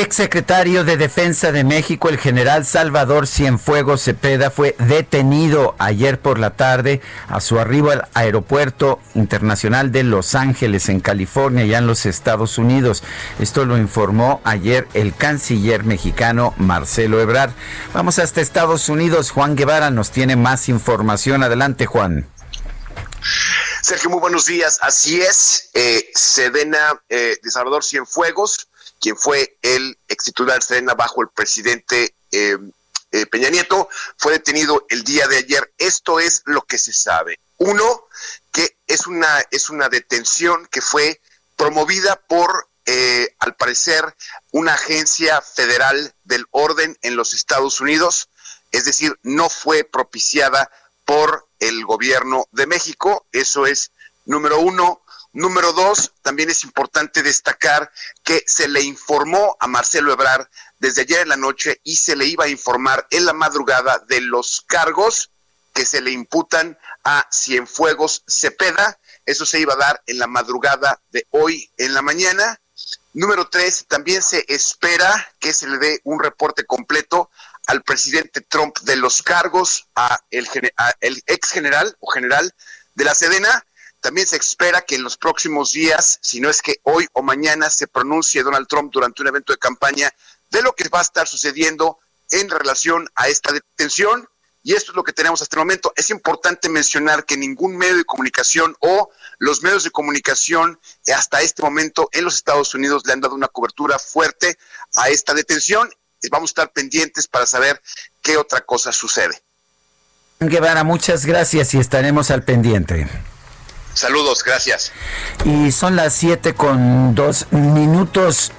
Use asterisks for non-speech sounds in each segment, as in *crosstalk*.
El ex secretario de Defensa de México, el general Salvador Cienfuegos Cepeda, fue detenido ayer por la tarde a su arribo al Aeropuerto Internacional de Los Ángeles, en California, ya en los Estados Unidos. Esto lo informó ayer el canciller mexicano Marcelo Ebrard. Vamos hasta Estados Unidos. Juan Guevara nos tiene más información. Adelante, Juan. Sergio, muy buenos días. Así es, eh, Sedena eh, de Salvador Cienfuegos quien fue el ex titular Serena bajo el presidente eh, eh, Peña Nieto, fue detenido el día de ayer. Esto es lo que se sabe. Uno, que es una, es una detención que fue promovida por, eh, al parecer, una agencia federal del orden en los Estados Unidos, es decir, no fue propiciada por el gobierno de México. Eso es número uno. Número dos, también es importante destacar que se le informó a Marcelo Ebrard desde ayer en la noche y se le iba a informar en la madrugada de los cargos que se le imputan a Cienfuegos Cepeda. Eso se iba a dar en la madrugada de hoy en la mañana. Número tres, también se espera que se le dé un reporte completo al presidente Trump de los cargos, a el, a el ex general o general de la Sedena también se espera que en los próximos días, si no es que hoy o mañana, se pronuncie Donald Trump durante un evento de campaña de lo que va a estar sucediendo en relación a esta detención. Y esto es lo que tenemos hasta el momento. Es importante mencionar que ningún medio de comunicación o los medios de comunicación hasta este momento en los Estados Unidos le han dado una cobertura fuerte a esta detención. Vamos a estar pendientes para saber qué otra cosa sucede. Guevara, muchas gracias y estaremos al pendiente. Saludos, gracias. Y son las 7 con dos minutos.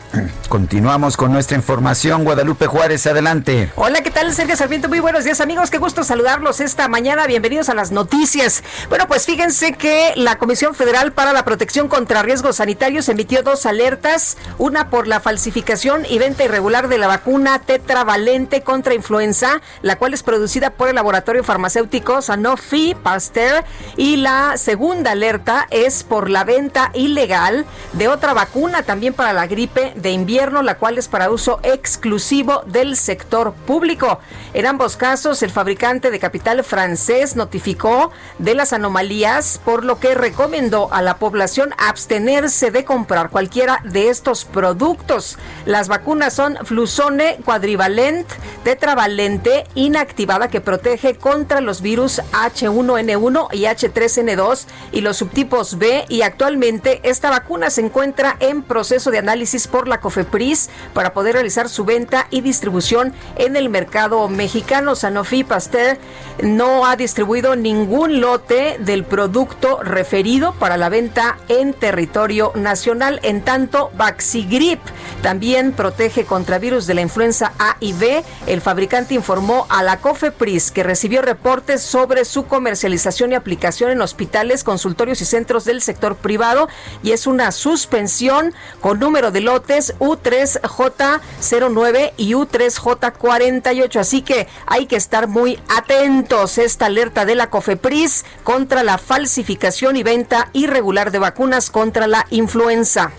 Continuamos con nuestra información. Guadalupe Juárez, adelante. Hola, ¿qué tal? Sergio Sarmiento, muy buenos días amigos. Qué gusto saludarlos esta mañana. Bienvenidos a las noticias. Bueno, pues fíjense que la Comisión Federal para la Protección contra Riesgos Sanitarios emitió dos alertas. Una por la falsificación y venta irregular de la vacuna tetravalente contra influenza, la cual es producida por el laboratorio farmacéutico Sanofi Pasteur. Y la segunda alerta es por la venta ilegal de otra vacuna también para la gripe de invierno, la cual es para uso exclusivo del sector público. En ambos casos, el fabricante de capital francés notificó de las anomalías, por lo que recomendó a la población abstenerse de comprar cualquiera de estos productos. Las vacunas son Flusone Quadrivalent, Tetravalente, inactivada que protege contra los virus H1N1 y H3N2 y los subtipos B y actualmente esta vacuna se encuentra en proceso de análisis por la COFEPRIS para poder realizar su venta y distribución en el mercado mexicano. Sanofi Pasteur no ha distribuido ningún lote del producto referido para la venta en territorio nacional. En tanto, Vaxigrip también protege contra virus de la influenza A y B. El fabricante informó a la COFEPRIS que recibió reportes sobre su comercialización y aplicación en hospitales, consultorios y centros del sector privado y es una suspensión con número de lotes aviones U3J09 y U3J48. Así que hay que estar muy atentos. Esta alerta de la COFEPRIS contra la falsificación y venta irregular de vacunas contra la influenza.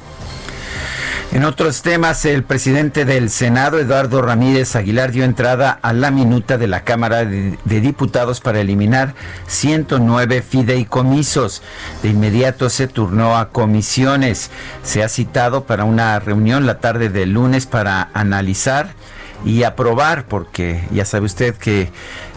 En otros temas, el presidente del Senado, Eduardo Ramírez Aguilar, dio entrada a la minuta de la Cámara de, Diputados para eliminar 109 fideicomisos. De inmediato se turnó a comisiones. Se ha citado para una reunión la tarde del lunes para analizar y aprobar, porque ya sabe usted que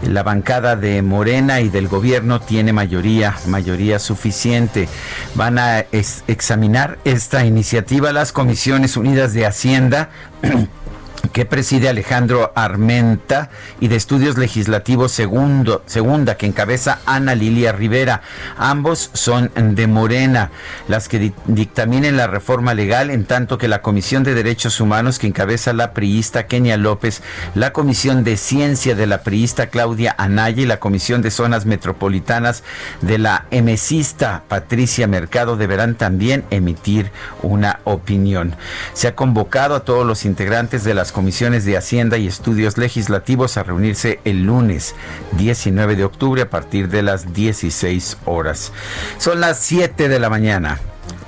la bancada de Morena y del gobierno tiene mayoría, mayoría suficiente. Van a examinar esta iniciativa las Comisiones Unidas de Hacienda. *clears throat* que preside Alejandro Armenta y de Estudios Legislativos segundo, segunda que encabeza Ana Lilia Rivera. Ambos son de Morena, las que dictaminen la reforma legal, en tanto que la Comisión de Derechos Humanos que encabeza la priista Kenia López, la Comisión de Ciencia de la priista Claudia Anaya y la Comisión de Zonas Metropolitanas de la emesista Patricia Mercado deberán también emitir una opinión. Se ha convocado a todos los integrantes de las comisiones de Hacienda y Estudios Legislativos a reunirse el lunes 19 de octubre a partir de las 16 horas. Son las 7 de la mañana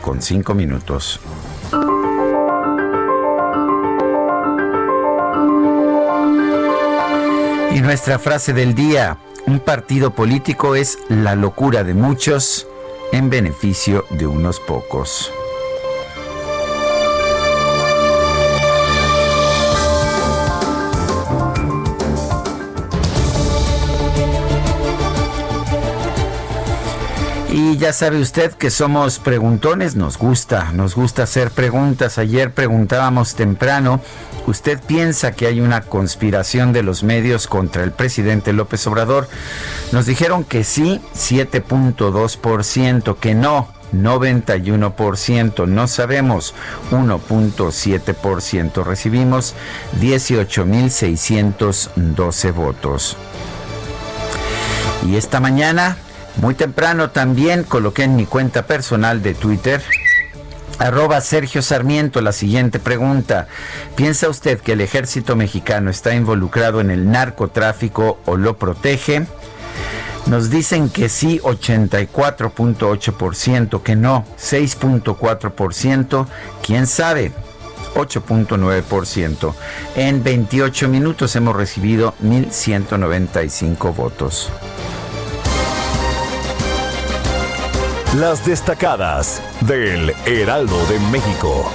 con 5 minutos. Y nuestra frase del día, un partido político es la locura de muchos en beneficio de unos pocos. Y ya sabe usted que somos preguntones, nos gusta, nos gusta hacer preguntas. Ayer preguntábamos temprano, ¿usted piensa que hay una conspiración de los medios contra el presidente López Obrador? Nos dijeron que sí, 7.2%, que no, 91%, no sabemos 1.7%. Recibimos 18.612 votos. Y esta mañana muy temprano también coloqué en mi cuenta personal de Twitter Arroba Sergio Sarmiento, la siguiente pregunta. ¿Piensa usted que el ejército mexicano está involucrado en el narcotráfico o lo protege? Nos dicen que sí, 84.8%, que no, 6.4%, quién sabe, 8.9%. En 28 minutos hemos recibido 1.195 votos. Las destacadas del Heraldo de México.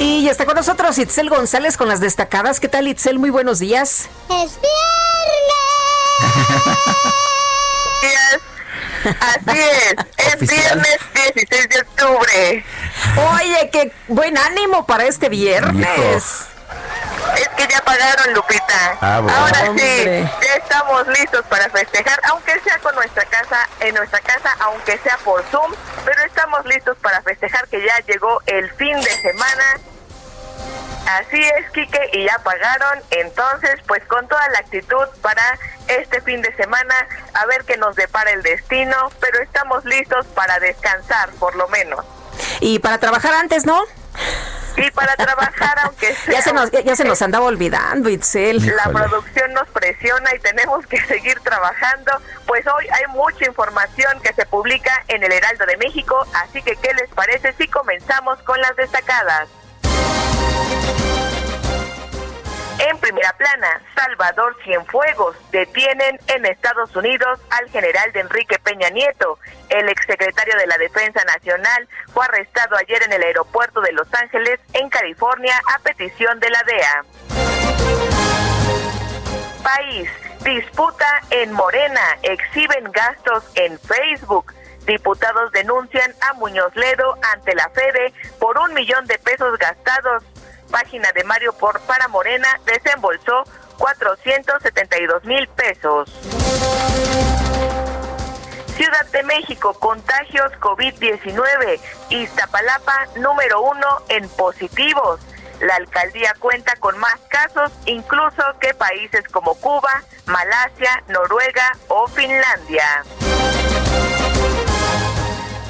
Y ya está con nosotros Itzel González con las destacadas. ¿Qué tal Itzel? Muy buenos días. Es viernes. *laughs* Así es, es viernes 16 de octubre. Oye, qué buen ánimo para este viernes. Es que ya pagaron, Lupita. Ah, Ahora sí, ya estamos listos para festejar, aunque sea con nuestra casa, en nuestra casa, aunque sea por Zoom, pero estamos listos para festejar que ya llegó el fin de semana. Así es, Quique, y ya pagaron. Entonces, pues con toda la actitud para este fin de semana, a ver qué nos depara el destino, pero estamos listos para descansar, por lo menos. Y para trabajar antes, ¿no? Y para trabajar, aunque *laughs* sea. Ya se nos, ya, se nos andaba olvidando, Itzel. La producción nos presiona y tenemos que seguir trabajando. Pues hoy hay mucha información que se publica en el Heraldo de México, así que ¿qué les parece si comenzamos con las destacadas? En primera plana, Salvador Cienfuegos detienen en Estados Unidos al general de Enrique Peña Nieto. El exsecretario de la Defensa Nacional fue arrestado ayer en el aeropuerto de Los Ángeles, en California, a petición de la DEA. País, disputa en Morena, exhiben gastos en Facebook. Diputados denuncian a Muñoz Ledo ante la Fede por un millón de pesos gastados página de Mario por para Morena desembolsó 472 mil pesos. Ciudad de México, contagios COVID-19. Iztapalapa, número uno en positivos. La alcaldía cuenta con más casos incluso que países como Cuba, Malasia, Noruega o Finlandia.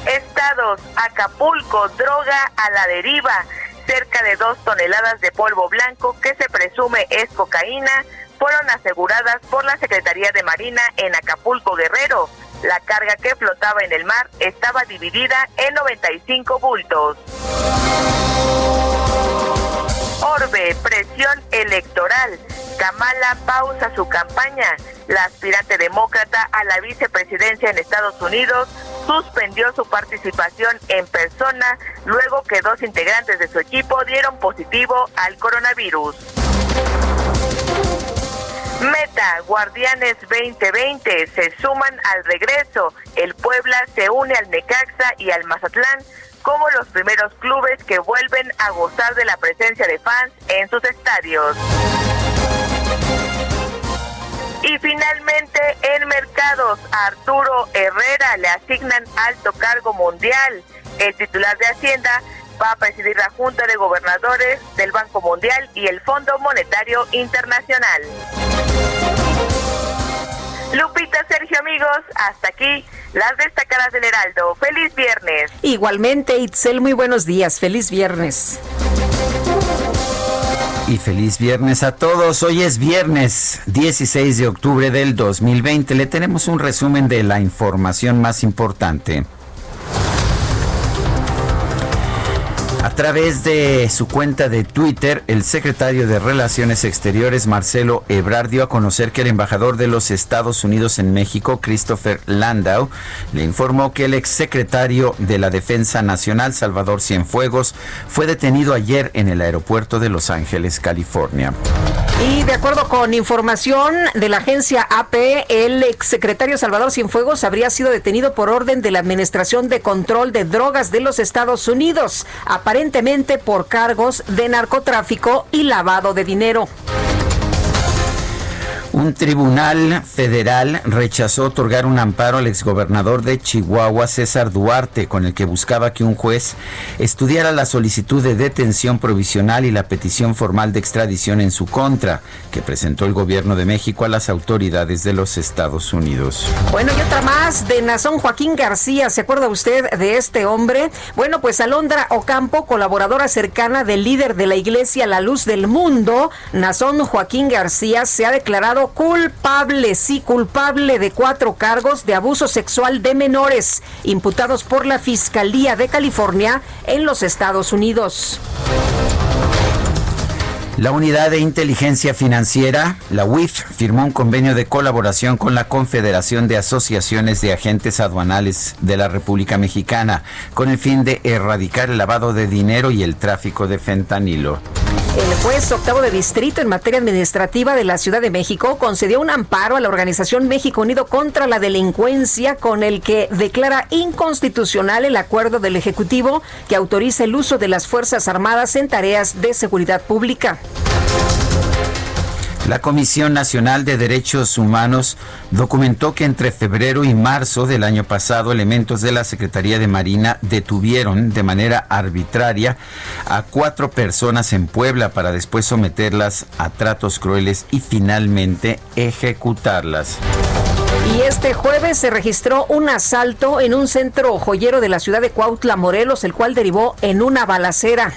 Estados, Acapulco, droga a la deriva cerca de dos toneladas de polvo blanco que se presume es cocaína fueron aseguradas por la Secretaría de Marina en Acapulco Guerrero. La carga que flotaba en el mar estaba dividida en 95 bultos. Orbe, presión electoral. Kamala pausa su campaña. La aspirante demócrata a la vicepresidencia en Estados Unidos suspendió su participación en persona luego que dos integrantes de su equipo dieron positivo al coronavirus. Meta, Guardianes 2020 se suman al regreso. El Puebla se une al Necaxa y al Mazatlán como los primeros clubes que vuelven a gozar de la presencia de fans en sus estadios. Y finalmente, en mercados, Arturo Herrera le asignan alto cargo mundial. El titular de Hacienda va a presidir la Junta de Gobernadores del Banco Mundial y el Fondo Monetario Internacional. Lupita, Sergio, amigos, hasta aquí las destacadas del Heraldo. Feliz viernes. Igualmente, Itzel, muy buenos días. Feliz viernes. Y feliz viernes a todos. Hoy es viernes 16 de octubre del 2020. Le tenemos un resumen de la información más importante. A través de su cuenta de Twitter, el secretario de Relaciones Exteriores, Marcelo Ebrard, dio a conocer que el embajador de los Estados Unidos en México, Christopher Landau, le informó que el exsecretario de la Defensa Nacional, Salvador Cienfuegos, fue detenido ayer en el aeropuerto de Los Ángeles, California. Y de acuerdo con información de la agencia AP, el exsecretario Salvador Cienfuegos habría sido detenido por orden de la Administración de Control de Drogas de los Estados Unidos aparentemente por cargos de narcotráfico y lavado de dinero. Un tribunal federal rechazó otorgar un amparo al exgobernador de Chihuahua, César Duarte, con el que buscaba que un juez estudiara la solicitud de detención provisional y la petición formal de extradición en su contra, que presentó el gobierno de México a las autoridades de los Estados Unidos. Bueno, y otra más de Nazón Joaquín García. ¿Se acuerda usted de este hombre? Bueno, pues Alondra Ocampo, colaboradora cercana del líder de la iglesia La Luz del Mundo, Nazón Joaquín García, se ha culpable, sí, culpable de cuatro cargos de abuso sexual de menores imputados por la Fiscalía de California en los Estados Unidos. La Unidad de Inteligencia Financiera, la UIF, firmó un convenio de colaboración con la Confederación de Asociaciones de Agentes Aduanales de la República Mexicana con el fin de erradicar el lavado de dinero y el tráfico de fentanilo. El juez octavo de distrito en materia administrativa de la Ciudad de México concedió un amparo a la organización México Unido contra la Delincuencia con el que declara inconstitucional el acuerdo del Ejecutivo que autoriza el uso de las Fuerzas Armadas en tareas de seguridad pública. La Comisión Nacional de Derechos Humanos documentó que entre febrero y marzo del año pasado elementos de la Secretaría de Marina detuvieron de manera arbitraria a cuatro personas en Puebla para después someterlas a tratos crueles y finalmente ejecutarlas. Y este jueves se registró un asalto en un centro joyero de la ciudad de Cuautla, Morelos, el cual derivó en una balacera.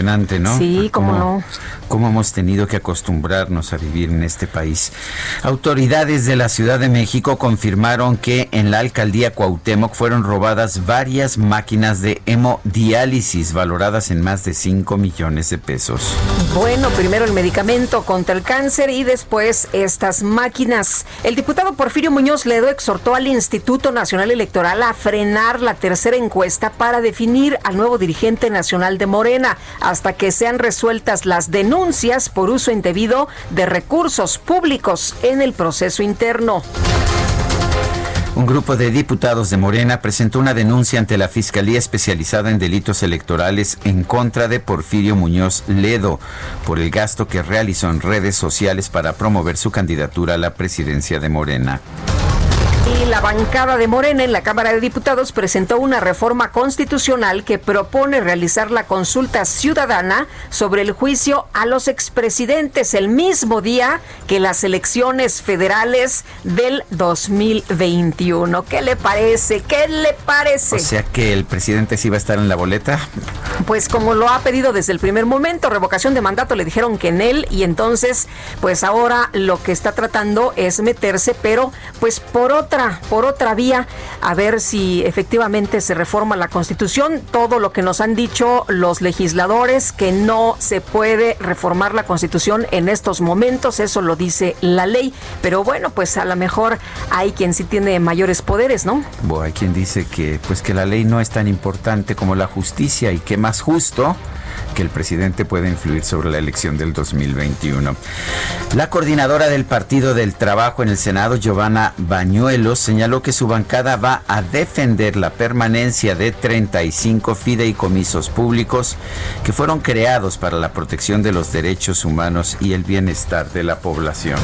Impresionante, ¿no? Sí, cómo no cómo hemos tenido que acostumbrarnos a vivir en este país. Autoridades de la Ciudad de México confirmaron que en la alcaldía Cuauhtémoc fueron robadas varias máquinas de hemodiálisis valoradas en más de 5 millones de pesos. Bueno, primero el medicamento contra el cáncer y después estas máquinas. El diputado Porfirio Muñoz Ledo exhortó al Instituto Nacional Electoral a frenar la tercera encuesta para definir al nuevo dirigente nacional de Morena hasta que sean resueltas las denuncias por uso indebido de recursos públicos en el proceso interno. Un grupo de diputados de Morena presentó una denuncia ante la Fiscalía Especializada en Delitos Electorales en contra de Porfirio Muñoz Ledo por el gasto que realizó en redes sociales para promover su candidatura a la presidencia de Morena. Y la bancada de Morena en la Cámara de Diputados presentó una reforma constitucional que propone realizar la consulta ciudadana sobre el juicio a los expresidentes el mismo día que las elecciones federales del 2021. ¿Qué le parece? ¿Qué le parece? O sea que el presidente sí va a estar en la boleta. Pues como lo ha pedido desde el primer momento, revocación de mandato, le dijeron que en él y entonces pues ahora lo que está tratando es meterse, pero pues por otra por otra vía, a ver si efectivamente se reforma la Constitución. Todo lo que nos han dicho los legisladores, que no se puede reformar la Constitución en estos momentos, eso lo dice la ley. Pero bueno, pues a lo mejor hay quien sí tiene mayores poderes, ¿no? Bueno, hay quien dice que pues que la ley no es tan importante como la justicia y que más justo que el presidente puede influir sobre la elección del 2021. La coordinadora del Partido del Trabajo en el Senado, Giovanna Bañuelos, señaló que su bancada va a defender la permanencia de 35 fideicomisos públicos que fueron creados para la protección de los derechos humanos y el bienestar de la población.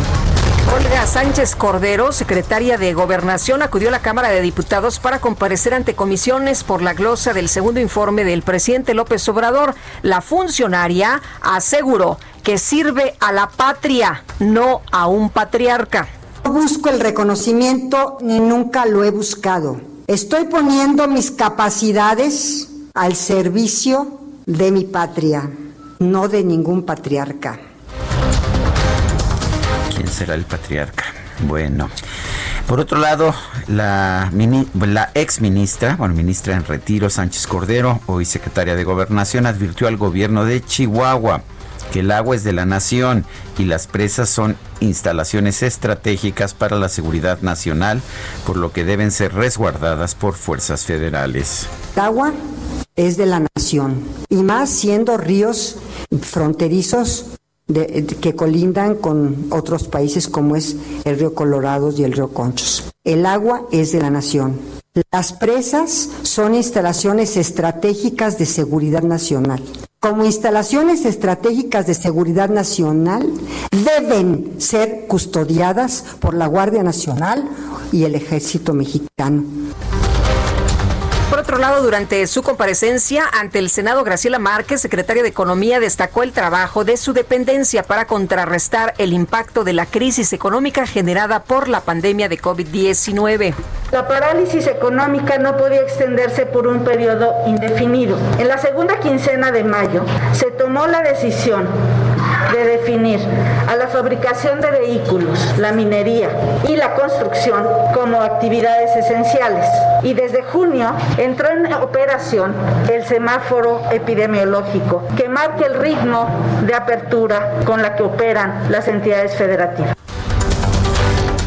Olga Sánchez Cordero, secretaria de Gobernación, acudió a la Cámara de Diputados para comparecer ante comisiones por la glosa del segundo informe del presidente López Obrador. Funcionaria aseguró que sirve a la patria, no a un patriarca. No busco el reconocimiento ni nunca lo he buscado. Estoy poniendo mis capacidades al servicio de mi patria, no de ningún patriarca será el patriarca. Bueno. Por otro lado, la, ex ministra, bueno, ministra en retiro, Sánchez Cordero, hoy secretaria de Gobernación, advirtió al gobierno de Chihuahua que el agua es de la nación y las presas son instalaciones estratégicas para la seguridad nacional, por lo que deben ser resguardadas por fuerzas federales. El agua es de la nación y más siendo ríos fronterizos que colindan con otros países como es el río Colorado y el río Conchos. El agua es de la nación. Las presas son instalaciones estratégicas de seguridad nacional. Como instalaciones estratégicas de seguridad nacional, deben ser custodiadas por la Guardia Nacional y el Ejército Mexicano. Por otro lado, durante su comparecencia ante el Senado, Graciela Márquez, secretaria de Economía, destacó el trabajo de su dependencia para contrarrestar el impacto de la crisis económica generada por la pandemia de COVID-19. La parálisis económica no podía extenderse por un periodo indefinido. En la segunda quincena de mayo se tomó la decisión de definir a la fabricación de vehículos, la minería y la construcción como actividades esenciales. Y desde junio entró en operación el semáforo epidemiológico que marca el ritmo de apertura con la que operan las entidades federativas.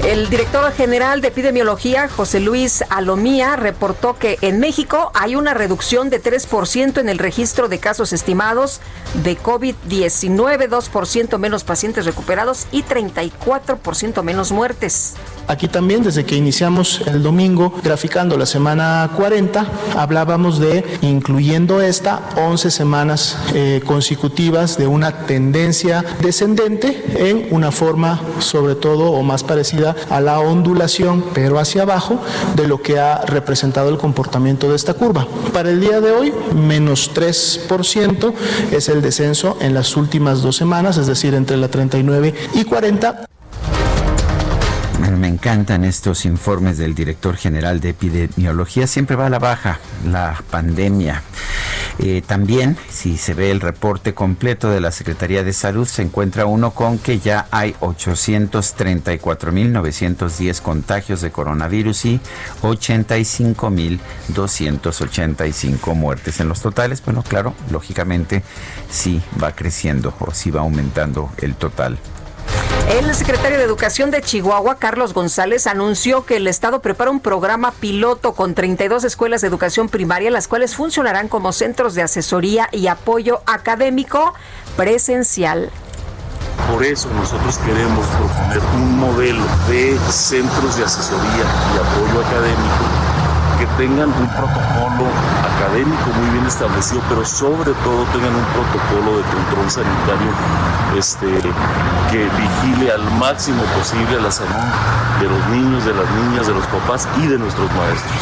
El director general de epidemiología, José Luis Alomía, reportó que en México hay una reducción de 3% en el registro de casos estimados de COVID-19, 2% menos pacientes recuperados y 34% menos muertes. Aquí también, desde que iniciamos el domingo, graficando la semana 40, hablábamos de, incluyendo esta, 11 semanas eh, consecutivas de una tendencia descendente en una forma, sobre todo, o más parecida a la ondulación, pero hacia abajo, de lo que ha representado el comportamiento de esta curva. Para el día de hoy, menos 3% es el descenso en las últimas dos semanas, es decir, entre la 39 y 40 me encantan estos informes del director general de epidemiología. Siempre va a la baja la pandemia. Eh, también, si se ve el reporte completo de la Secretaría de Salud, se encuentra uno con que ya hay 834.910 contagios de coronavirus y 85.285 muertes. En los totales, bueno, claro, lógicamente sí va creciendo o sí va aumentando el total. El secretario de Educación de Chihuahua, Carlos González, anunció que el Estado prepara un programa piloto con 32 escuelas de educación primaria, las cuales funcionarán como centros de asesoría y apoyo académico presencial. Por eso nosotros queremos proponer un modelo de centros de asesoría y apoyo académico tengan un protocolo académico muy bien establecido, pero sobre todo tengan un protocolo de control sanitario este, que vigile al máximo posible la salud de los niños, de las niñas, de los papás y de nuestros maestros.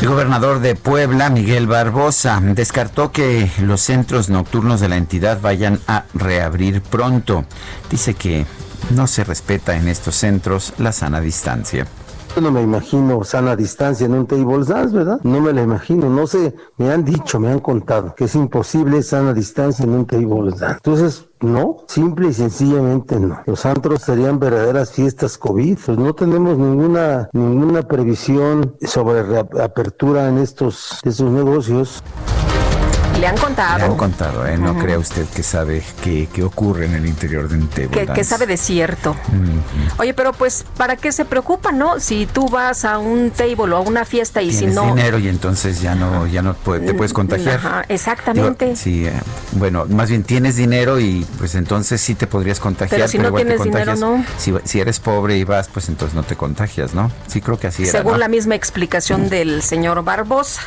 El gobernador de Puebla, Miguel Barbosa, descartó que los centros nocturnos de la entidad vayan a reabrir pronto. Dice que no se respeta en estos centros la sana distancia. Yo no me imagino sana distancia en un table dance, ¿verdad? No me la imagino, no sé, me han dicho, me han contado que es imposible sana distancia en un table dance. Entonces, no, simple y sencillamente no. Los antros serían verdaderas fiestas COVID. Pues no tenemos ninguna ninguna previsión sobre reapertura en estos, estos negocios. Le han contado. Le han contado, ¿eh? No crea usted que sabe qué, ocurre en el interior de un table que, sabe de cierto. Oye, pero pues, ¿para qué se preocupa, no? Si tú vas a un table o a una fiesta y si no... dinero y entonces ya no, ya no te puedes contagiar. Ajá, exactamente. sí, eh, bueno, más bien tienes dinero y pues entonces sí te podrías contagiar. Pero si no tienes dinero, no. Si, eres pobre y vas, pues entonces no te contagias, ¿no? Sí, creo que así era. Según la misma explicación del señor Barbosa.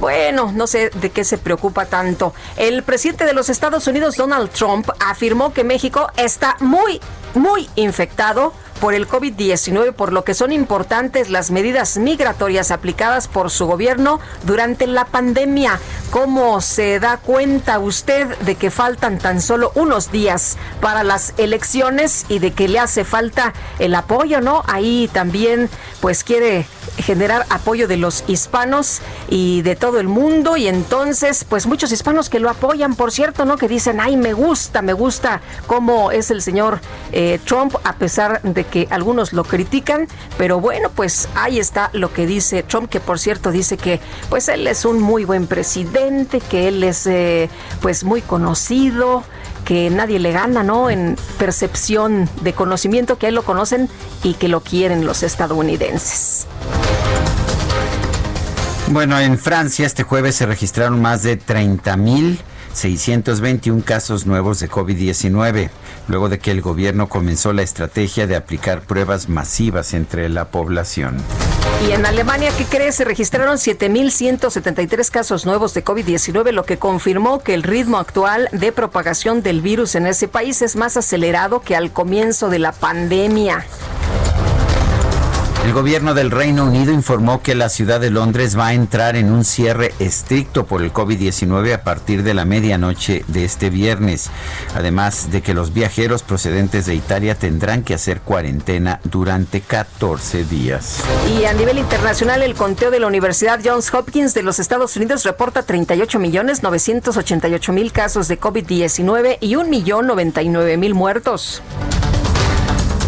Bueno, no sé de qué se preocupa tanto. El presidente de los Estados Unidos, Donald Trump, afirmó que México está muy, muy infectado por el COVID-19, por lo que son importantes las medidas migratorias aplicadas por su gobierno durante la pandemia. ¿Cómo se da cuenta usted de que faltan tan solo unos días para las elecciones y de que le hace falta el apoyo, no? Ahí también pues quiere generar apoyo de los hispanos y de todo el mundo y entonces pues muchos hispanos que lo apoyan, por cierto, ¿no? Que dicen, ay, me gusta, me gusta cómo es el señor eh, Trump a pesar de que algunos lo critican, pero bueno, pues ahí está lo que dice Trump, que por cierto dice que pues él es un muy buen presidente, que él es eh, pues muy conocido, que nadie le gana, ¿no? En percepción de conocimiento, que él lo conocen y que lo quieren los estadounidenses. Bueno, en Francia este jueves se registraron más de 30 mil 621 casos nuevos de COVID-19, luego de que el gobierno comenzó la estrategia de aplicar pruebas masivas entre la población. Y en Alemania, ¿qué crees? Se registraron 7.173 casos nuevos de COVID-19, lo que confirmó que el ritmo actual de propagación del virus en ese país es más acelerado que al comienzo de la pandemia. El gobierno del Reino Unido informó que la ciudad de Londres va a entrar en un cierre estricto por el COVID-19 a partir de la medianoche de este viernes, además de que los viajeros procedentes de Italia tendrán que hacer cuarentena durante 14 días. Y a nivel internacional, el conteo de la Universidad Johns Hopkins de los Estados Unidos reporta 38 millones 988 mil casos de COVID-19 y 1 millón 99 mil muertos.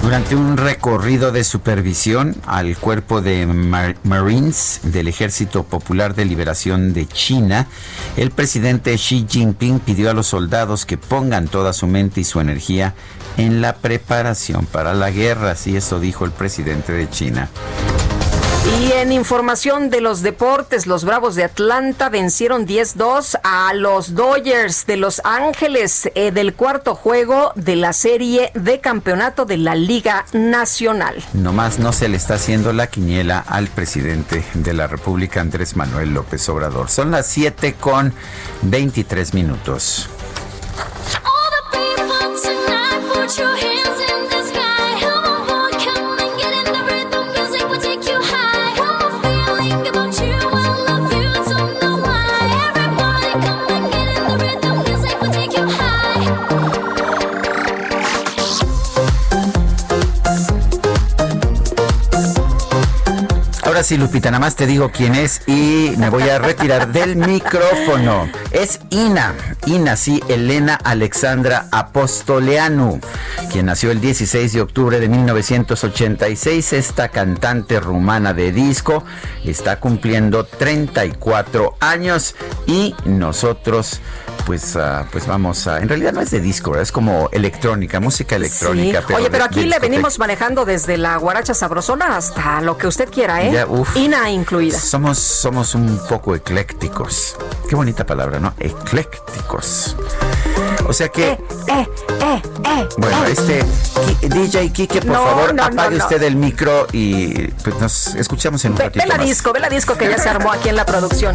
Durante un recorrido de supervisión al cuerpo de Marines del Ejército Popular de Liberación de China, el presidente Xi Jinping pidió a los soldados que pongan toda su mente y su energía en la preparación para la guerra, así eso dijo el presidente de China. Y en información de los deportes, los Bravos de Atlanta vencieron 10-2 a los Dodgers de Los Ángeles eh, del cuarto juego de la serie de campeonato de la Liga Nacional. Nomás no se le está haciendo la quiniela al presidente de la República, Andrés Manuel López Obrador. Son las 7 con 23 minutos. Sí, Lupita, nada más te digo quién es y me voy a retirar *laughs* del micrófono. Es Ina, Ina, sí, Elena Alexandra Apostoleanu, quien nació el 16 de octubre de 1986. Esta cantante rumana de disco está cumpliendo 34 años y nosotros pues, uh, pues vamos a... En realidad no es de disco, es como electrónica, música electrónica. Oye, pero aquí le venimos manejando desde la guaracha sabrosona hasta lo que usted quiera, ¿eh? Ina incluida. Somos, somos un poco eclécticos. Qué bonita palabra, ¿no? Eclécticos. O sea que... Eh, eh, eh, eh bueno, este... DJ Kike, por favor, apague usted el micro y pues nos escuchamos en un ratito Ve la disco, ve la disco que ya se armó aquí en la producción.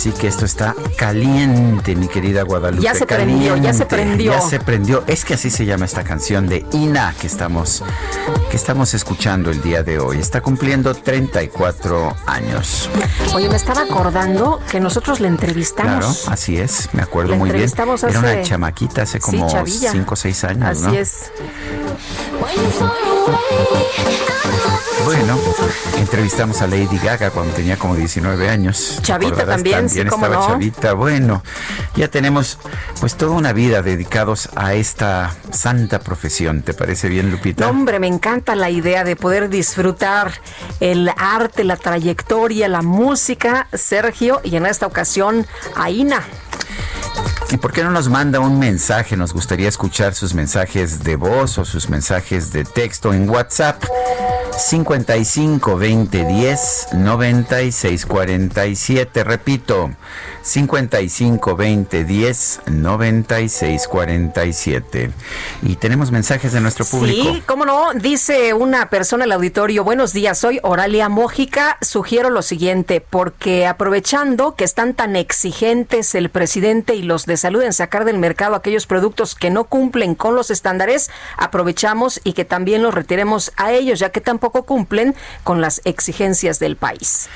Así que esto está caliente, mi querida Guadalupe. Ya se prendió, ya se prendió. Ya se prendió. Es que así se llama esta canción de Ina que estamos, que estamos escuchando el día de hoy. Está cumpliendo 34 años. Oye, me estaba acordando que nosotros le entrevistamos. Claro, así es, me acuerdo muy bien. Era una chamaquita hace como 5 o 6 años, Así es. Bueno, entrevistamos a Lady Gaga cuando tenía como 19 años. Chavita también, sí, estaba no? Chavita. Bueno, ya tenemos pues toda una vida dedicados a esta santa profesión. ¿Te parece bien, Lupita? hombre, me encanta la idea de poder disfrutar el arte, la trayectoria, la música, Sergio, y en esta ocasión, Aina. ¿Y por qué no nos manda un mensaje? Nos gustaría escuchar sus mensajes de voz o sus mensajes de texto en WhatsApp. 55 20 10 96 47. Repito, 55 20 10 96 47. Y tenemos mensajes de nuestro público. Sí, cómo no, dice una persona al auditorio, buenos días, soy Oralia Mójica, sugiero lo siguiente, porque aprovechando que están tan exigentes el presidente y los de salud en sacar del mercado aquellos productos que no cumplen con los estándares, aprovechamos y que también los retiremos a ellos, ya que tampoco cumplen con las exigencias del país.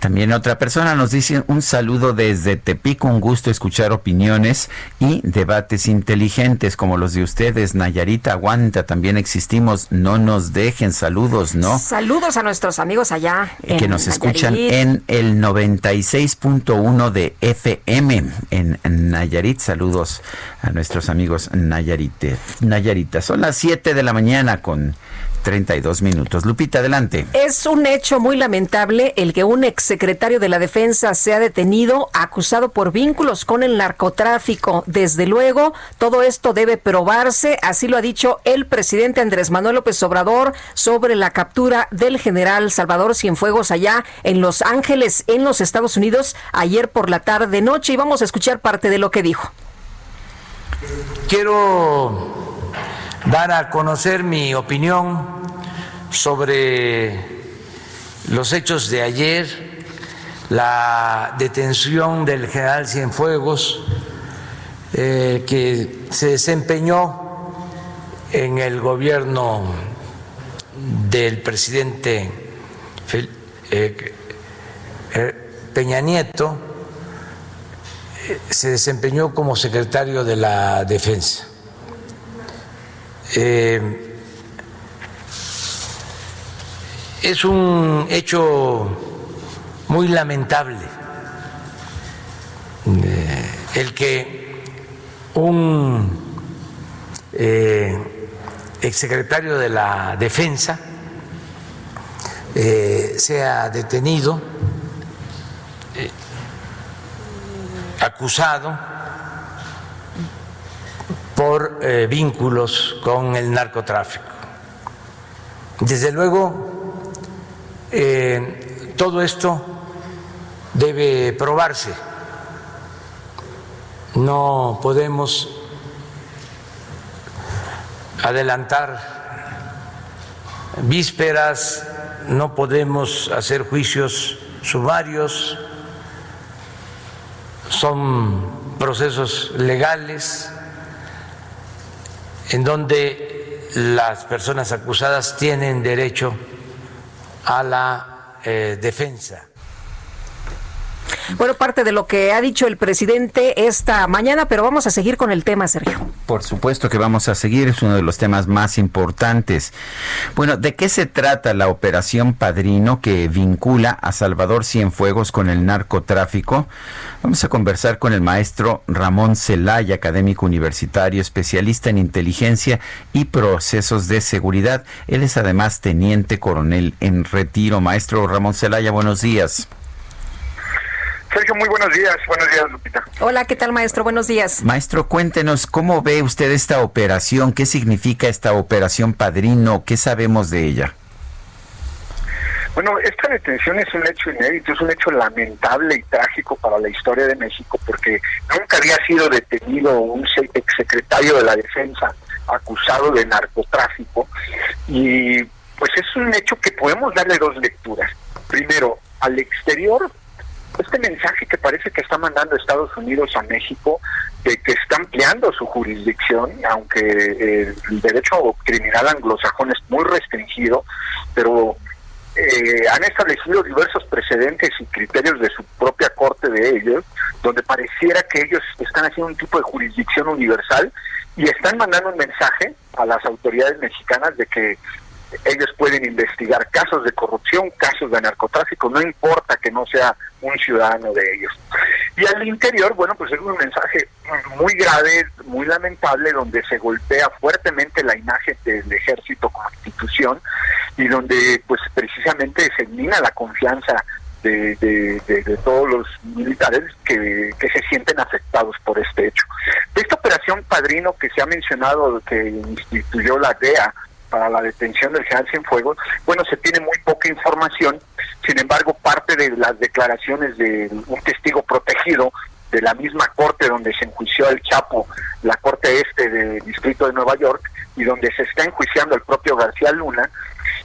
También otra persona nos dice un saludo desde te Tepico, un gusto escuchar opiniones y debates inteligentes como los de ustedes. Nayarita aguanta, también existimos, no nos dejen saludos, ¿no? Saludos a nuestros amigos allá. que nos escuchan en el 96.1 de FM en Nayarit. Saludos a nuestros amigos Nayarite. Nayarita, son las 7 de la mañana con 32 minutos. Lupita, adelante. Es un hecho muy lamentable el que un exsecretario de la Defensa sea detenido acusado por vínculos con el narcotráfico. Desde luego, todo esto debe probarse, así lo ha dicho el presidente Andrés Manuel López Obrador sobre la captura del general Salvador Cienfuegos allá en Los Ángeles, en los Estados Unidos, ayer por la tarde noche y vamos a escuchar parte de lo que dijo. Quiero dar a conocer mi opinión sobre los hechos de ayer, la detención del general Cienfuegos, eh, que se desempeñó en el gobierno del presidente eh, eh, Peña Nieto, se desempeñó como secretario de la Defensa. Es un hecho muy lamentable eh, el que un eh, exsecretario de la Defensa eh, sea detenido, acusado por vínculos con el narcotráfico. Desde luego, todo esto debe probarse. No podemos adelantar vísperas, no podemos hacer juicios sumarios, son procesos legales en donde las personas acusadas tienen derecho a la eh, defensa. Bueno, parte de lo que ha dicho el presidente esta mañana, pero vamos a seguir con el tema, Sergio. Por supuesto que vamos a seguir, es uno de los temas más importantes. Bueno, ¿de qué se trata la operación Padrino que vincula a Salvador Cienfuegos con el narcotráfico? Vamos a conversar con el maestro Ramón Celaya, académico universitario, especialista en inteligencia y procesos de seguridad. Él es además teniente coronel en retiro. Maestro Ramón Celaya, buenos días. Sergio, muy buenos días. Buenos días, Lupita. Hola, ¿qué tal, maestro? Buenos días. Maestro, cuéntenos, ¿cómo ve usted esta operación? ¿Qué significa esta operación Padrino? ¿Qué sabemos de ella? Bueno, esta detención es un hecho inédito, es un hecho lamentable y trágico para la historia de México, porque nunca había sido detenido un exsecretario de la Defensa acusado de narcotráfico. Y pues es un hecho que podemos darle dos lecturas. Primero, al exterior este mensaje que parece que está mandando Estados Unidos a México de que está ampliando su jurisdicción, aunque eh, el derecho criminal anglosajón es muy restringido, pero eh, han establecido diversos precedentes y criterios de su propia corte de ellos, donde pareciera que ellos están haciendo un tipo de jurisdicción universal y están mandando un mensaje a las autoridades mexicanas de que ellos pueden investigar casos de corrupción, casos de narcotráfico, no importa que no sea un ciudadano de ellos. Y al interior, bueno, pues es un mensaje muy grave, muy lamentable, donde se golpea fuertemente la imagen del ejército como institución y donde pues precisamente se mina la confianza de, de, todos los militares que, que, se sienten afectados por este hecho. Esta operación Padrino que se ha mencionado, que instituyó la DEA para la detención del general Cienfuegos, bueno, se tiene muy poca información, sin embargo, parte de las declaraciones de un testigo protegido de la misma corte donde se enjuició el Chapo, la corte este del distrito de Nueva York, y donde se está enjuiciando el propio García Luna,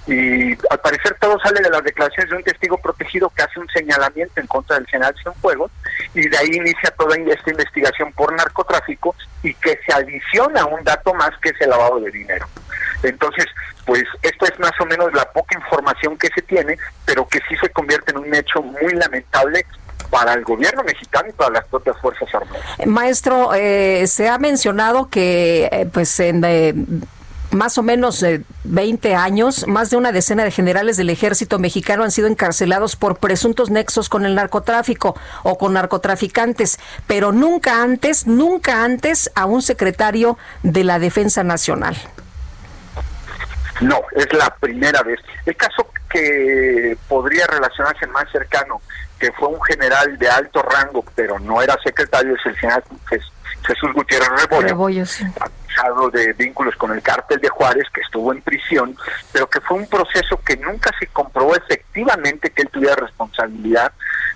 y al parecer todo sale de las declaraciones de un testigo protegido que hace un señalamiento en contra del general Cienfuegos, y de ahí inicia toda esta investigación por narcotráfico y que se adiciona un dato más que es el lavado de dinero. Entonces, pues esto es más o menos la poca información que se tiene, pero que sí se convierte en un hecho muy lamentable para el gobierno mexicano y para las propias Fuerzas Armadas. Maestro, eh, se ha mencionado que eh, pues en eh, más o menos 20 años, más de una decena de generales del ejército mexicano han sido encarcelados por presuntos nexos con el narcotráfico o con narcotraficantes, pero nunca antes, nunca antes a un secretario de la Defensa Nacional. No, es la primera vez. El caso que podría relacionarse más cercano, que fue un general de alto rango, pero no era secretario, es el general Jesús Gutiérrez Rebollo, acusado de vínculos con el cártel de Juárez, que estuvo en prisión, pero que fue un proceso que nunca se comprobó efectivamente que él tuviera responsabilidad.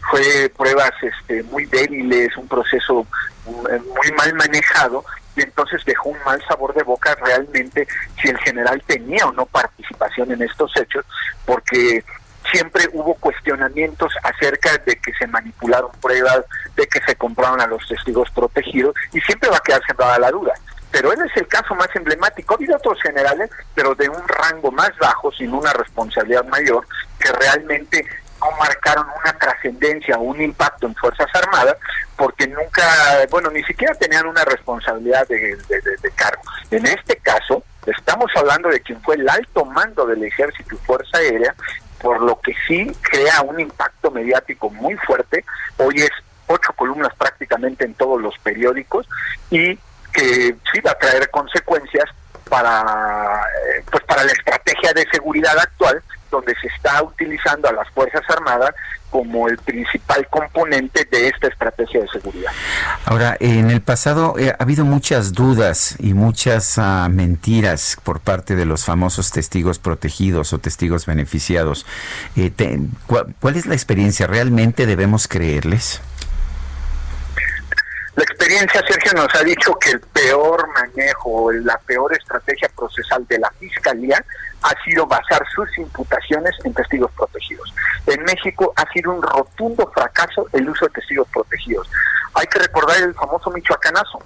Fue pruebas este, muy débiles, un proceso muy mal manejado y entonces dejó un mal sabor de boca realmente si el general tenía o no participación en estos hechos, porque siempre hubo cuestionamientos acerca de que se manipularon pruebas, de que se compraron a los testigos protegidos, y siempre va a quedar sembrada la duda. Pero él es el caso más emblemático. Ha habido otros generales, pero de un rango más bajo, sin una responsabilidad mayor, que realmente no marcaron una trascendencia o un impacto en Fuerzas Armadas porque nunca, bueno, ni siquiera tenían una responsabilidad de, cargo. En este caso, estamos hablando de quien fue el alto mando del Ejército y Fuerza Aérea por lo que sí crea un impacto mediático muy fuerte. Hoy es ocho columnas prácticamente en todos los periódicos y que sí va a traer consecuencias para eh, pues para la estrategia de seguridad actual donde se está utilizando a las Fuerzas Armadas como el principal componente de esta estrategia de seguridad. Ahora, en el pasado eh, ha habido muchas dudas y muchas ah, mentiras por parte de los famosos testigos protegidos o testigos beneficiados. Eh, ¿Cuál es la experiencia? ¿Realmente debemos creerles? La experiencia, Sergio, nos ha dicho que el peor manejo, la peor estrategia procesal de la Fiscalía ha sido basar sus imputaciones en testigos protegidos. En México ha sido un rotundo fracaso el uso de testigos protegidos. Hay que recordar el famoso Michoacanazo.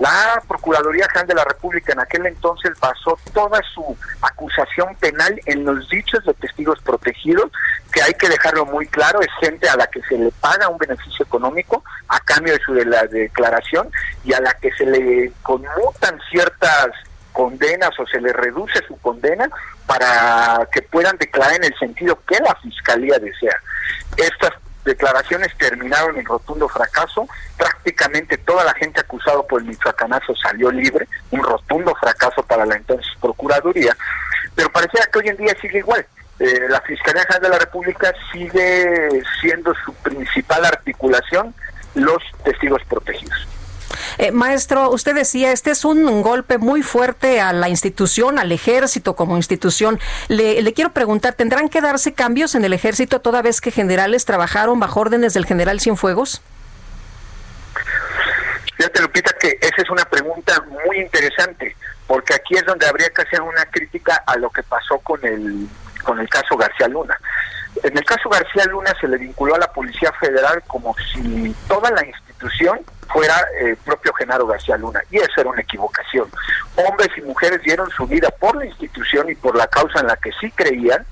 La Procuraduría General de la República en aquel entonces basó toda su acusación penal en los dichos de testigos protegidos, que hay que dejarlo muy claro, es gente a la que se le paga un beneficio económico a cambio de su de la declaración y a la que se le conmutan ciertas condenas o se le reduce su condena para que puedan declarar en el sentido que la fiscalía desea. Estas declaraciones terminaron en rotundo fracaso, prácticamente toda la gente acusada por el Michoacanazo salió libre, un rotundo fracaso para la entonces Procuraduría, pero parecía que hoy en día sigue igual. Eh, la Fiscalía General de la República sigue siendo su principal articulación los testigos protegidos. Eh, maestro, usted decía, este es un, golpe muy fuerte a la institución, al ejército como institución. Le, le, quiero preguntar, ¿tendrán que darse cambios en el ejército toda vez que generales trabajaron bajo órdenes del general Cienfuegos? Fíjate, Lupita, que esa es una pregunta muy interesante, porque aquí es donde habría que hacer una crítica a lo que pasó con el, con el caso García Luna. En el caso García Luna se le vinculó a la Policía Federal como si toda la institución fuera el eh, propio Genaro García Luna. Y eso era una equivocación. Hombres y mujeres dieron su vida por la institución y por la causa en la que sí creían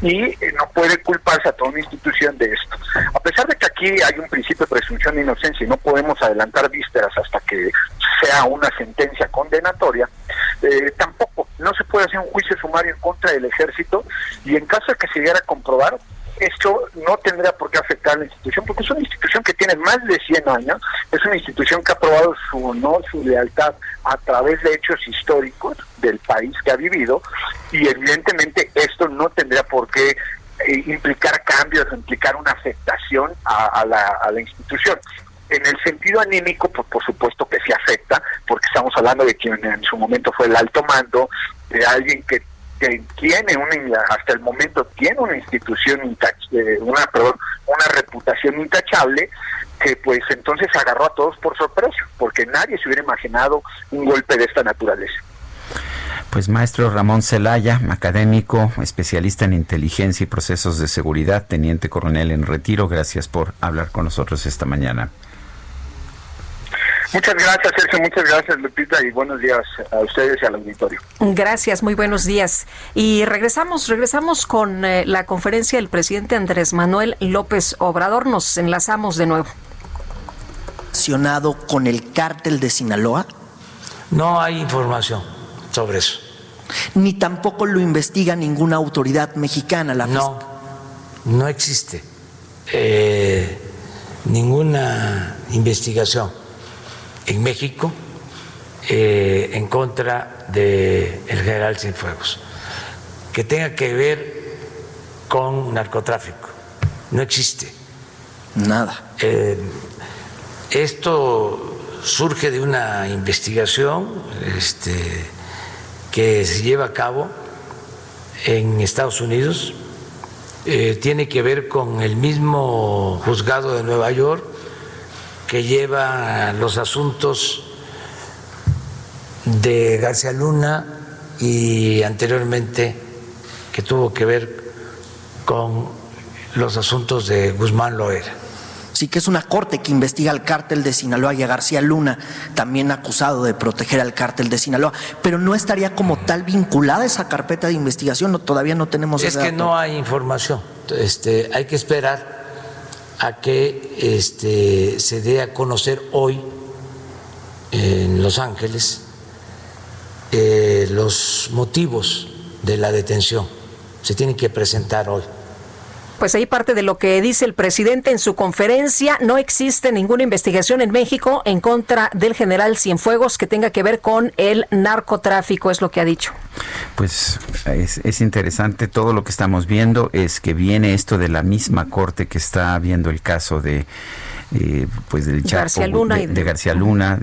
y eh, no puede culparse a toda una institución de esto. A pesar de que aquí hay un principio de presunción de inocencia y no podemos adelantar vísperas hasta que sea una sentencia condenatoria, eh, tampoco no se puede hacer un juicio sumario en contra del ejército y en caso de que se llegara a comprobar, esto no tendría por qué afectar a la institución, porque es una institución que tiene más de 100 años, es una institución que ha probado su honor, su lealtad a través de hechos históricos del país que ha vivido, y evidentemente esto no tendría por qué eh, implicar cambios, implicar una afectación a, la, institución. En el sentido anímico, pues por supuesto que sí afecta, porque estamos hablando de quien en su momento fue el alto mando, de alguien que que tiene una hasta el momento tiene una institución eh, una una reputación intachable que pues entonces agarró a todos por sorpresa porque nadie se hubiera imaginado un golpe de esta naturaleza pues maestro Ramón Celaya, académico, especialista en inteligencia y procesos de seguridad, teniente coronel en retiro, gracias por hablar con nosotros esta mañana. Muchas gracias, Sergio. Muchas gracias, Lupita, y buenos días a ustedes y al auditorio. Gracias, muy buenos días. Y regresamos, regresamos con eh, la conferencia del presidente Andrés Manuel López Obrador. Nos enlazamos de nuevo. ¿Con el cártel de Sinaloa? No hay información sobre eso. Ni tampoco lo investiga ninguna autoridad mexicana. La no, no existe eh, ninguna investigación en México eh, en contra del el general Cienfuegos, que tenga que ver con narcotráfico. No existe. Nada. Eh, esto surge de una investigación este, que se lleva a cabo en Estados Unidos. Eh, tiene que ver con el mismo juzgado de Nueva York que lleva los asuntos de García Luna y anteriormente que tuvo que ver con los asuntos de Guzmán Loera. Sí, que es una corte que investiga al cártel de Sinaloa y a García Luna, también acusado de proteger al cártel de Sinaloa, pero no estaría como tal vinculada esa carpeta de investigación, o todavía no tenemos. Es que no hay información, este, hay que esperar a que este, se dé a conocer hoy en Los Ángeles eh, los motivos de la detención. Se tienen que presentar hoy pues ahí parte de lo que dice el presidente en su conferencia. No existe ninguna investigación en México en contra del general Cienfuegos que tenga que ver con el narcotráfico, es lo que ha dicho. Pues es, es interesante todo lo que estamos viendo, es que viene esto de la misma corte que está viendo el caso de eh, pues del Chapo, García Luna de, García Luna.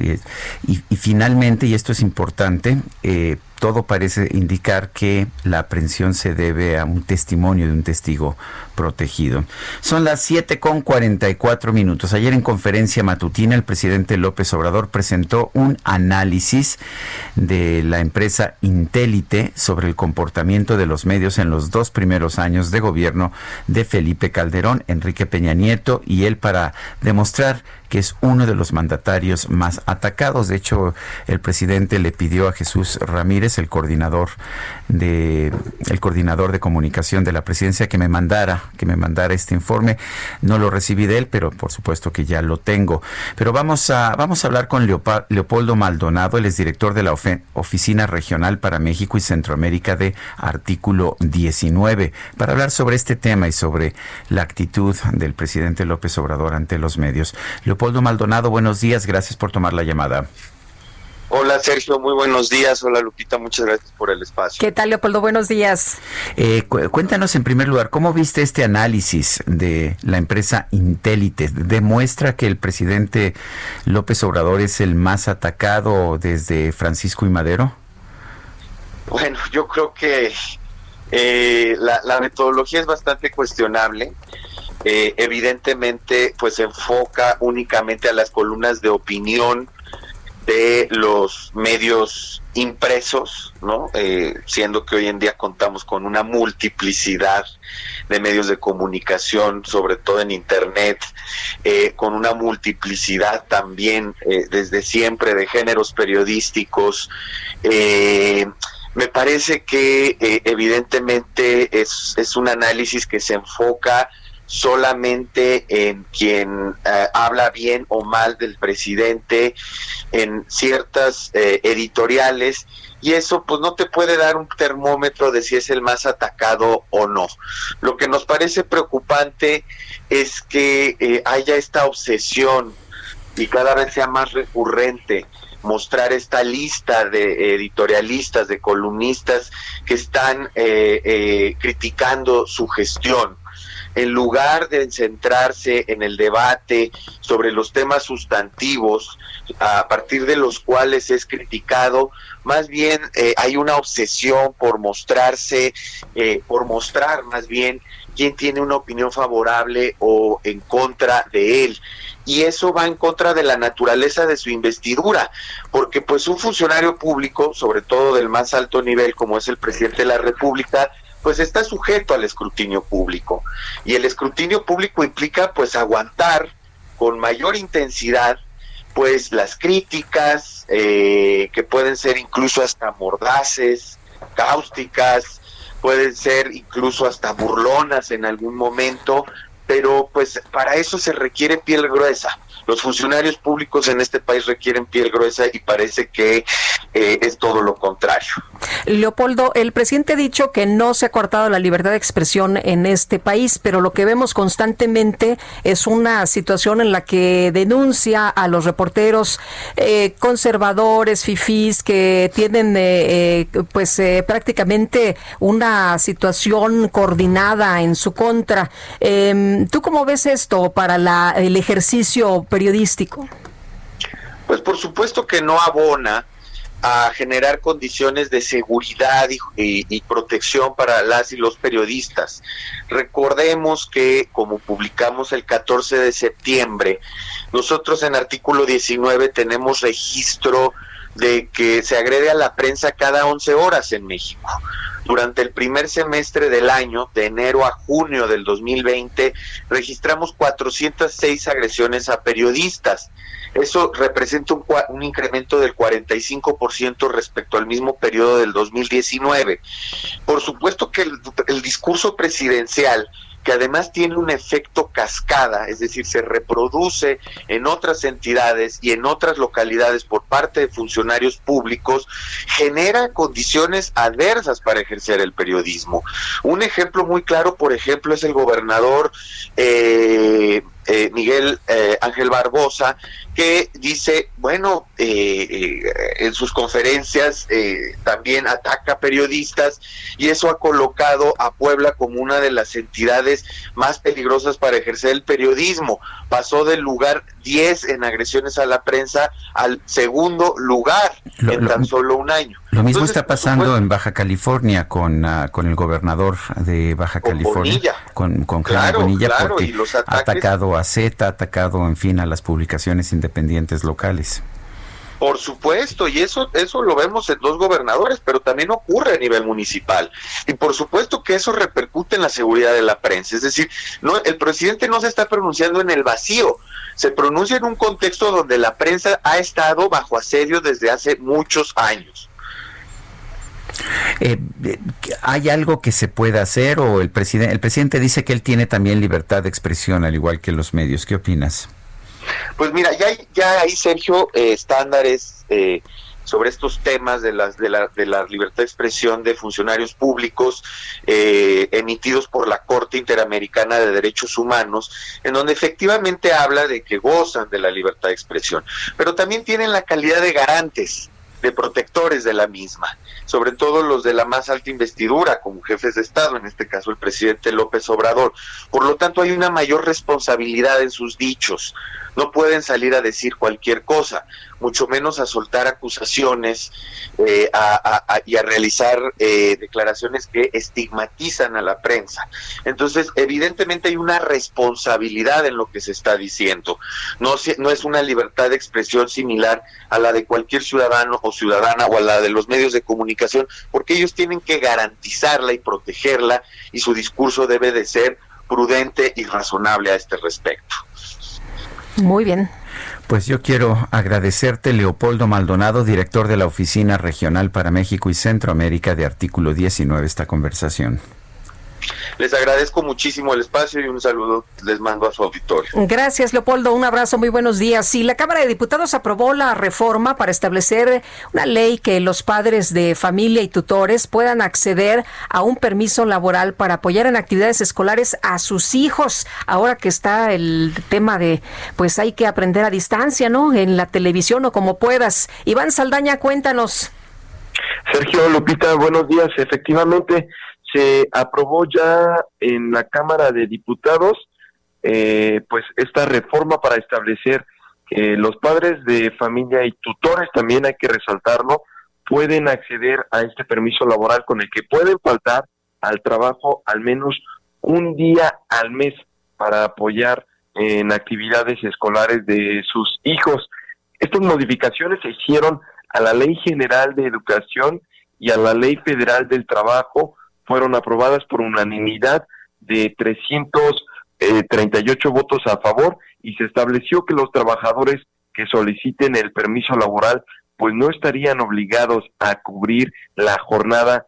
Y, finalmente, y esto es importante, eh, todo parece indicar que la aprehensión se debe a un testimonio de un testigo protegido. Son las 7 con 44 minutos. Ayer en conferencia matutina el presidente López Obrador presentó un análisis de la empresa Intelite sobre el comportamiento de los medios en los dos primeros años de gobierno de Felipe Calderón, Enrique Peña Nieto y él para demostrar que es uno de los mandatarios más atacados. De hecho, el presidente le pidió a Jesús Ramírez, el coordinador de el coordinador de comunicación de la presidencia, que me mandara, que me mandara este informe. No lo recibí de él, pero por supuesto que ya lo tengo. Pero vamos a vamos a hablar con Leopoldo Maldonado, él es director de la Oficina Regional para México y Centroamérica de Artículo 19, para hablar sobre este tema y sobre la actitud del presidente López Obrador ante los medios. Maldonado, buenos días, gracias por tomar la llamada. Hola Sergio, muy buenos días. Hola Lupita, muchas gracias por el espacio. ¿Qué tal Leopoldo? Buenos días. Eh, cuéntanos en primer lugar, ¿cómo viste este análisis de la empresa Intelite? ¿Demuestra que el presidente López Obrador es el más atacado desde Francisco y Madero? Bueno, yo creo que eh, la metodología es bastante cuestionable. Eh, evidentemente pues se enfoca únicamente a las columnas de opinión de los medios impresos, ¿no? Eh, siendo que hoy en día contamos con una multiplicidad de medios de comunicación, sobre todo en Internet, eh, con una multiplicidad también desde siempre de géneros periodísticos. me parece que evidentemente es un análisis que se enfoca solamente en quien eh, habla bien o mal del presidente en ciertas eh, editoriales y eso pues no te puede dar un termómetro de si es el más atacado o no. Lo que nos parece preocupante es que eh, haya esta obsesión y cada vez sea más recurrente mostrar esta lista de editorialistas, de columnistas que están criticando su gestión en lugar de centrarse en el debate sobre los temas sustantivos, a partir de los cuales es criticado, más bien eh, hay una obsesión por mostrarse, eh, por mostrar más bien quién tiene una opinión favorable o en contra de él. Y eso va en contra de la naturaleza de su investidura, porque pues un funcionario público, sobre todo del más alto nivel como es el presidente de la República, pues está sujeto al escrutinio público. Y el escrutinio público implica pues aguantar con mayor intensidad pues las críticas eh, que pueden ser incluso hasta mordaces, cáusticas, pueden ser incluso hasta burlonas en algún momento, pero pues para eso se requiere piel gruesa. Los funcionarios públicos en este país requieren piel gruesa y parece que eh, es todo lo contrario. Leopoldo, el presidente ha dicho que no se ha cortado la libertad de expresión en este país, pero lo que vemos constantemente es una situación en la que denuncia a los reporteros eh, conservadores, fifís, que tienen eh, pues prácticamente una situación coordinada en su contra. Em, ¿Tú cómo ves esto para la, el ejercicio periodístico? Pues por supuesto que no abona a generar condiciones de seguridad y, protección para las y los periodistas. Recordemos que, como publicamos el 14 de septiembre, nosotros en artículo 19 tenemos registro de que se agrede a la prensa cada 11 horas en México. Durante el primer semestre del año, de enero a junio del 2020, registramos 406 agresiones a periodistas. Eso representa un, un incremento del 45% respecto al mismo periodo del 2019. Por supuesto que el, el discurso presidencial que además tiene un efecto cascada, es decir, se reproduce en otras entidades y en otras localidades por parte de funcionarios públicos, genera condiciones adversas para ejercer el periodismo. Un ejemplo muy claro, por ejemplo, es el gobernador eh, eh, Miguel eh, Ángel Barbosa, que dice, bueno, eh, en sus conferencias también ataca periodistas y eso ha colocado a Puebla como una de las entidades más peligrosas para ejercer el periodismo. Pasó del lugar 10 en agresiones a la prensa al segundo lugar en tan solo un año. Lo mismo está pasando en Baja California con, ah, con el gobernador de Baja California, con, con claro, porque ha atacado a Z, ha atacado, en fin, a las publicaciones independientes locales. Por supuesto, y eso, eso lo vemos en dos gobernadores, pero también ocurre a nivel municipal. Y por supuesto que eso repercute en la seguridad de la prensa. Es decir, no, el presidente no se está pronunciando en el vacío, se pronuncia en un contexto donde la prensa ha estado bajo asedio desde hace muchos años. Eh, ¿Hay algo que se pueda hacer o el presidente, el presidente dice que él tiene también libertad de expresión al igual que los medios? ¿Qué opinas? Pues mira, ya hay, ya hay Sergio, eh, estándares eh, sobre estos temas de, las, de, la, de la libertad de expresión de funcionarios públicos emitidos por la Corte Interamericana de Derechos Humanos, en donde efectivamente habla de que gozan de la libertad de expresión, pero también tienen la calidad de garantes de protectores de la misma, sobre todo los de la más alta investidura, como jefes de Estado, en este caso el presidente López Obrador. Por lo tanto, hay una mayor responsabilidad en sus dichos. No pueden salir a decir cualquier cosa mucho menos a soltar acusaciones eh, y a realizar eh, declaraciones que estigmatizan a la prensa. Entonces, evidentemente hay una responsabilidad en lo que se está diciendo. No, no es una libertad de expresión similar a la de cualquier ciudadano o ciudadana o a la de los medios de comunicación, porque ellos tienen que garantizarla y protegerla y su discurso debe de ser prudente y razonable a este respecto. Muy bien. Pues yo quiero agradecerte, Leopoldo Maldonado, director de la Oficina Regional para México y Centroamérica de Artículo 19, esta conversación. Les agradezco muchísimo el espacio y un saludo les mando a su auditorio. Gracias, Leopoldo. Un abrazo, muy buenos días. Sí, la Cámara de Diputados aprobó la reforma para establecer una ley que los padres de familia y tutores puedan acceder a un permiso laboral para apoyar en actividades escolares a sus hijos. Ahora que está el tema de, pues hay que aprender a distancia, ¿no? En la televisión o como puedas. Iván Saldaña, cuéntanos. Sergio Lupita, buenos días. Efectivamente, se aprobó ya en la Cámara de Diputados eh, pues esta reforma para establecer que los padres de familia y tutores, también hay que resaltarlo, pueden acceder a este permiso laboral con el que pueden faltar al trabajo al menos un día al mes para apoyar en actividades escolares de sus hijos. Estas modificaciones se hicieron a la Ley General de Educación y a la Ley Federal del Trabajo fueron aprobadas por unanimidad de 338 eh, votos a favor y se estableció que los trabajadores que soliciten el permiso laboral pues no estarían obligados a cubrir la jornada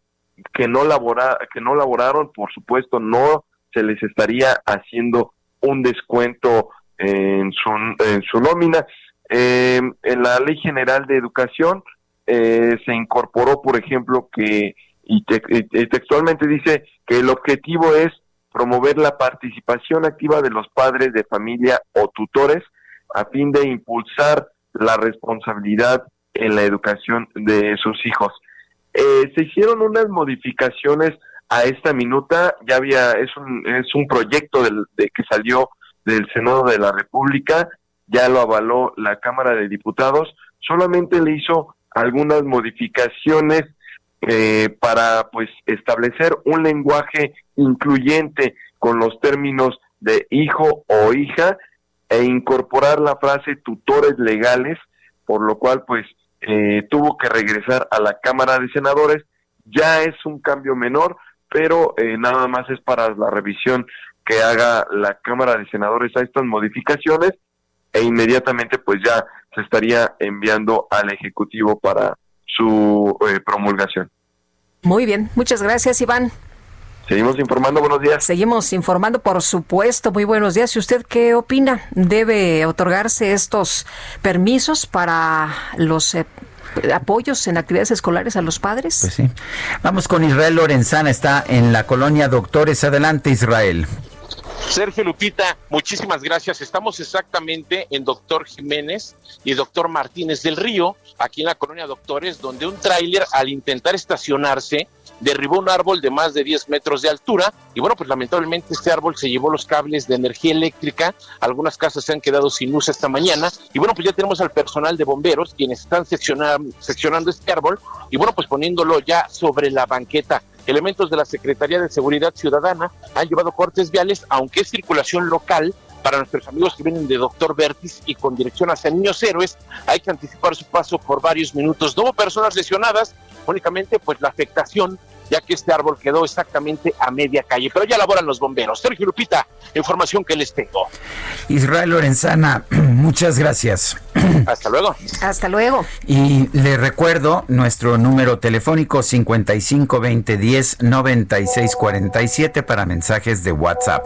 que no labora, que no laboraron, por supuesto no se les estaría haciendo un descuento en su, en su nómina. Em, en la Ley General de Educación eh, se incorporó, por ejemplo, que y, textualmente dice que el objetivo es promover la participación activa de los padres de familia o tutores a fin de impulsar la responsabilidad en la educación de sus hijos. Eh, se hicieron unas modificaciones a esta minuta, ya había, es un, es un proyecto del, de que salió del Senado de la República, ya lo avaló la Cámara de Diputados, solamente le hizo algunas modificaciones eh, para pues establecer un lenguaje incluyente con los términos de hijo o hija e incorporar la frase tutores legales, por lo cual pues eh, tuvo que regresar a la Cámara de Senadores. Ya es un cambio menor, pero eh, nada más es para la revisión que haga la Cámara de Senadores a estas modificaciones e inmediatamente pues ya se estaría enviando al Ejecutivo para su eh, promulgación. Muy bien, muchas gracias Iván. Seguimos informando, buenos días. Seguimos informando, por supuesto, muy buenos días. ¿Y usted qué opina? ¿Debe otorgarse estos permisos para los eh, apoyos en actividades escolares a los padres? Pues sí. Vamos con Israel Lorenzana, está en la colonia Doctores. Adelante, Israel. Sergio Lupita, muchísimas gracias. Estamos exactamente en Doctor Jiménez y Doctor Martínez del Río, aquí en la colonia Doctores, donde un tráiler al intentar estacionarse derribó un árbol de más de 10 metros de altura y bueno, pues lamentablemente este árbol se llevó los cables de energía eléctrica, algunas casas se han quedado sin luz esta mañana y bueno, pues ya tenemos al personal de bomberos quienes están seccionando, seccionando este árbol y bueno, pues poniéndolo ya sobre la banqueta. Elementos de la Secretaría de Seguridad Ciudadana han llevado cortes viales, aunque es circulación local, para nuestros amigos que vienen de Doctor Vertis y con dirección hacia Niños Héroes, hay que anticipar su paso por varios minutos. No hubo personas lesionadas, únicamente pues la afectación ya que este árbol quedó exactamente a media calle, pero ya laboran los bomberos. Sergio Lupita, información que les tengo. Israel Lorenzana, *clears throat* muchas gracias. *clears throat* Hasta luego. Hasta luego. Y le recuerdo nuestro número telefónico 552010 9647 para mensajes de WhatsApp.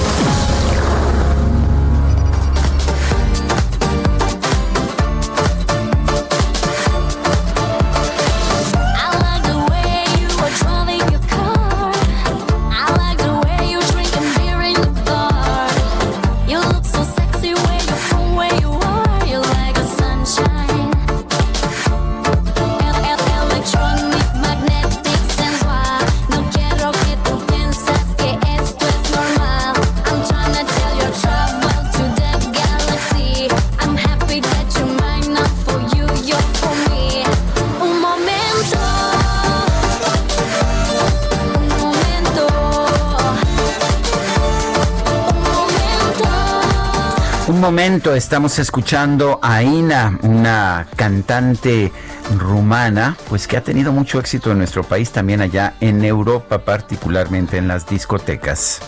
Momento estamos escuchando a Ina, una cantante rumana, pues que ha tenido mucho éxito en nuestro país, también allá en Europa, particularmente en las discotecas.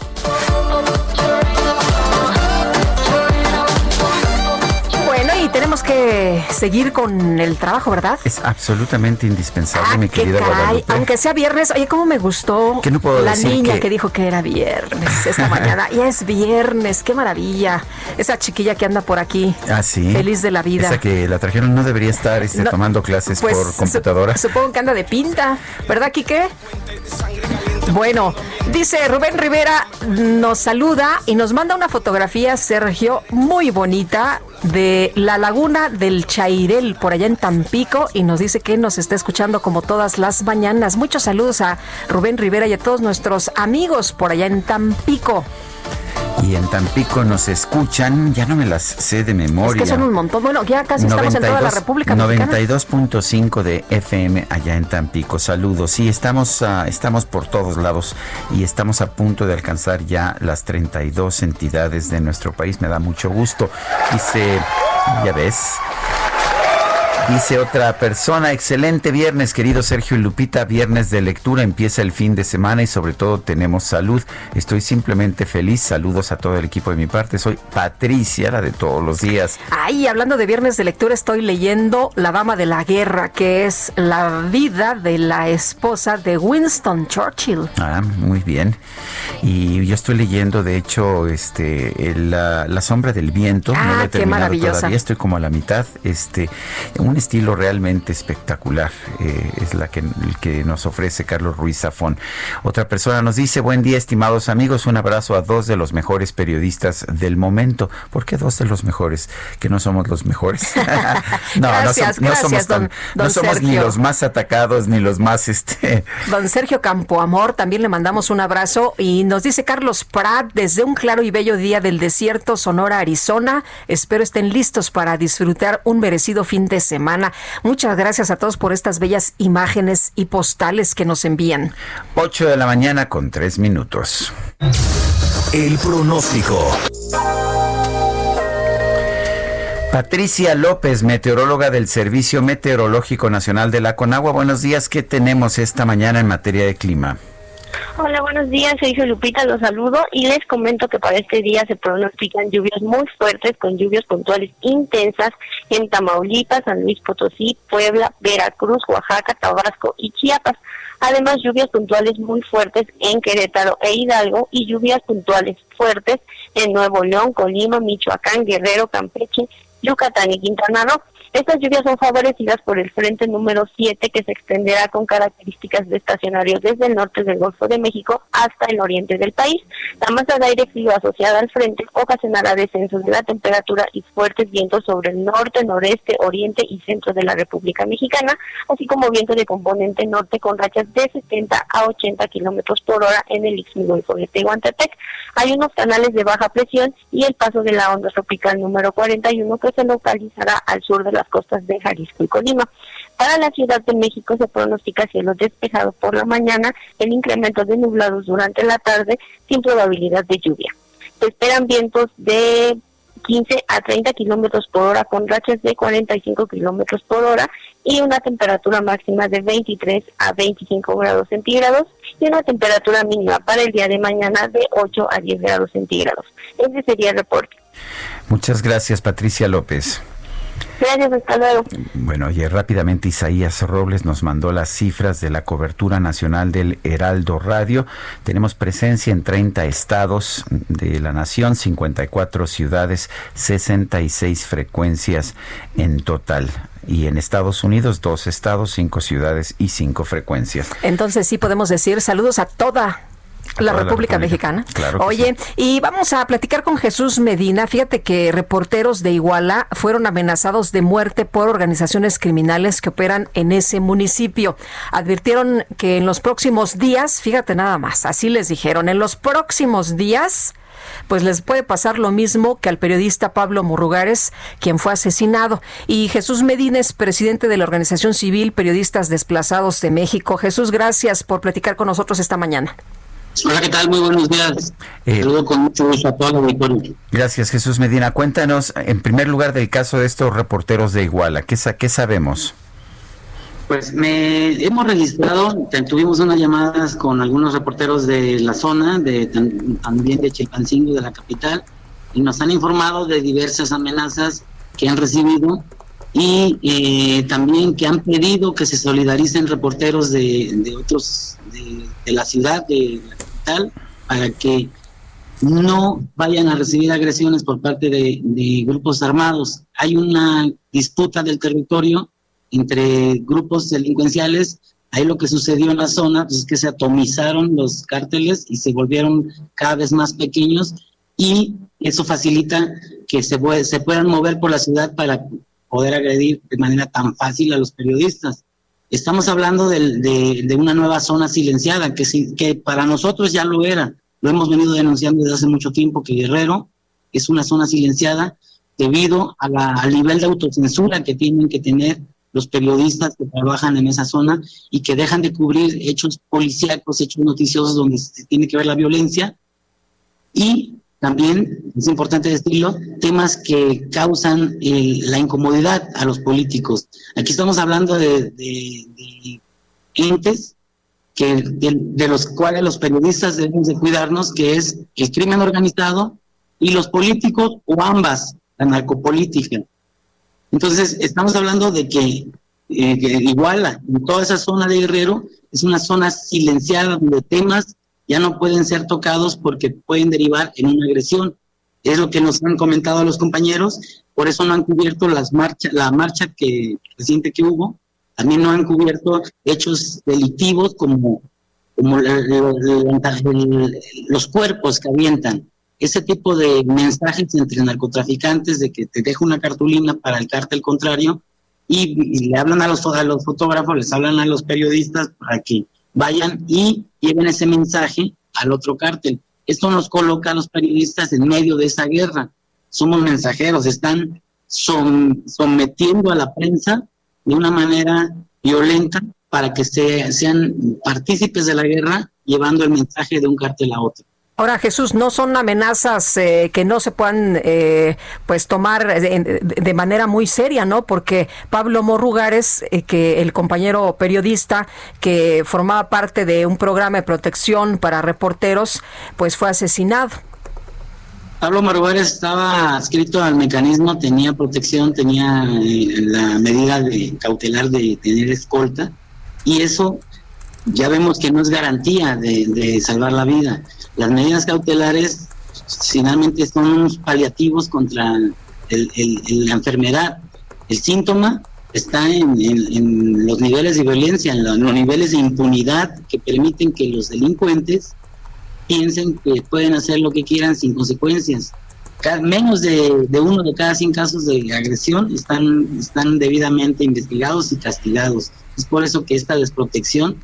Tenemos que seguir con el trabajo, ¿verdad? Es absolutamente indispensable, ah, mi querida caray. Aunque sea viernes, oye, cómo me gustó no puedo la decir niña que... dijo que era viernes esta *laughs* mañana. Ya es viernes, qué maravilla. Esa chiquilla que anda por aquí. Ah, sí. Feliz de la vida. Esa que la trajeron no debería estar este, tomando clases pues, por computadora. supongo que anda de pinta, ¿verdad, Quique? Bueno, dice Rubén Rivera, nos saluda y nos manda una fotografía, Sergio, muy bonita de la laguna del Chairel, por allá en Tampico, y nos dice que nos está escuchando como todas las mañanas. Muchos saludos a Rubén Rivera y a todos nuestros amigos por allá en Tampico. Y en Tampico nos escuchan, ya no me las sé de memoria. Es que son un montón. Bueno, ya casi estamos en toda la República 92.5 de FM allá en Tampico. Saludos. Sí, estamos, uh, estamos por todos lados y estamos a punto de alcanzar ya las 32 entidades de nuestro país. Me da mucho gusto. Dice, ya ves, Dice otra persona, excelente viernes, querido Sergio y Lupita, viernes de lectura, empieza el fin de semana y sobre todo tenemos salud. Estoy simplemente feliz, saludos a todo el equipo de mi parte, soy Patricia, la de todos los días. Ay, hablando de viernes de lectura, estoy leyendo La Dama de la Guerra, que es la vida de la esposa de Winston Churchill. Ah, muy bien. Y yo estoy leyendo, de hecho, este, la, sombra del viento. Ah, no qué maravillosa. Todavía estoy como a la mitad. Este, un estilo realmente espectacular eh, es la que, el que nos ofrece Carlos Ruiz Zafón. Otra persona nos dice, buen día estimados amigos, un abrazo a dos de los mejores periodistas del momento. ¿Por qué dos de los mejores? Que no somos los mejores. *laughs* no, gracias, no, somos, no somos ni los más atacados ni los más este. *laughs* Don Sergio Campoamor, también le mandamos un abrazo y nos dice Carlos Prat desde un claro y bello día del desierto Sonora, Arizona. Espero estén listos para disfrutar un merecido fin de semana Muchas gracias a todos por estas bellas imágenes y postales que nos envían. 8 de la mañana con 3 minutos. El pronóstico. Patricia López, meteoróloga del Servicio Meteorológico Nacional de la Conagua. Buenos días, ¿qué tenemos esta mañana en materia de clima? Hola, buenos días, soy Lupita, los saludo y les comento que para este día se pronostican lluvias muy fuertes con lluvias puntuales intensas en Tamaulipas, San Luis Potosí, Puebla, Veracruz, Oaxaca, Tabasco y Chiapas. Además, lluvias puntuales muy fuertes en Querétaro e Hidalgo y lluvias puntuales fuertes en Nuevo León, Colima, Michoacán, Guerrero, Campeche, Yucatán y Quintana Roo. Estas lluvias son favorecidas por el frente número 7 que se extenderá con características de estacionario desde el norte del Golfo de México hasta el oriente del país. La masa de aire frío asociada al frente ocasionará descensos de la temperatura y fuertes vientos sobre el norte, noreste, oriente y centro de la República Mexicana, así como viento de componente norte con rachas de 70 a 80 kilómetros por hora en el Istmo Golfo de Tehuantepec. Hay unos canales de baja presión y el paso de la onda tropical número 41 que se localizará al sur de la costas de Jalisco y Colima. Para la Ciudad de México se pronostica cielo despejado por la mañana, el incremento de nublados durante la tarde sin probabilidad de lluvia. Se esperan vientos de 15 a 30 kilómetros por hora con rachas de 45 kilómetros por hora y una temperatura máxima de 23 a 25 grados centígrados y una temperatura mínima para el día de mañana de 8 a 10 grados centígrados. Ese sería el reporte. Muchas gracias, Patricia López. Gracias, hasta luego. Bueno, y rápidamente Isaías Robles nos mandó las cifras de la cobertura nacional del Heraldo Radio. Tenemos presencia en 30 estados de la nación, 54 ciudades, 66 frecuencias en total y en Estados Unidos dos estados, cinco ciudades y cinco frecuencias. Entonces sí podemos decir saludos a toda la República, Mexicana. Oye, y vamos a platicar con Jesús Medina. Fíjate que reporteros de Iguala fueron amenazados de muerte por organizaciones criminales que operan en ese municipio. Advirtieron que en los próximos días, fíjate nada más, así les dijeron, en los próximos días pues les puede pasar lo mismo que al periodista Pablo Murrugares, quien fue asesinado. Y Jesús Medina es presidente de la Organización Civil Periodistas Desplazados de México. Jesús, gracias por platicar con nosotros esta mañana. Hola, ¿qué tal? Muy buenos días. Eh, Saludo con mucho gusto a la auditorio. Gracias, Jesús Medina. Cuéntanos, en primer lugar, del caso de estos reporteros de Iguala. ¿Qué, qué sabemos? Pues me hemos registrado, tuvimos unas llamadas con algunos reporteros de la zona, de también de Chilpancingo, de la capital, y nos han informado de diversas amenazas que han recibido y eh, también que han pedido que se solidaricen reporteros de, de otros de, de, la ciudad, de la para que no vayan a recibir agresiones por parte de, grupos armados. Hay una disputa del territorio entre grupos delincuenciales. Ahí lo que sucedió en la zona pues, es que se atomizaron los cárteles y se volvieron cada vez más pequeños y eso facilita que se puedan mover por la ciudad para poder agredir de manera tan fácil a los periodistas. Estamos hablando de, de, una nueva zona silenciada, que, que para nosotros ya lo era. Lo hemos venido denunciando desde hace mucho tiempo, que Guerrero es una zona silenciada debido a la, al nivel de autocensura que tienen que tener los periodistas que trabajan en esa zona y que dejan de cubrir hechos policíacos, hechos noticiosos donde tiene que ver la violencia y también, es importante decirlo, temas que causan eh, la incomodidad a los políticos. Aquí estamos hablando de, entes que, de, los cuales los periodistas debemos de cuidarnos, que es el crimen organizado y los políticos o ambas, la narcopolítica. Entonces, estamos hablando de que, eh, que igual en toda esa zona de Guerrero es una zona silenciada donde temas ya no pueden ser tocados porque pueden derivar en una agresión. Es lo que nos han comentado los compañeros, por eso no han cubierto las marchas, la marcha que reciente que hubo, también no han cubierto hechos delictivos como, como los cuerpos que avientan. Ese tipo de mensajes entre narcotraficantes de que te dejo una cartulina para el cártel contrario y, le hablan a los, a los fotógrafos, les hablan a los periodistas para que vayan y lleven ese mensaje al otro cártel. Esto nos coloca a los periodistas en medio de esa guerra. Somos mensajeros, están sometiendo a la prensa de una manera violenta para que sean partícipes de la guerra llevando el mensaje de un cartel a otro. Ahora, Jesús, no son amenazas eh, que no se puedan eh, pues tomar de, manera muy seria, ¿no? Porque Pablo Morrugares, eh, que el compañero periodista que formaba parte de un programa de protección para reporteros, pues fue asesinado. Pablo Morrugares estaba adscrito al mecanismo, tenía protección, tenía la medida de cautelar de tener escolta y eso ya vemos que no es garantía de salvar la vida. Las medidas cautelares finalmente son unos paliativos contra la enfermedad. El síntoma está en, los niveles de violencia, en los, niveles de impunidad que permiten que los delincuentes piensen que pueden hacer lo que quieran sin consecuencias. menos de, de, uno de cada 100 casos de agresión están, están debidamente investigados y castigados. Es por eso que esta desprotección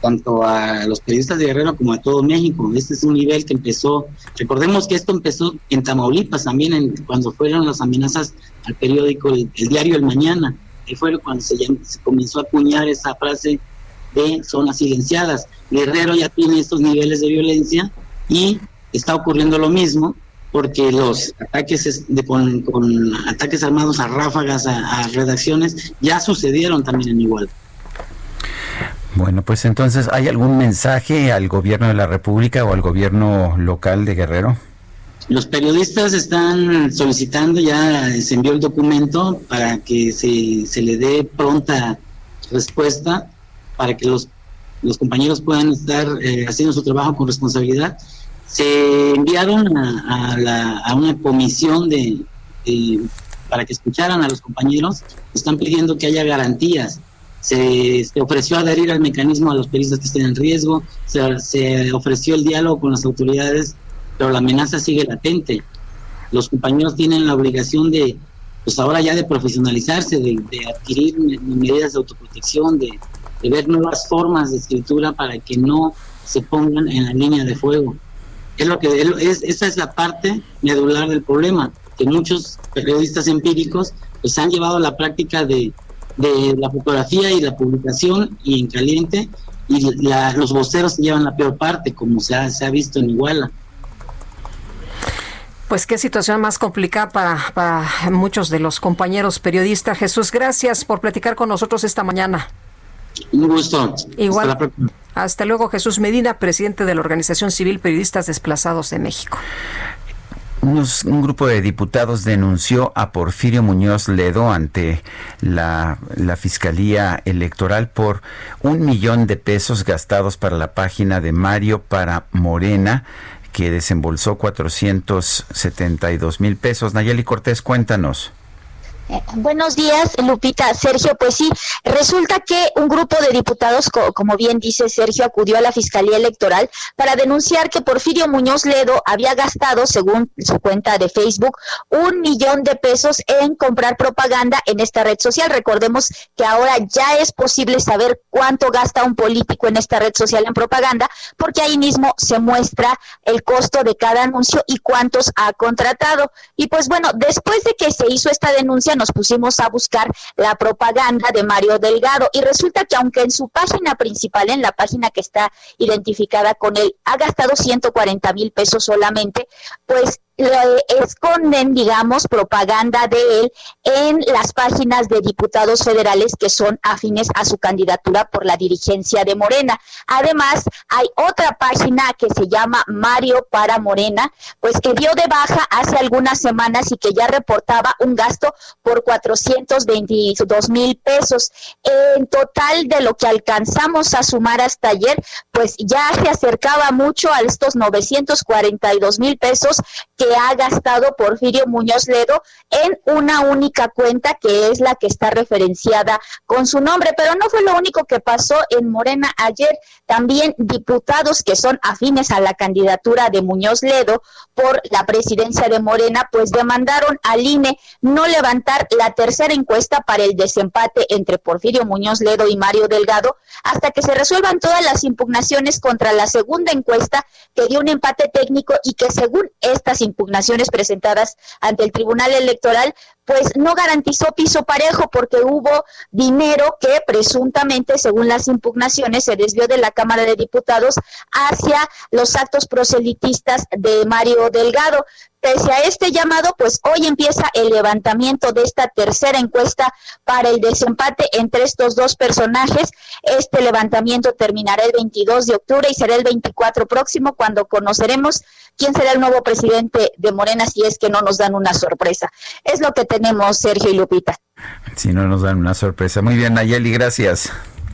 tanto a los periodistas de Guerrero como a todo México. Este es un nivel que empezó, recordemos que esto empezó en Tamaulipas también, en, cuando fueron las amenazas al periódico, el, diario El Mañana, que fue cuando se, se comenzó a acuñar esa frase de zonas silenciadas. Guerrero ya tiene estos niveles de violencia y está ocurriendo lo mismo porque los ataques de, con, ataques armados a ráfagas a, a redacciones ya sucedieron también en igual. Bueno, pues entonces, ¿hay algún mensaje al gobierno de la República o al gobierno local de Guerrero? Los periodistas están solicitando, ya se envió el documento para que se, se le dé pronta respuesta, para que los, los compañeros puedan estar eh, haciendo su trabajo con responsabilidad. Se enviaron a, a una comisión de, para que escucharan a los compañeros, están pidiendo que haya garantías se, ofreció adherir al mecanismo a los periodistas que estén en riesgo, se, ofreció el diálogo con las autoridades, pero la amenaza sigue latente. Los compañeros tienen la obligación de, pues ahora ya de profesionalizarse, de, adquirir medidas de autoprotección, de, ver nuevas formas de escritura para que no se pongan en la línea de fuego. Es lo que es, esa es la parte medular del problema, que muchos periodistas empíricos pues han llevado a la práctica de de la fotografía y la publicación y en caliente y los voceros llevan la peor parte como se ha, se ha visto en Iguala. Pues qué situación más complicada para, para muchos de los compañeros periodistas. Jesús, gracias por platicar con nosotros esta mañana. Un gusto. Igual. Hasta, Hasta luego, Jesús Medina, presidente de la Organización Civil Periodistas Desplazados de México un grupo de diputados denunció a Porfirio Muñoz Ledo ante la, la, Fiscalía Electoral por un millón de pesos gastados para la página de Mario para Morena que desembolsó 472 mil pesos. Nayeli Cortés, cuéntanos. Eh, buenos días, Lupita. Sergio, pues sí, resulta que un grupo de diputados, como bien dice Sergio, acudió a la Fiscalía Electoral para denunciar que Porfirio Muñoz Ledo había gastado, según su cuenta de Facebook, un millón de pesos en comprar propaganda en esta red social. Recordemos que ahora ya es posible saber cuánto gasta un político en esta red social en propaganda, porque ahí mismo se muestra el costo de cada anuncio y cuántos ha contratado. Y pues bueno, después de que se hizo esta denuncia, nos pusimos a buscar la propaganda de Mario Delgado. Y resulta que aunque en su página principal, en la página que está identificada con él, ha gastado 140 mil pesos solamente, pues esconden, digamos, propaganda de él en las páginas de diputados federales que son afines a su candidatura por la dirigencia de Morena. Además, hay otra página que se llama Mario para Morena, pues que dio de baja hace algunas semanas y que ya reportaba un gasto por 422 mil pesos. En total de lo que alcanzamos a sumar hasta ayer, pues ya se acercaba mucho a estos 942 mil pesos que ha gastado Porfirio Muñoz Ledo en una única cuenta que es la que está referenciada con su nombre. Pero no fue lo único que pasó en Morena ayer. También diputados que son afines a la candidatura de Muñoz Ledo por la presidencia de Morena, pues demandaron al INE no levantar la tercera encuesta para el desempate entre Porfirio Muñoz Ledo y Mario Delgado hasta que se resuelvan todas las impugnaciones contra la segunda encuesta que dio un empate técnico y que según estas impugnaciones presentadas ante el Tribunal Electoral, pues no garantizó piso parejo porque hubo dinero que presuntamente, según las impugnaciones, se desvió de la Cámara de Diputados hacia los actos proselitistas de Mario Delgado. Pese a este llamado, pues hoy empieza el levantamiento de esta tercera encuesta para el desempate entre estos dos personajes. Este levantamiento terminará el 22 de octubre y será el 24 próximo cuando conoceremos quién será el nuevo presidente de Morena si es que no nos dan una sorpresa. Es lo que tenemos, Sergio y Lupita. Si no nos dan una sorpresa. Muy bien, Nayeli, gracias.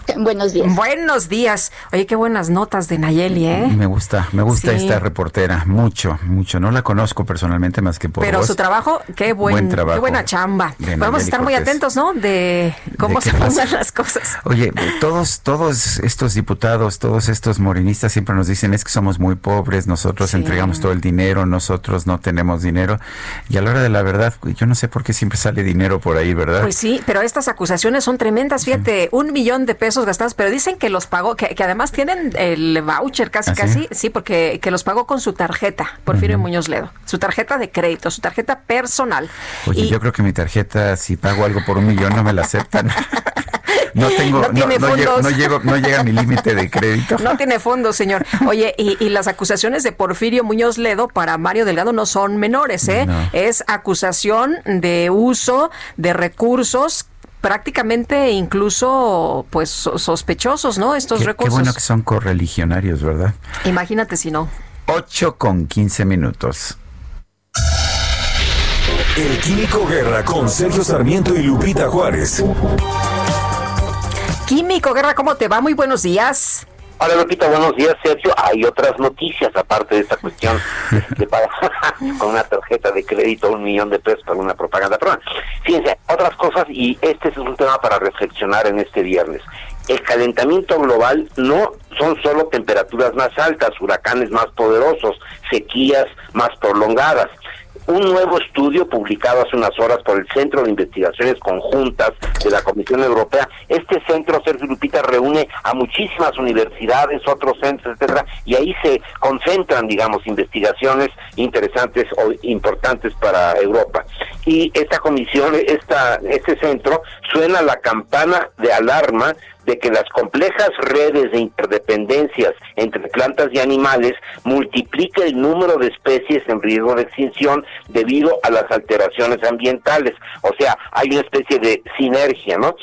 *laughs* Buenos días. Buenos días. Oye, qué buenas notas de Nayeli, ¿eh? Me gusta, me gusta esta reportera, mucho, mucho. No la conozco personalmente más que por Pero su trabajo, qué buen, trabajo. Qué buena chamba. Vamos a estar muy atentos, ¿no? De cómo se pasan las cosas. Oye, todos, todos estos diputados, todos estos morenistas siempre nos dicen es que somos muy pobres, nosotros entregamos todo el dinero, nosotros no tenemos dinero. Y a la hora de la verdad, yo no sé por qué siempre sale dinero por ahí, ¿verdad? Pues sí, pero estas acusaciones son tremendas. Fíjate, un millón de pesos gastados, pero dicen que los pagó, que, además tienen el voucher casi, ¿Ah, casi, sí, porque que los pagó con su tarjeta, Porfirio Muñoz Ledo, su tarjeta de crédito, su tarjeta personal. Oye, yo creo que mi tarjeta, si pago algo por un millón, no me la aceptan. *laughs* No tengo, no, tiene fondos. no, llego, no llega mi límite de crédito. No tiene fondos, señor. Oye, y, y, las acusaciones de Porfirio Muñoz Ledo para Mario Delgado no son menores, ¿eh? Es acusación de uso de recursos prácticamente incluso pues sospechosos, ¿no? Estos recursos. Qué bueno que son correligionarios, ¿verdad? Imagínate si no. 8 con 15 minutos. El Químico Guerra con Sergio Sarmiento y Lupita Juárez. Químico Guerra, ¿cómo te va? Muy buenos días. Hola Lupita, buenos días Sergio. Hay otras noticias aparte de esta cuestión de pagar *laughs* con una tarjeta de crédito un millón de pesos para una propaganda. Pero fíjense, otras cosas y este es un tema para reflexionar en este viernes. El calentamiento global no son solo temperaturas más altas, huracanes más poderosos, sequías más prolongadas un nuevo estudio publicado hace unas horas por el Centro de Investigaciones Conjuntas de la Comisión Europea. Este centro, Sergio Lupita, reúne a muchísimas universidades, otros centros, etcétera, y ahí se concentran, digamos, investigaciones interesantes o importantes para Europa. Y esta comisión, esta, este centro, suena la campana de alarma de que las complejas redes de interdependencias entre plantas y animales multiplica el número de especies en riesgo de extinción debido a las alteraciones ambientales. O sea, hay una especie de sinergia, ¿no?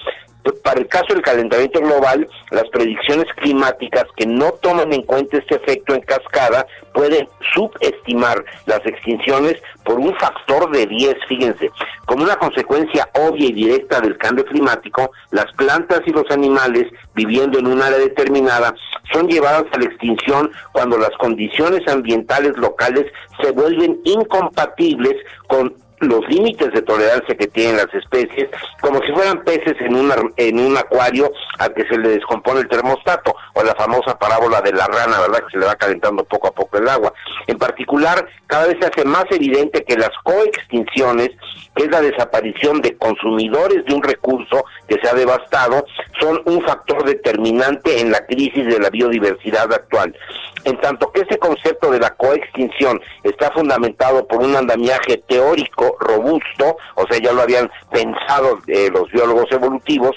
Para el caso del calentamiento global, las predicciones climáticas que no toman en cuenta este efecto en cascada pueden subestimar las extinciones por un factor de 10, fíjense. Como una consecuencia obvia y directa del cambio climático, las plantas y los animales viviendo en un área determinada son llevadas a la extinción cuando las condiciones ambientales locales se vuelven incompatibles con los límites de tolerancia que tienen las especies, como si fueran peces en, una, en un acuario al que se le descompone el termostato, o la famosa parábola de la rana, ¿verdad? Que se le va calentando poco a poco el agua. En particular, cada vez se hace más evidente que las coextinciones, que es la desaparición de consumidores de un recurso que se ha devastado, son un factor determinante en la crisis de la biodiversidad actual. En tanto que ese concepto de la coextinción está fundamentado por un andamiaje teórico robusto, o sea, ya lo habían pensado eh, los biólogos evolutivos,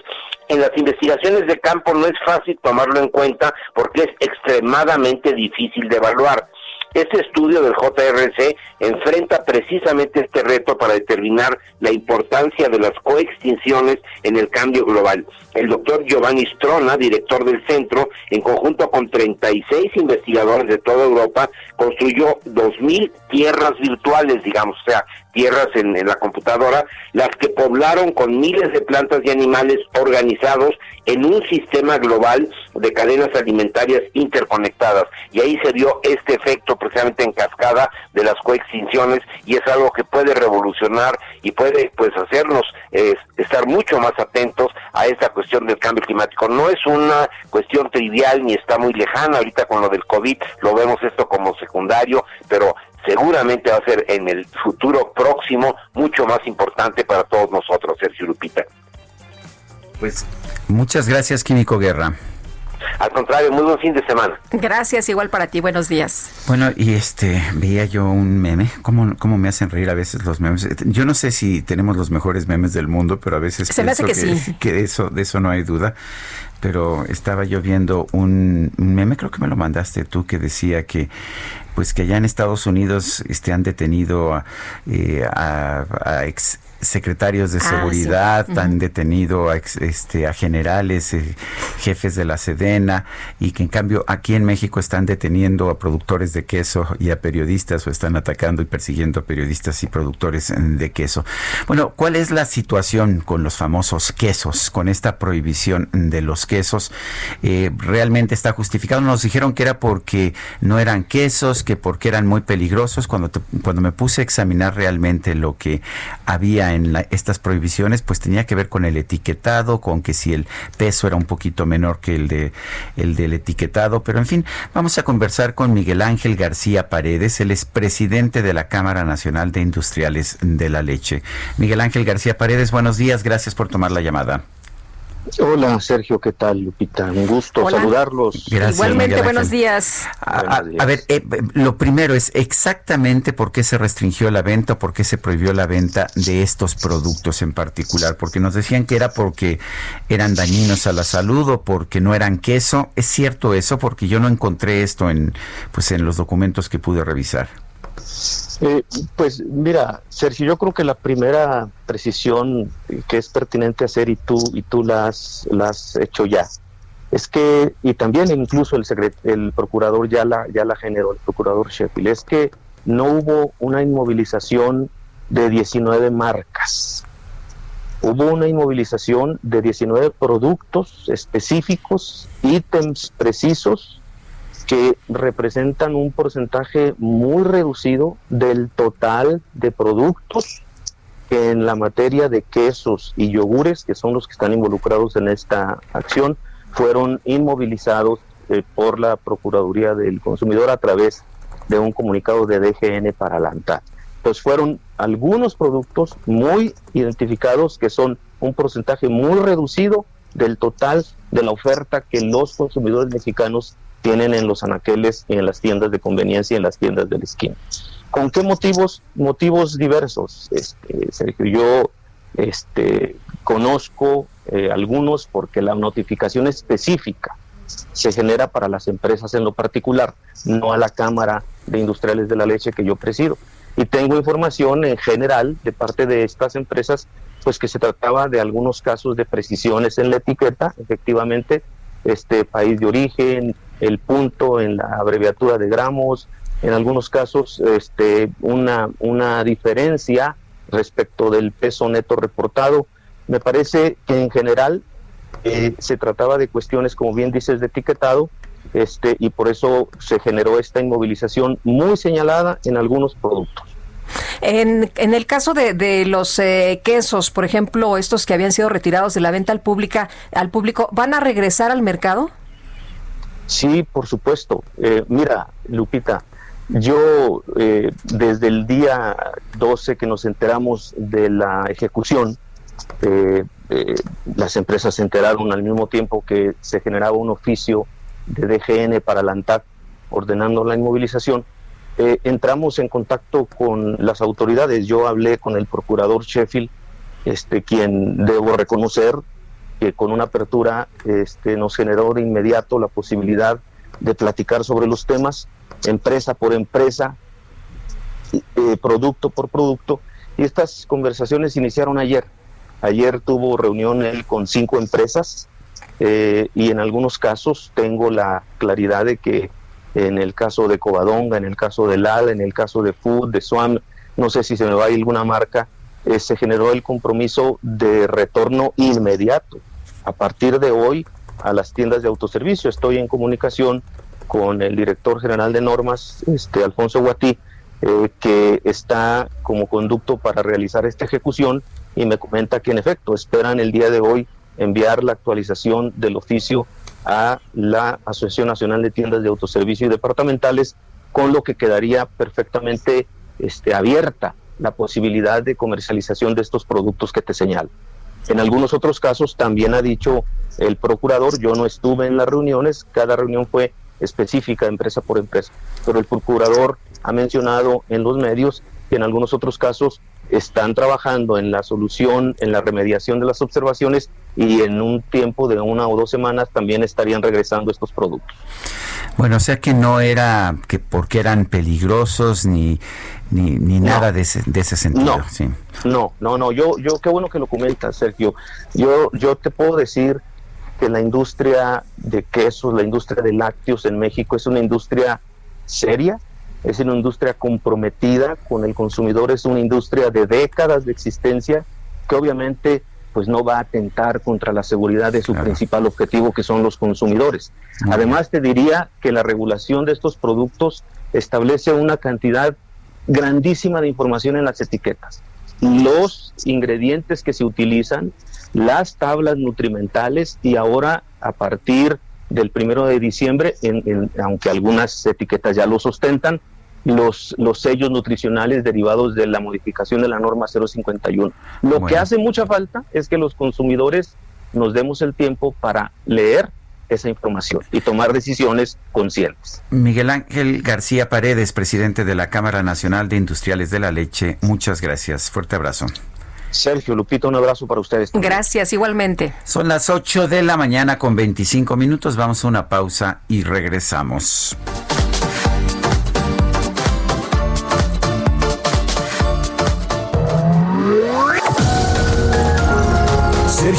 en las investigaciones de campo no es fácil tomarlo en cuenta porque es extremadamente difícil de evaluar. Este estudio del JRC enfrenta precisamente este reto para determinar la importancia de las coextinciones en el cambio global. El doctor Giovanni Strona, director del centro, en conjunto con 36 investigadores de toda Europa, construyó 2.000 tierras virtuales, digamos, o sea, tierras en, la computadora, las que poblaron con miles de plantas y animales organizados en un sistema global de cadenas alimentarias interconectadas. Y ahí se dio este efecto precisamente en cascada de las coextinciones y es algo que puede revolucionar y puede pues hacernos estar mucho más atentos a esta cuestión del cambio climático. No es una cuestión trivial ni está muy lejana, ahorita con lo del COVID lo vemos esto como secundario, pero seguramente va a ser en el futuro próximo mucho más importante para todos nosotros, Sergio Lupita. Pues muchas gracias, Químico Guerra. Al contrario, muy buen fin de semana. Gracias, igual para ti. Buenos días. Bueno, y este, veía yo un meme. ¿Cómo, cómo me hacen reír a veces los memes? Yo no sé si tenemos los mejores memes del mundo, pero a veces Se me hace que, sí. que eso, de eso no hay duda pero estaba yo viendo un, meme, creo que me lo mandaste tú, que decía que pues que allá en Estados Unidos este, han detenido a, eh, a ex secretarios de ah, seguridad, han detenido a, este, a generales, eh, jefes de la Sedena, y que en cambio aquí en México están deteniendo a productores de queso y a periodistas o están atacando y persiguiendo a periodistas y productores de queso. Bueno, ¿cuál es la situación con los famosos quesos, con esta prohibición de los quesos? Eh, ¿Realmente está justificado? Nos dijeron que era porque no eran quesos, que porque eran muy peligrosos. Cuando, cuando me puse a examinar realmente lo que había en estas prohibiciones, pues tenía que ver con el etiquetado, con que si el peso era un poquito menor que el de el del etiquetado, pero en fin, vamos a conversar con Miguel Ángel García Paredes, él es presidente de la Cámara Nacional de Industriales de la Leche. Miguel Ángel García Paredes, buenos días, gracias por tomar la llamada. Hola Sergio, ¿qué tal Lupita? Un gusto saludarlos. Igualmente, buenos días. A, ver, eh, lo primero es exactamente por qué se restringió la venta o por qué se prohibió la venta de estos productos en particular, porque nos decían que era porque eran dañinos a la salud o porque no eran queso. ¿Es cierto eso? Porque yo no encontré esto en, pues, en los documentos que pude revisar. Eh, pues mira, Sergio, yo creo que la primera precisión que es pertinente hacer y tú y tú la has, hecho ya es que y también incluso el el procurador ya la ya la generó el procurador Sheffield es que no hubo una inmovilización de 19 marcas. Hubo una inmovilización de 19 productos específicos, ítems precisos que representan un porcentaje muy reducido del total de productos que en la materia de quesos y yogures, que son los que están involucrados en esta acción, fueron inmovilizados eh, por la Procuraduría del Consumidor a través de un comunicado de DGN para la ANTAD. Pues fueron algunos productos muy identificados que son un porcentaje muy reducido del total de la oferta que los consumidores mexicanos tienen en los anaqueles y en las tiendas de conveniencia y en las tiendas del esquina. ¿Con qué motivos? Motivos diversos, este, Sergio. Yo este, conozco eh, algunos porque la notificación específica se genera para las empresas en lo particular, no a la Cámara de Industriales de la Leche que yo presido. Y tengo información en general de parte de estas empresas, pues que se trataba de algunos casos de precisiones en la etiqueta, efectivamente, este país de origen, el punto en la abreviatura de gramos, en algunos casos este, una, una diferencia respecto del peso neto reportado. Me parece que en general eh, se trataba de cuestiones, como bien dices, de etiquetado, este, y por eso se generó esta inmovilización muy señalada en algunos productos. En, en el caso de, de los eh, quesos, por ejemplo, estos que habían sido retirados de la venta al, pública, al público, ¿van a regresar al mercado? Sí, por supuesto. Eh, mira, Lupita, yo eh, desde el día 12 que nos enteramos de la ejecución, eh, las empresas se enteraron al mismo tiempo que se generaba un oficio de DGN para la ANTAC ordenando la inmovilización, entramos en contacto con las autoridades. Yo hablé con el procurador Sheffield, este, quien debo reconocer que con una apertura este, nos generó de inmediato la posibilidad de platicar sobre los temas, empresa por empresa, eh, producto por producto, y estas conversaciones iniciaron ayer. Ayer tuvo reunión él con cinco empresas eh, y en algunos casos tengo la claridad de que en el caso de Covadonga, en el caso de LAL, en el caso de Food, de Swam, no sé si se me va a ir alguna marca, eh, se generó el compromiso de retorno inmediato. A partir de hoy, a las tiendas de autoservicio. Estoy en comunicación con el director general de normas, este Alfonso Guatí, eh, que está como conducto para realizar esta ejecución y me comenta que en efecto esperan el día de hoy enviar la actualización del oficio a la Asociación Nacional de Tiendas de Autoservicio y Departamentales, con lo que quedaría perfectamente este, abierta la posibilidad de comercialización de estos productos que te señalo. En algunos otros casos también ha dicho el procurador, yo no estuve en las reuniones, cada reunión fue específica empresa por empresa, pero el procurador ha mencionado en los medios que en algunos otros casos están trabajando en la solución, en la remediación de las observaciones y en un tiempo de una o dos semanas también estarían regresando estos productos. Bueno, o sea que no era que porque eran peligrosos ni ni, ni nada de ese, de ese sentido. No, sí. no, no, no. Yo, yo, qué bueno que lo comentas, Sergio. Yo, yo te puedo decir que la industria de quesos, la industria de lácteos en México es una industria seria, es una industria comprometida con el consumidor, es una industria de décadas de existencia que obviamente pues no va a atentar contra la seguridad de su principal objetivo que son los consumidores. Además te diría que la regulación de estos productos establece una cantidad grandísima de información en las etiquetas. Los ingredientes que se utilizan, las tablas nutrimentales y ahora a partir del primero de diciembre, aunque algunas etiquetas ya lo sustentan, los, los sellos nutricionales derivados de la modificación de la norma 051. Lo que hace mucha falta es que los consumidores nos demos el tiempo para leer esa información y tomar decisiones conscientes. Miguel Ángel García Paredes, presidente de la Cámara Nacional de Industriales de la Leche, muchas gracias. Fuerte abrazo. Sergio, Lupito, un abrazo para ustedes. Gracias, igualmente. Son las 8 de la mañana con 25 minutos. Vamos a una pausa y regresamos.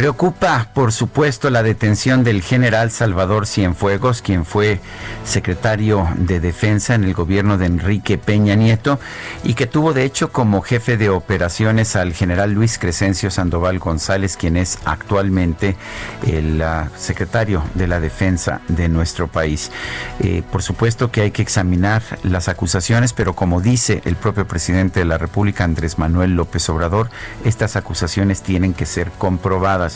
Preocupa, por supuesto, la detención del general Salvador Cienfuegos, quien fue secretario de Defensa en el gobierno de Enrique Peña Nieto y que tuvo de hecho como jefe de operaciones al general Luis Crescencio Sandoval González, quien es actualmente el uh, secretario de la Defensa de nuestro país. Eh, por supuesto que hay que examinar las acusaciones, pero como dice el propio presidente de la República, Andrés Manuel López Obrador, estas acusaciones tienen que ser comprobadas.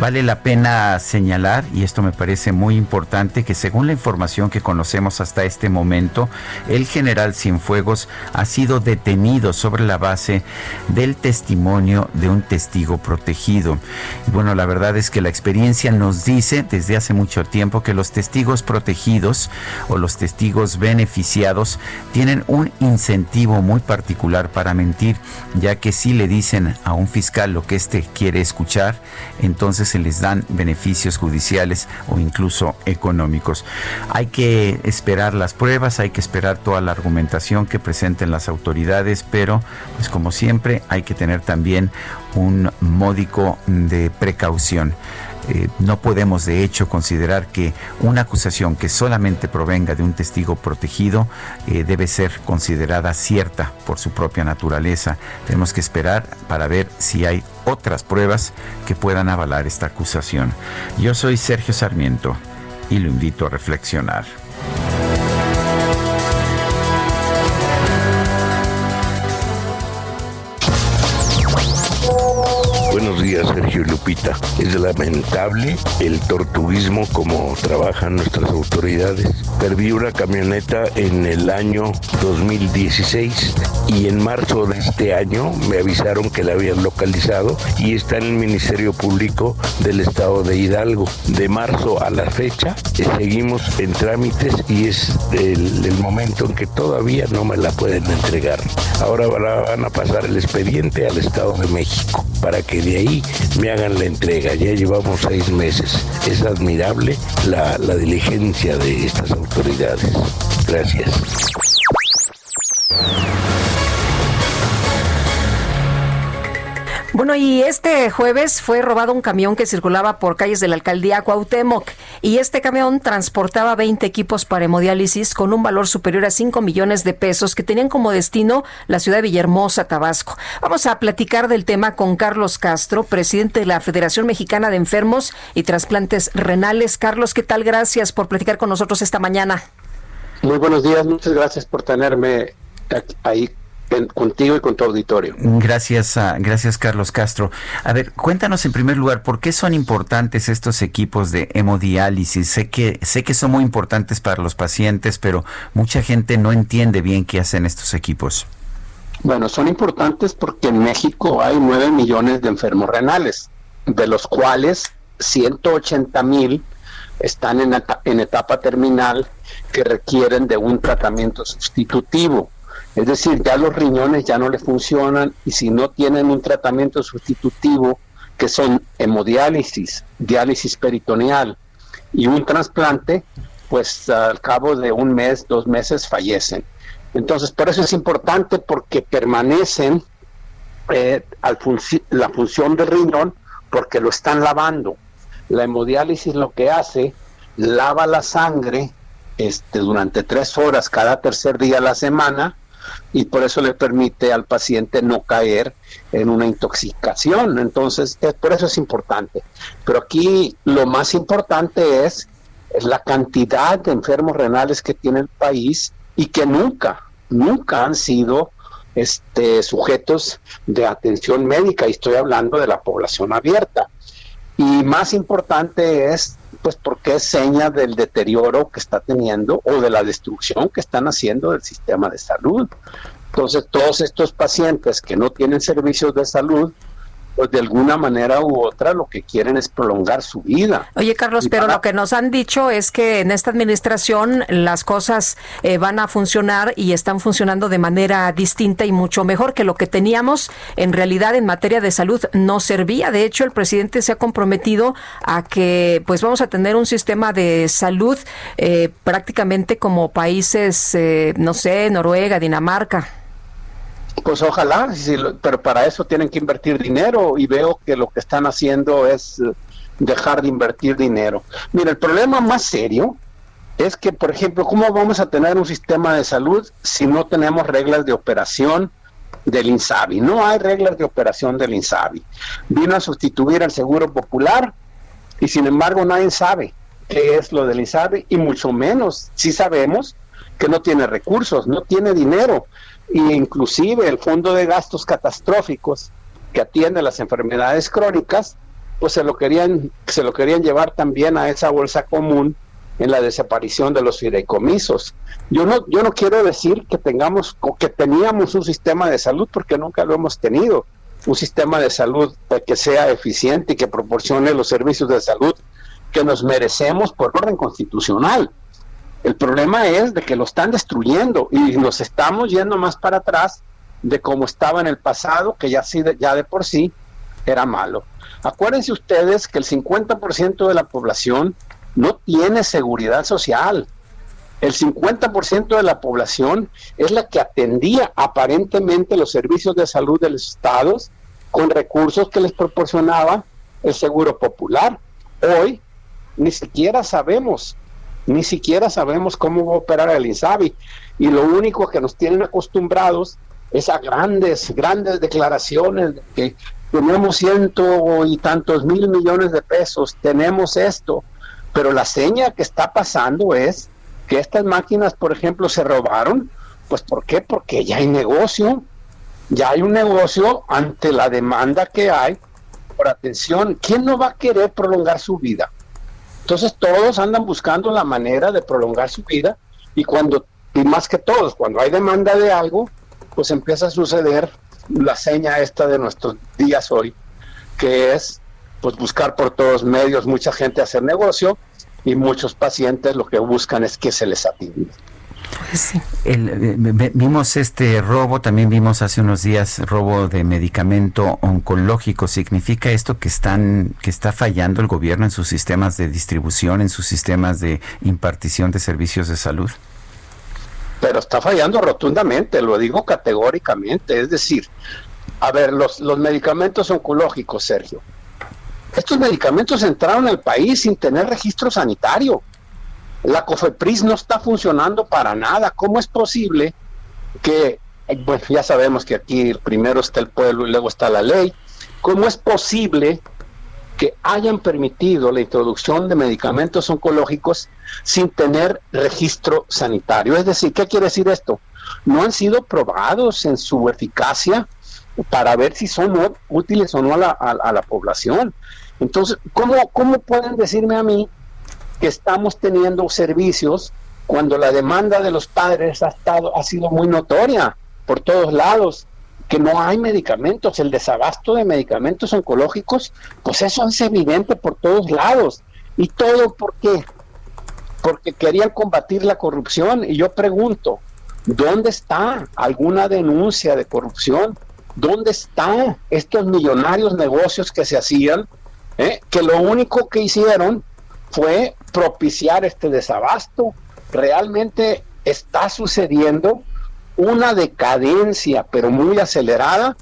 Vale la pena señalar, y esto me parece muy importante, que según la información que conocemos hasta este momento, el general Cienfuegos ha sido detenido sobre la base del testimonio de un testigo protegido. Y bueno, la verdad es que la experiencia nos dice desde hace mucho tiempo que los testigos protegidos o los testigos beneficiados tienen un incentivo muy particular para mentir, ya que si le dicen a un fiscal lo que éste quiere escuchar, entonces se les dan beneficios judiciales o incluso económicos. Hay que esperar las pruebas, hay que esperar toda la argumentación que presenten las autoridades, pero pues como siempre hay que tener también un módico de precaución. Eh, no podemos de hecho considerar que una acusación que solamente provenga de un testigo protegido eh, debe ser considerada cierta por su propia naturaleza. Tenemos que esperar para ver si hay otras pruebas que puedan avalar esta acusación. Yo soy Sergio Sarmiento y lo invito a reflexionar. Sergio y Lupita. Es lamentable el tortuguismo como trabajan nuestras autoridades. Perdí una camioneta en el año 2016 y en marzo de este año me avisaron que la habían localizado y está en el Ministerio Público del Estado de Hidalgo. De marzo a la fecha eh, seguimos en trámites y es el, el momento en que todavía no me la pueden entregar. Ahora van a pasar el expediente al Estado de México para que de ahí me hagan la entrega. Ya llevamos seis meses. Es admirable la, diligencia de estas autoridades. Gracias. Bueno, y este jueves fue robado un camión que circulaba por calles de la alcaldía Cuauhtémoc. y este camión transportaba 20 equipos para hemodiálisis con un valor superior a 5 millones de pesos que tenían como destino la ciudad de Villahermosa, Tabasco. Vamos a platicar del tema con Carlos Castro, presidente de la Federación Mexicana de Enfermos y Trasplantes Renales. Carlos, ¿qué tal? Gracias por platicar con nosotros esta mañana. Muy buenos días, muchas gracias por tenerme ahí contigo y con tu auditorio. Gracias, gracias Carlos Castro. A ver, cuéntanos en primer lugar, ¿por qué son importantes estos equipos de hemodiálisis? Sé que, sé que son muy importantes para los pacientes, pero mucha gente no entiende bien qué hacen estos equipos. Bueno, son importantes porque en México hay 9 millones de enfermos renales, de los cuales 180 mil están en, en etapa terminal que requieren de un tratamiento sustitutivo. Es decir, ya los riñones ya no le funcionan y si no tienen un tratamiento sustitutivo, que son hemodiálisis, diálisis peritoneal y un trasplante, pues al cabo de un mes, dos meses fallecen. Entonces, por eso es importante porque permanecen eh, al la función del riñón porque lo están lavando. La hemodiálisis lo que hace, lava la sangre este, durante tres horas cada tercer día a la semana y por eso le permite al paciente no caer en una intoxicación. Entonces, por eso es importante. Pero aquí lo más importante es, es la cantidad de enfermos renales que tiene el país y que nunca, nunca han sido este, sujetos de atención médica, y estoy hablando de la población abierta. Y más importante es, pues, porque es seña del deterioro que está teniendo o de la destrucción que están haciendo del sistema de salud. Entonces, todos estos pacientes que no tienen servicios de salud, pues de alguna manera u otra lo que quieren es prolongar su vida. Oye, Carlos, pero lo que nos han dicho es que en esta administración las cosas eh, van a funcionar y están funcionando de manera distinta y mucho mejor que lo que teníamos en realidad en materia de salud no servía. De hecho, el presidente se ha comprometido a que pues vamos a tener un sistema de salud eh, prácticamente como países, eh, no sé, Noruega, Dinamarca. Pues ojalá, pero para eso tienen que invertir dinero y veo que lo que están haciendo es eh, dejar de invertir dinero. Mira, el problema más serio es que, por ejemplo, ¿cómo vamos a tener un sistema de salud si no tenemos reglas de operación del INSABI? No hay reglas de operación del INSABI. Vino a sustituir al Seguro Popular y sin embargo nadie sabe qué es lo del INSABI y mucho menos si sabemos que no tiene recursos, no tiene dinero e inclusive el fondo de gastos catastróficos que atiende las enfermedades crónicas, pues se lo querían, se lo querían llevar también a esa bolsa común en la desaparición de los fideicomisos. Yo no, yo no quiero decir que tengamos que teníamos un sistema de salud porque nunca lo hemos tenido, un sistema de salud que sea eficiente y que proporcione los servicios de salud que nos merecemos por orden constitucional. El problema es de que lo están destruyendo y nos estamos yendo más para atrás de cómo estaba en el pasado, que ya, ya de por sí era malo. Acuérdense ustedes que el 50% de la población no tiene seguridad social. El 50% de la población es la que atendía aparentemente los servicios de salud de los estados con recursos que les proporcionaba el Seguro Popular. Hoy ni siquiera sabemos ni siquiera sabemos cómo va a operar el INSABI. Y lo único que nos tienen acostumbrados es a grandes, grandes declaraciones de que tenemos ciento y tantos mil millones de pesos, tenemos esto. Pero la seña que está pasando es que estas máquinas, por ejemplo, se robaron. Pues ¿por qué? Porque ya hay negocio. Ya hay un negocio ante la demanda que hay por atención. ¿Quién no va a querer prolongar su vida? Entonces todos andan buscando la manera de prolongar su vida y cuando, y más que todos, cuando hay demanda de algo, pues empieza a suceder la seña esta de nuestros días hoy, que es pues buscar por todos medios mucha gente hacer negocio y muchos pacientes lo que buscan es que se les atienda. Pues El, eh, vimos este robo, también vimos hace unos días robo de medicamento oncológico. ¿Significa esto que están que está fallando el gobierno en sus sistemas de distribución, en sus sistemas de impartición de servicios de salud? Pero está fallando rotundamente, lo digo categóricamente. Es decir, a ver, los, los medicamentos oncológicos, Sergio, Estos medicamentos entraron al país sin tener registro sanitario. La COFEPRIS no está funcionando para nada. ¿Cómo es posible que, bueno, ya sabemos que aquí primero está el pueblo y luego está la ley? ¿Cómo es posible que hayan permitido la introducción de medicamentos oncológicos sin tener registro sanitario? Es decir, ¿qué quiere decir esto? No han sido probados en su eficacia para ver si son útiles o no a la, a la población. Entonces, ¿cómo, ¿cómo pueden decirme a mí que estamos teniendo servicios cuando la demanda de los padres ha, estado, ha sido muy notoria por todos lados, que no hay medicamentos, el desabasto de medicamentos oncológicos, pues eso es evidente por todos lados. ¿Y todo por qué? Porque querían combatir la corrupción. Y yo pregunto, ¿dónde está alguna denuncia de corrupción? ¿Dónde están estos millonarios negocios que se hacían? Eh? Que lo único que hicieron fue propiciar este desabasto. Realmente está sucediendo una decadencia, pero muy acelerada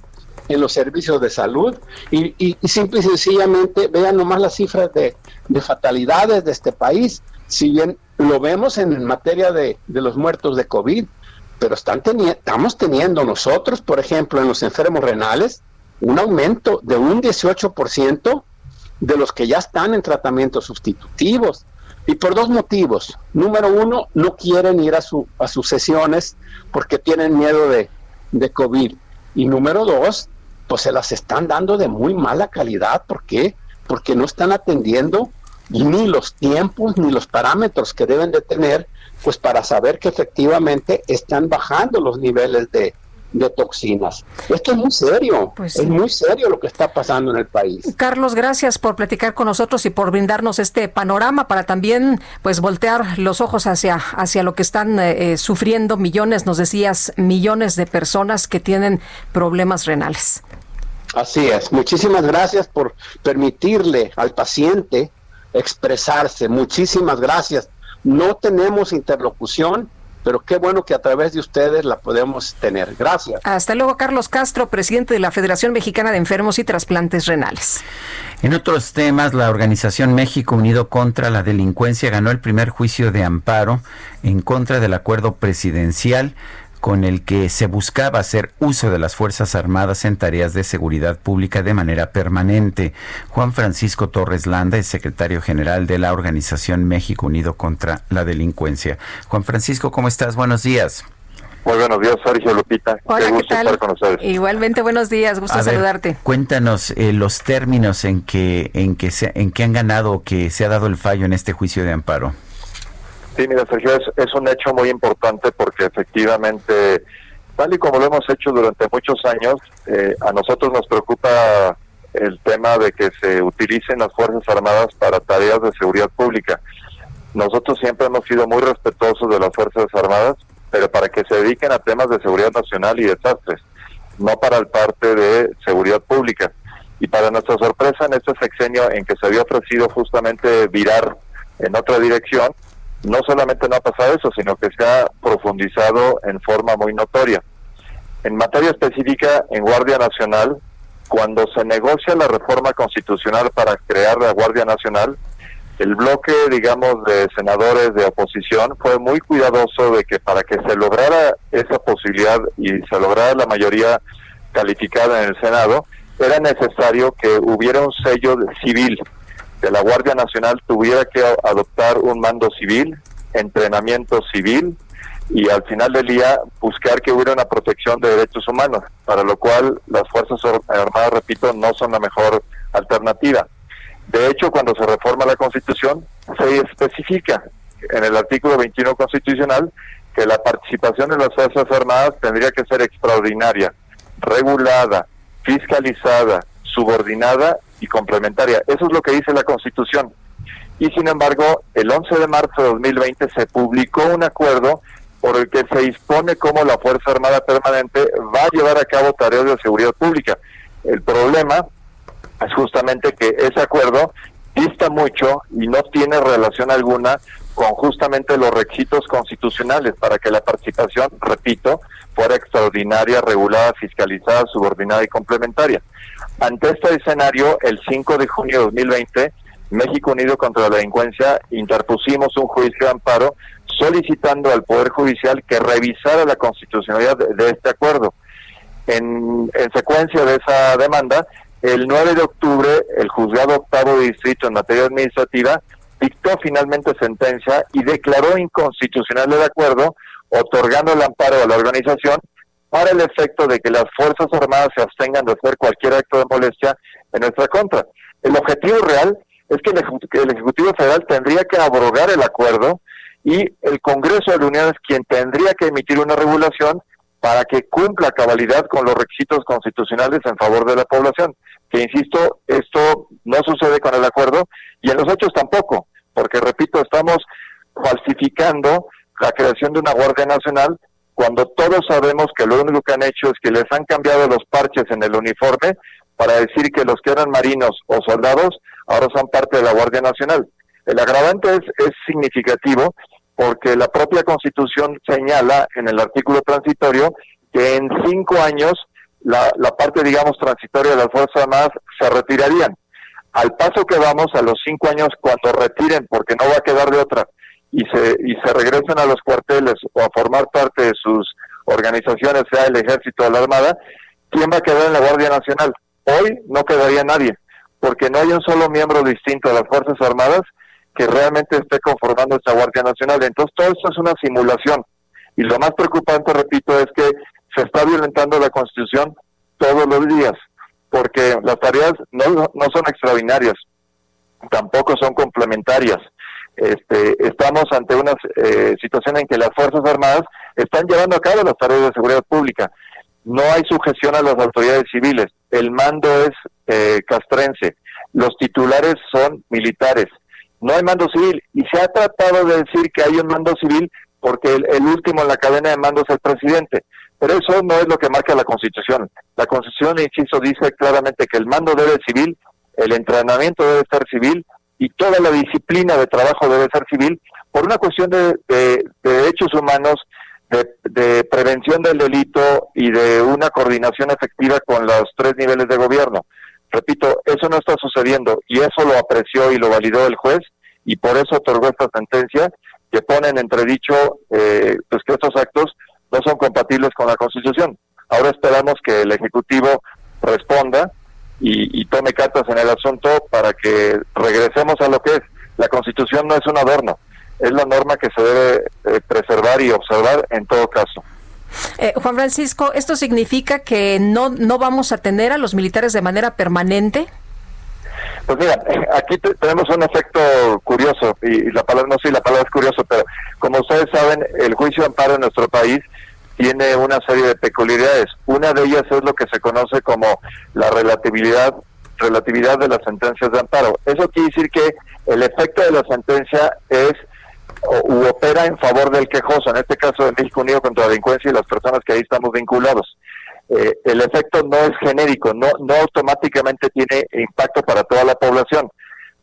en los servicios de salud y, y, simple y sencillamente vean nomás las cifras de, fatalidades de este país, si bien lo vemos en materia de, de los muertos de COVID, pero están estamos teniendo nosotros, por ejemplo, en los enfermos renales, un aumento de un 18% de los que ya están en tratamientos sustitutivos. Y por dos motivos. Número uno, no quieren ir a, su, a sus sesiones porque tienen miedo de, de COVID. Y número dos, pues se las están dando de muy mala calidad. ¿Por qué? Porque no están atendiendo ni los tiempos ni los parámetros que deben de tener, pues para saber que efectivamente están bajando los niveles de, de toxinas. Esto es muy serio, pues es muy serio lo que está pasando en el país. Carlos, gracias por platicar con nosotros y por brindarnos este panorama para también pues voltear los ojos hacia, hacia lo que están eh, eh, sufriendo millones, nos decías, millones de personas que tienen problemas renales. Así es, muchísimas gracias por permitirle al paciente expresarse, muchísimas gracias. No tenemos interlocución, pero qué bueno que a través de ustedes la podemos tener. Gracias. Hasta luego, Carlos Castro, presidente de la Federación Mexicana de Enfermos y Trasplantes Renales. En otros temas, la organización México Unido contra la Delincuencia ganó el primer juicio de amparo en contra del acuerdo presidencial con el que se buscaba hacer uso de las Fuerzas Armadas en tareas de seguridad pública de manera permanente. Juan Francisco Torres Landa es secretario general de la Organización México Unido contra la Delincuencia. Juan Francisco, ¿cómo estás? Buenos días. Muy buenos días, Sergio Lupita. Hola, Qué gusto Estar con ustedes. Igualmente, buenos días, gusto saludarte. cuéntanos eh, los términos en que en que se, en que han ganado que se ha dado el fallo en este juicio de amparo. Sí, mira, Sergio, es, un hecho muy importante porque efectivamente, tal y como lo hemos hecho durante muchos años, eh, a nosotros nos preocupa el tema de que se utilicen las Fuerzas Armadas para tareas de seguridad pública. Nosotros siempre hemos sido muy respetuosos de las Fuerzas Armadas, pero para que se dediquen a temas de seguridad nacional y desastres, no para el parte de seguridad pública. Y para nuestra sorpresa en este sexenio en que se había ofrecido justamente virar en otra dirección, no solamente no ha pasado eso, sino que se ha profundizado en forma muy notoria. En materia específica, en Guardia Nacional, cuando se negocia la reforma constitucional para crear la Guardia Nacional, el bloque, digamos, de senadores de oposición fue muy cuidadoso de que para que se lograra esa posibilidad y se lograra la mayoría calificada en el Senado, era necesario que hubiera un sello civil que la Guardia Nacional tuviera que adoptar un mando civil, entrenamiento civil y al final del día buscar que hubiera una protección de derechos humanos, para lo cual las Fuerzas Armadas, repito, no son la mejor alternativa. De hecho, cuando se reforma la Constitución, se especifica en el artículo 21 constitucional que la participación de las Fuerzas Armadas tendría que ser extraordinaria, regulada, fiscalizada, subordinada y complementaria. Eso es lo que dice la Constitución. Y sin embargo, el 11 de marzo de 2020 se publicó un acuerdo por el que se dispone cómo la Fuerza Armada Permanente va a llevar a cabo tareas de seguridad pública. El problema es justamente que ese acuerdo dista mucho y no tiene relación alguna con justamente los requisitos constitucionales para que la participación, repito, fuera extraordinaria, regulada, fiscalizada, subordinada y complementaria. Ante este escenario, el 5 de junio de 2020, México Unido contra la Delincuencia interpusimos un juicio de amparo solicitando al Poder Judicial que revisara la constitucionalidad de, este acuerdo. En, en, secuencia de esa demanda, el 9 de octubre, el juzgado octavo distrito en materia administrativa dictó finalmente sentencia y declaró inconstitucional el acuerdo, otorgando el amparo a la organización para el efecto de que las Fuerzas Armadas se abstengan de hacer cualquier acto de molestia en nuestra contra. El objetivo real es que el, Ejecutivo Federal tendría que abrogar el acuerdo y el Congreso de la Unión es quien tendría que emitir una regulación para que cumpla cabalidad con los requisitos constitucionales en favor de la población. Que insisto, esto no sucede con el acuerdo y en los hechos tampoco, porque repito, estamos falsificando la creación de una Guardia Nacional cuando todos sabemos que lo único que han hecho es que les han cambiado los parches en el uniforme para decir que los que eran marinos o soldados ahora son parte de la Guardia Nacional. El agravante es, es significativo porque la propia Constitución señala en el artículo transitorio que en cinco años la, la parte, digamos, transitoria de las Fuerzas Armadas se retirarían. Al paso que vamos a los cinco años cuando retiren, porque no va a quedar de otra, y se, y se regresen a los cuarteles o a formar parte de sus organizaciones, sea el ejército o la armada, ¿quién va a quedar en la Guardia Nacional? Hoy no quedaría nadie, porque no hay un solo miembro distinto de las Fuerzas Armadas que realmente esté conformando esta Guardia Nacional. Entonces, todo esto es una simulación. Y lo más preocupante, repito, es que se está violentando la Constitución todos los días, porque las tareas no, no son extraordinarias, tampoco son complementarias. Este, estamos ante una eh, situación en que las Fuerzas Armadas están llevando a cabo las tareas de seguridad pública. No hay sujeción a las autoridades civiles. El mando es eh, castrense. Los titulares son militares no hay mando civil y se ha tratado de decir que hay un mando civil porque el, último en la cadena de mando es el presidente. Pero eso no es lo que marca la Constitución. La Constitución, insisto, dice claramente que el mando debe ser civil, el entrenamiento debe ser civil y toda la disciplina de trabajo debe ser civil por una cuestión de, derechos humanos, de, de, prevención del delito y de una coordinación efectiva con los tres niveles de gobierno. Repito, eso no está sucediendo y eso lo apreció y lo validó el juez y por eso otorgó esta sentencia que pone en entredicho eh, pues que estos actos no son compatibles con la Constitución. Ahora esperamos que el Ejecutivo responda y, tome cartas en el asunto para que regresemos a lo que es. La Constitución no es un adorno, es la norma que se debe eh, preservar y observar en todo caso. Eh, Juan Francisco, ¿esto significa que no, no vamos a tener a los militares de manera permanente? Pues mira, aquí tenemos un efecto curioso, y, la palabra, no sé si la palabra es curioso, pero como ustedes saben, el juicio de amparo en nuestro país tiene una serie de peculiaridades. Una de ellas es lo que se conoce como la relatividad relatividad de las sentencias de amparo. Eso quiere decir que el efecto de la sentencia es u opera en favor del quejoso, en este caso de México Unido contra la Delincuencia y las personas que ahí estamos vinculados. Eh, el efecto no es genérico, no, no automáticamente tiene impacto para toda la población,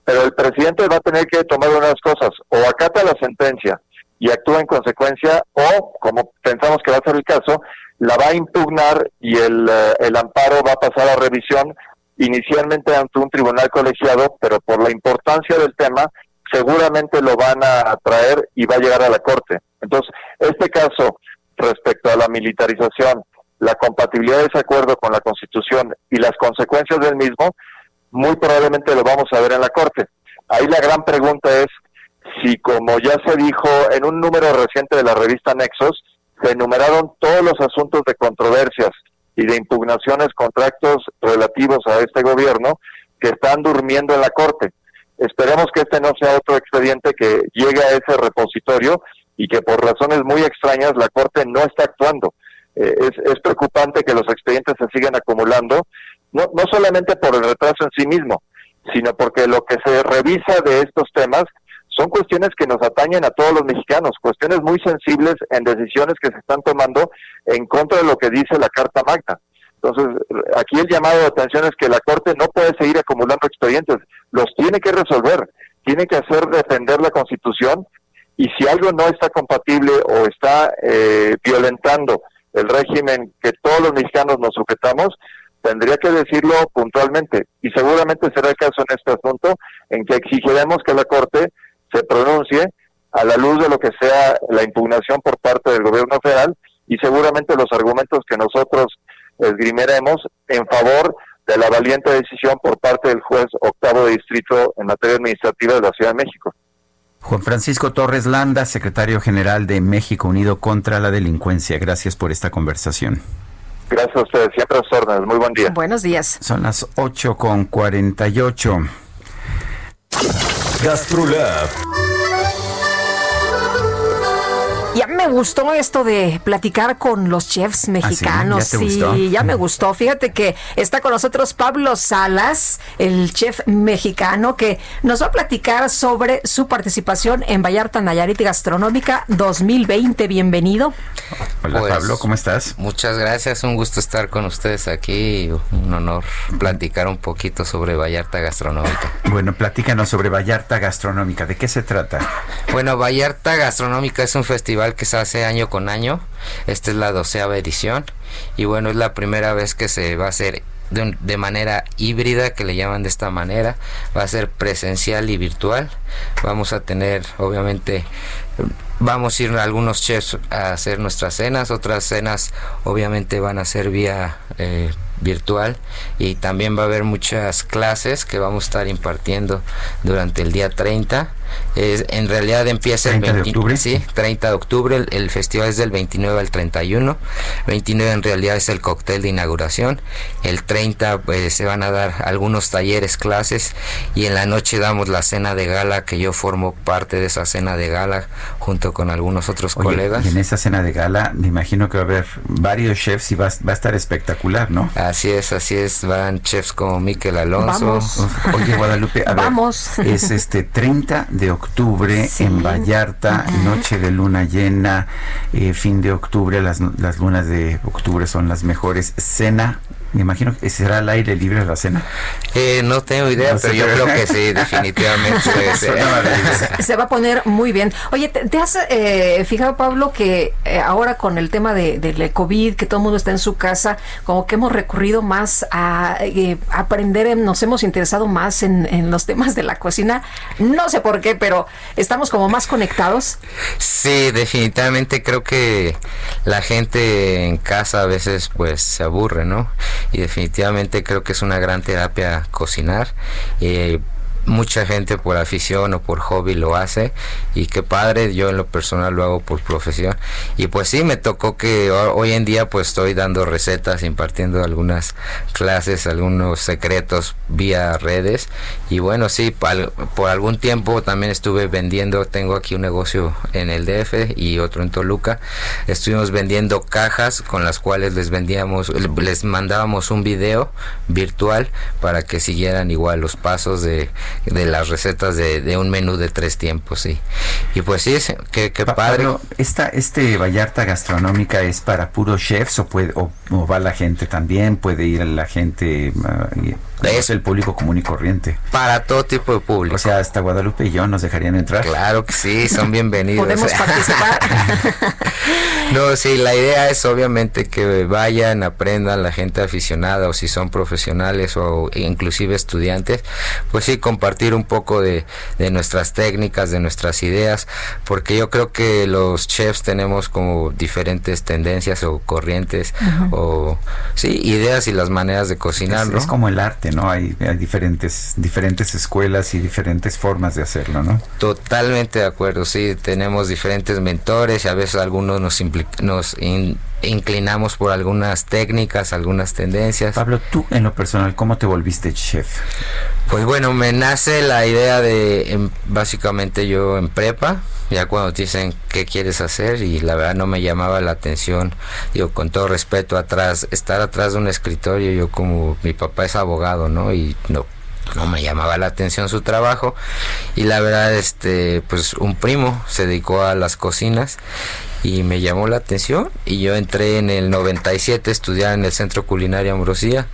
pero el presidente va a tener que tomar unas cosas, o acata la sentencia y actúa en consecuencia, o, como pensamos que va a ser el caso, la va a impugnar y el, eh, el amparo va a pasar a revisión inicialmente ante un tribunal colegiado, pero por la importancia del tema, seguramente lo van a traer y va a llegar a la Corte. Entonces, este caso respecto a la militarización, la compatibilidad de ese acuerdo con la Constitución y las consecuencias del mismo, muy probablemente lo vamos a ver en la Corte. Ahí la gran pregunta es si, como ya se dijo en un número reciente de la revista Nexos, se enumeraron todos los asuntos de controversias y de impugnaciones contra actos relativos a este gobierno que están durmiendo en la Corte. Esperemos que este no sea otro expediente que llegue a ese repositorio y que por razones muy extrañas la Corte no está actuando. Eh, es, preocupante que los expedientes se sigan acumulando, no, no solamente por el retraso en sí mismo, sino porque lo que se revisa de estos temas son cuestiones que nos atañen a todos los mexicanos, cuestiones muy sensibles en decisiones que se están tomando en contra de lo que dice la Carta Magna. Entonces, aquí el llamado de atención es que la Corte no puede seguir acumulando expedientes. los tiene que resolver, tiene que hacer defender la Constitución y si algo no está compatible o está eh, violentando el régimen que todos los mexicanos nos sujetamos, tendría que decirlo puntualmente y seguramente será el caso en este asunto en que exigiremos que la Corte se pronuncie a la luz de lo que sea la impugnación por parte del gobierno federal y seguramente los argumentos que nosotros esgrimiremos en favor de la valiente decisión por parte del juez octavo de distrito en materia administrativa de la Ciudad de México. Juan Francisco Torres Landa, secretario general de México Unido contra la Delincuencia. Gracias por esta conversación. Gracias a ustedes, siempre a sus órdenes. Muy buen día. Buenos días. Son las 8 con 48. Гаструля. Me gustó esto de platicar con los chefs mexicanos. ¿Ya te sí, gustó? ya me gustó. Fíjate que está con nosotros Pablo Salas, el chef mexicano, que nos va a platicar sobre su participación en Vallarta Nayarit Gastronómica 2020. Bienvenido. Hola Pues, Pablo, ¿cómo estás? Muchas gracias, un gusto estar con ustedes aquí, un honor platicar un poquito sobre Vallarta Gastronómica. Bueno, platícanos sobre Vallarta Gastronómica. ¿De qué se trata? Bueno, Vallarta Gastronómica es un festival que se hace año con año, esta es la doceava edición. Y bueno, es la primera vez que se va a hacer de, manera híbrida, que le llaman de esta manera, va a ser presencial y virtual, vamos a tener obviamente Vamos a ir algunos chefs a hacer nuestras cenas, otras cenas obviamente van a ser vía eh, virtual. Y también va a haber muchas clases que vamos a estar impartiendo durante el día 30. Es- en realidad empieza el 30 de 20 octubre. Sí, 30 de octubre, el, el festival es del 29 al 31. 29 en realidad es el cóctel de inauguración. El 30 pues, se van a dar algunos talleres, clases y en la noche damos la cena de gala que yo formo parte de esa cena de gala junto con algunos otros Oye, colegas. y en esa cena de gala me imagino que va a haber varios chefs y va, va a estar espectacular, ¿no? Así es, así es, van chefs como Miquel Alonso. Vamos. Oye, Guadalupe, a ver, Vamos. es este 30 de octubre en Vallarta, noche de luna llena, eh, fin de octubre, las, las lunas de octubre son las mejores. Cena, me imagino que será al aire libre la cena. Eh, no tengo idea, No pero yo creo que sí, definitivamente. *laughs* Se va a poner muy bien. Oye, ¿te, te has eh, fijado, Pablo, que eh, ahora con el tema de, del COVID, que todo el mundo está en su casa, como que hemos recurrido más a eh, aprender, eh, nos hemos interesado más en, en los temas de la cocina? No sé por qué, pero estamos como más conectados. Sí, definitivamente creo que la gente en casa a veces pues se aburre, ¿no? Y definitivamente creo que es una gran terapia cocinar. Eh, mucha gente por afición o por hobby lo hace y qué padre, yo en lo personal lo hago por profesión. Y pues sí, me tocó que ho- hoy en día pues estoy dando recetas, impartiendo algunas clases, algunos secretos vía redes. Y bueno, sí, pal- por algún tiempo también estuve vendiendo, tengo aquí un negocio en el DF y otro en Toluca. Estuvimos vendiendo cajas con las cuales les vendíamos, les mandábamos un video virtual para que siguieran igual los pasos de, de las recetas de, de un menú de tres tiempos, sí. Y pues sí, es- qué, qué Pa- padre. Pablo, esta, este Vallarta Gastronómica es para puros chefs o puede o, o va la gente también, puede ir la gente, ah, es el público común y corriente. Para todo tipo de público. O sea, hasta Guadalupe y yo nos dejarían entrar. Claro que sí, son *laughs* bienvenidos. Podemos *laughs* participar. No, sí, la idea es obviamente que vayan, aprendan la gente aficionada o si son profesionales o inclusive estudiantes, pues sí, compartir un poco de, de nuestras técnicas, de nuestras ideas, porque yo creo que los chefs tenemos como diferentes tendencias o corrientes o sí, ideas y las maneras de cocinar, Es, ¿no? es como el arte, ¿no? Hay, hay diferentes, diferentes escuelas y diferentes formas de hacerlo, ¿no? Totalmente de acuerdo, sí, tenemos diferentes mentores y a veces algunos nos, nos inclinamos por algunas técnicas, algunas tendencias. Pablo, tú en lo personal, ¿cómo te volviste chef? Pues bueno, me nace la idea de, em, básicamente yo en prepa, ya cuando te dicen qué quieres hacer y la verdad no me llamaba la atención, digo, con todo respeto atrás, estar atrás de un escritorio, yo como mi papá es abogado, ¿no? Y no no me llamaba la atención su trabajo y la verdad este pues un primo se dedicó a las cocinas y me llamó la atención y yo entré en el 97 a estudiar en el Centro Culinario Ambrosía.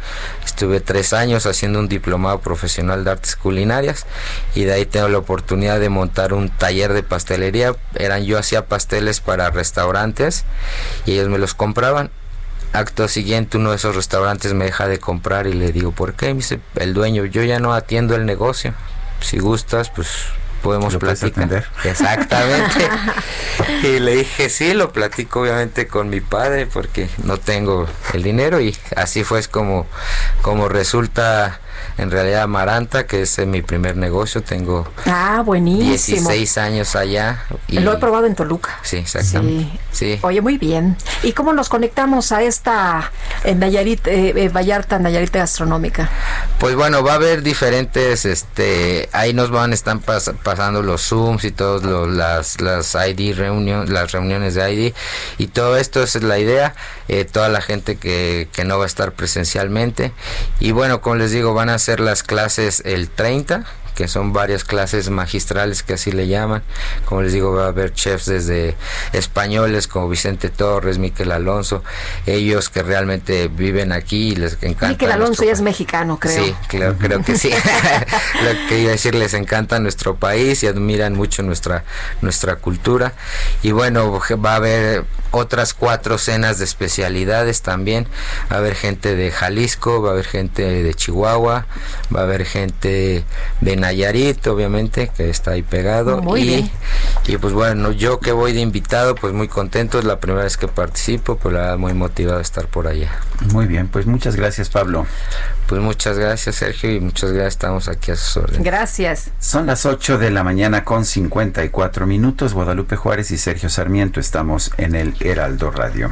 Estuve tres años haciendo un diplomado profesional de artes culinarias y de ahí tengo la oportunidad de montar un taller de pastelería. Eran yo hacía pasteles para restaurantes y ellos me los compraban. Acto siguiente uno de esos restaurantes me deja de comprar y le digo, ¿por qué? Me dice el dueño, yo ya no atiendo el negocio. Si gustas, pues podemos platicar. *laughs* Exactamente. *laughs* y le dije, sí, lo platico obviamente con mi padre porque no tengo el dinero y así fue como, como resulta en realidad Maranta, que es mi primer negocio, tengo ah, buenísimo. 16 años allá. Y... Lo he probado en Toluca. Sí, exactamente. Sí. Oye, muy bien. ¿Y cómo nos conectamos a esta en Nayarit, eh, eh, Vallarta, Nayarit Gastronómica? Pues bueno, va a haber diferentes, este, ahí nos van, están pasando los Zooms y todas las, las ID reuniones, las reuniones de ID y todo esto es la idea, eh, toda la gente que, que no va a estar presencialmente y bueno, como les digo, van a hacer las clases el 30 que son varias clases magistrales que así le llaman. Como les digo, va a haber chefs desde españoles como Vicente Torres, Miquel Alonso, ellos que realmente viven aquí y les encanta. Miquel Alonso ya es mexicano, creo. Sí, creo, creo que sí. *laughs* *laughs* Lo que iba a decir, les encanta nuestro país y admiran mucho nuestra, nuestra cultura. Y bueno, va a haber otras cuatro cenas de especialidades también. Va a haber gente de Jalisco, va a haber gente de Chihuahua, va a haber gente de Nayarit, obviamente, que está ahí pegado. Muy y, bien. y pues bueno, yo que voy de invitado, pues muy contento, es la primera vez que participo, pues la verdad muy motivado de estar por allá. Muy bien, pues muchas gracias Pablo. Pues muchas gracias Sergio y muchas gracias, estamos aquí a sus órdenes. Gracias. Son las 8 de la mañana con 54 minutos, Guadalupe Juárez y Sergio Sarmiento estamos en el Heraldo Radio.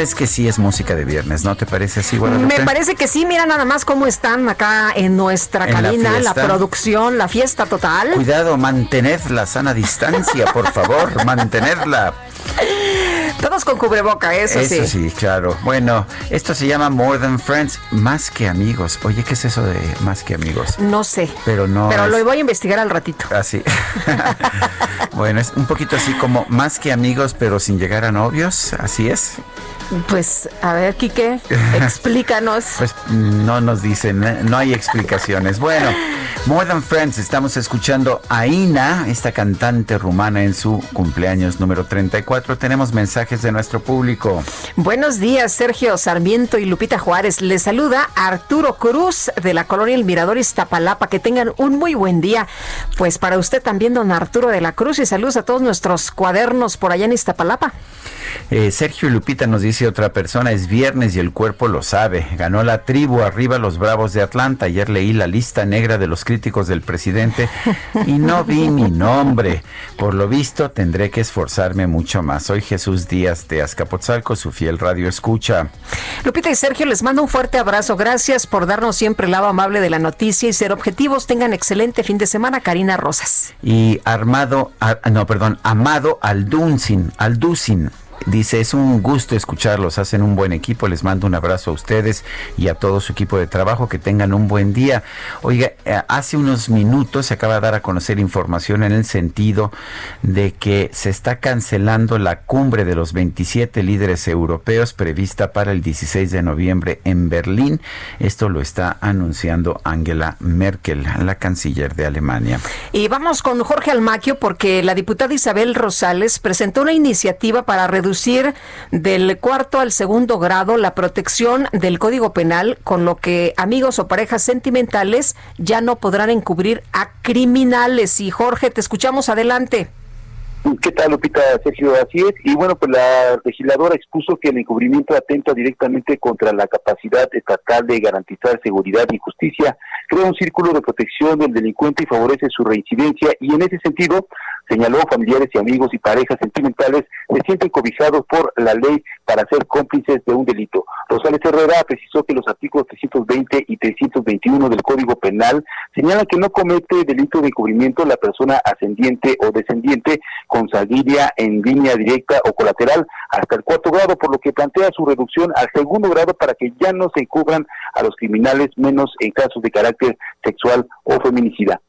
Es que sí es música de viernes, ¿no te parece así, Guadalupe? Me parece que sí, mira nada más cómo están acá en nuestra En cabina, la, producción, la fiesta total. Cuidado, mantened la sana distancia, por favor, *laughs* mantenerla. Todos con cubreboca, eso, Eso sí. sí, claro. Bueno, esto se llama More Than Friends, más que amigos. Oye, ¿qué es eso de más que amigos? No sé. Pero no. Pero es lo voy a investigar al ratito. Así. *laughs* bueno, es un poquito así como más que amigos, pero sin llegar a novios. Así es. Pues, a ver, Quique, *laughs* explícanos. Pues no nos dicen, ¿eh? no hay explicaciones. Bueno, More Than Friends, estamos escuchando a Ina, esta cantante rumana en su cumpleaños número 34. Tenemos mensajes de nuestro público. Buenos días, Sergio Sarmiento y Lupita Juárez. Les saluda Arturo Cruz de la colonia El Mirador Iztapalapa. Que tengan un muy buen día. Pues para usted también, don Arturo de la Cruz, y saludos a todos nuestros cuadernos por allá en Iztapalapa. Eh, Sergio y Lupita nos dice Dice otra persona, es viernes y el cuerpo lo sabe. Ganó la tribu, arriba los Bravos de Atlanta. Ayer leí la lista negra de los críticos del presidente y no vi *laughs* mi nombre. Por lo visto, tendré que esforzarme mucho más. Soy Jesús Díaz de Azcapotzalco, su fiel radio escucha. Lupita y Sergio, les mando un fuerte abrazo. Gracias por darnos siempre el lado amable de la noticia y ser objetivos. Tengan excelente fin de semana, Karina Rosas. Y Armado, no, perdón, Amado Alduncin, Alducin Dice, es un gusto escucharlos, hacen un buen equipo, les mando un abrazo a ustedes y a todo su equipo de trabajo, que tengan un buen día. Oiga, eh, hace unos minutos se acaba de dar a conocer información en el sentido de que se está cancelando la cumbre de los 27 líderes europeos prevista para el 16 de noviembre en Berlín. Esto lo está anunciando Angela Merkel, la canciller de Alemania. Y vamos con Jorge Almaquio porque la diputada Isabel Rosales presentó una iniciativa para reducir del cuarto al segundo grado la protección del Código Penal, con lo que amigos o parejas sentimentales ya no podrán encubrir a criminales. Y Jorge, te escuchamos adelante. ¿Qué tal, Lupita? Sergio, así es. Y bueno, pues la legisladora expuso que el encubrimiento atenta directamente contra la capacidad estatal de garantizar seguridad y justicia, crea un círculo de protección del delincuente y favorece su reincidencia. Y en ese sentido, señaló familiares y amigos y parejas sentimentales se sienten cobijados por la ley para ser cómplices de un delito. Rosales Herrera precisó que los artículos 320 y 321 del Código Penal señalan que no comete delito de encubrimiento la persona ascendiente o descendiente con salida en línea directa o colateral hasta el cuarto grado, por lo que plantea su reducción al segundo grado para que ya no se encubran a los criminales, menos en casos de carácter sexual o feminicida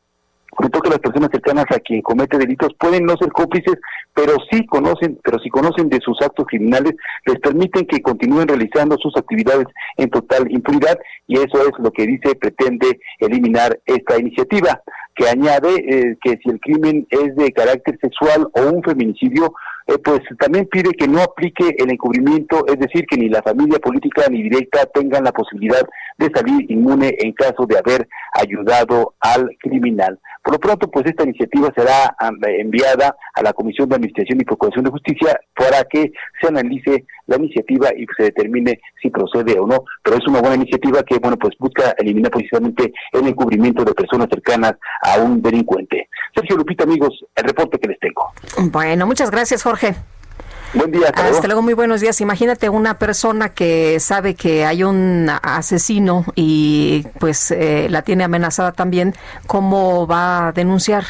sobre que las personas cercanas a quien comete delitos pueden no ser cómplices, pero sí conocen, pero si conocen de sus actos criminales, les permiten que continúen realizando sus actividades en total impunidad y eso es lo que dice pretende eliminar esta iniciativa, que añade eh, que si el crimen es de carácter sexual o un feminicidio, eh, pues también pide que no aplique el encubrimiento, es decir, que ni la familia política ni directa tengan la posibilidad de salir inmune en caso de haber ayudado al criminal. Por lo pronto, pues esta iniciativa será enviada a la Comisión de Administración y Procuración de Justicia para que se analice la iniciativa y se determine si procede o no. Pero es una buena iniciativa que, bueno, pues busca eliminar precisamente el encubrimiento de personas cercanas a un delincuente. Sergio Lupita, amigos, el reporte que les tengo. Bueno, muchas gracias, Jorge. Buen día. Hasta, luego, muy buenos días. Imagínate una persona que sabe que hay un asesino y pues eh, la tiene amenazada también, ¿cómo va a denunciar?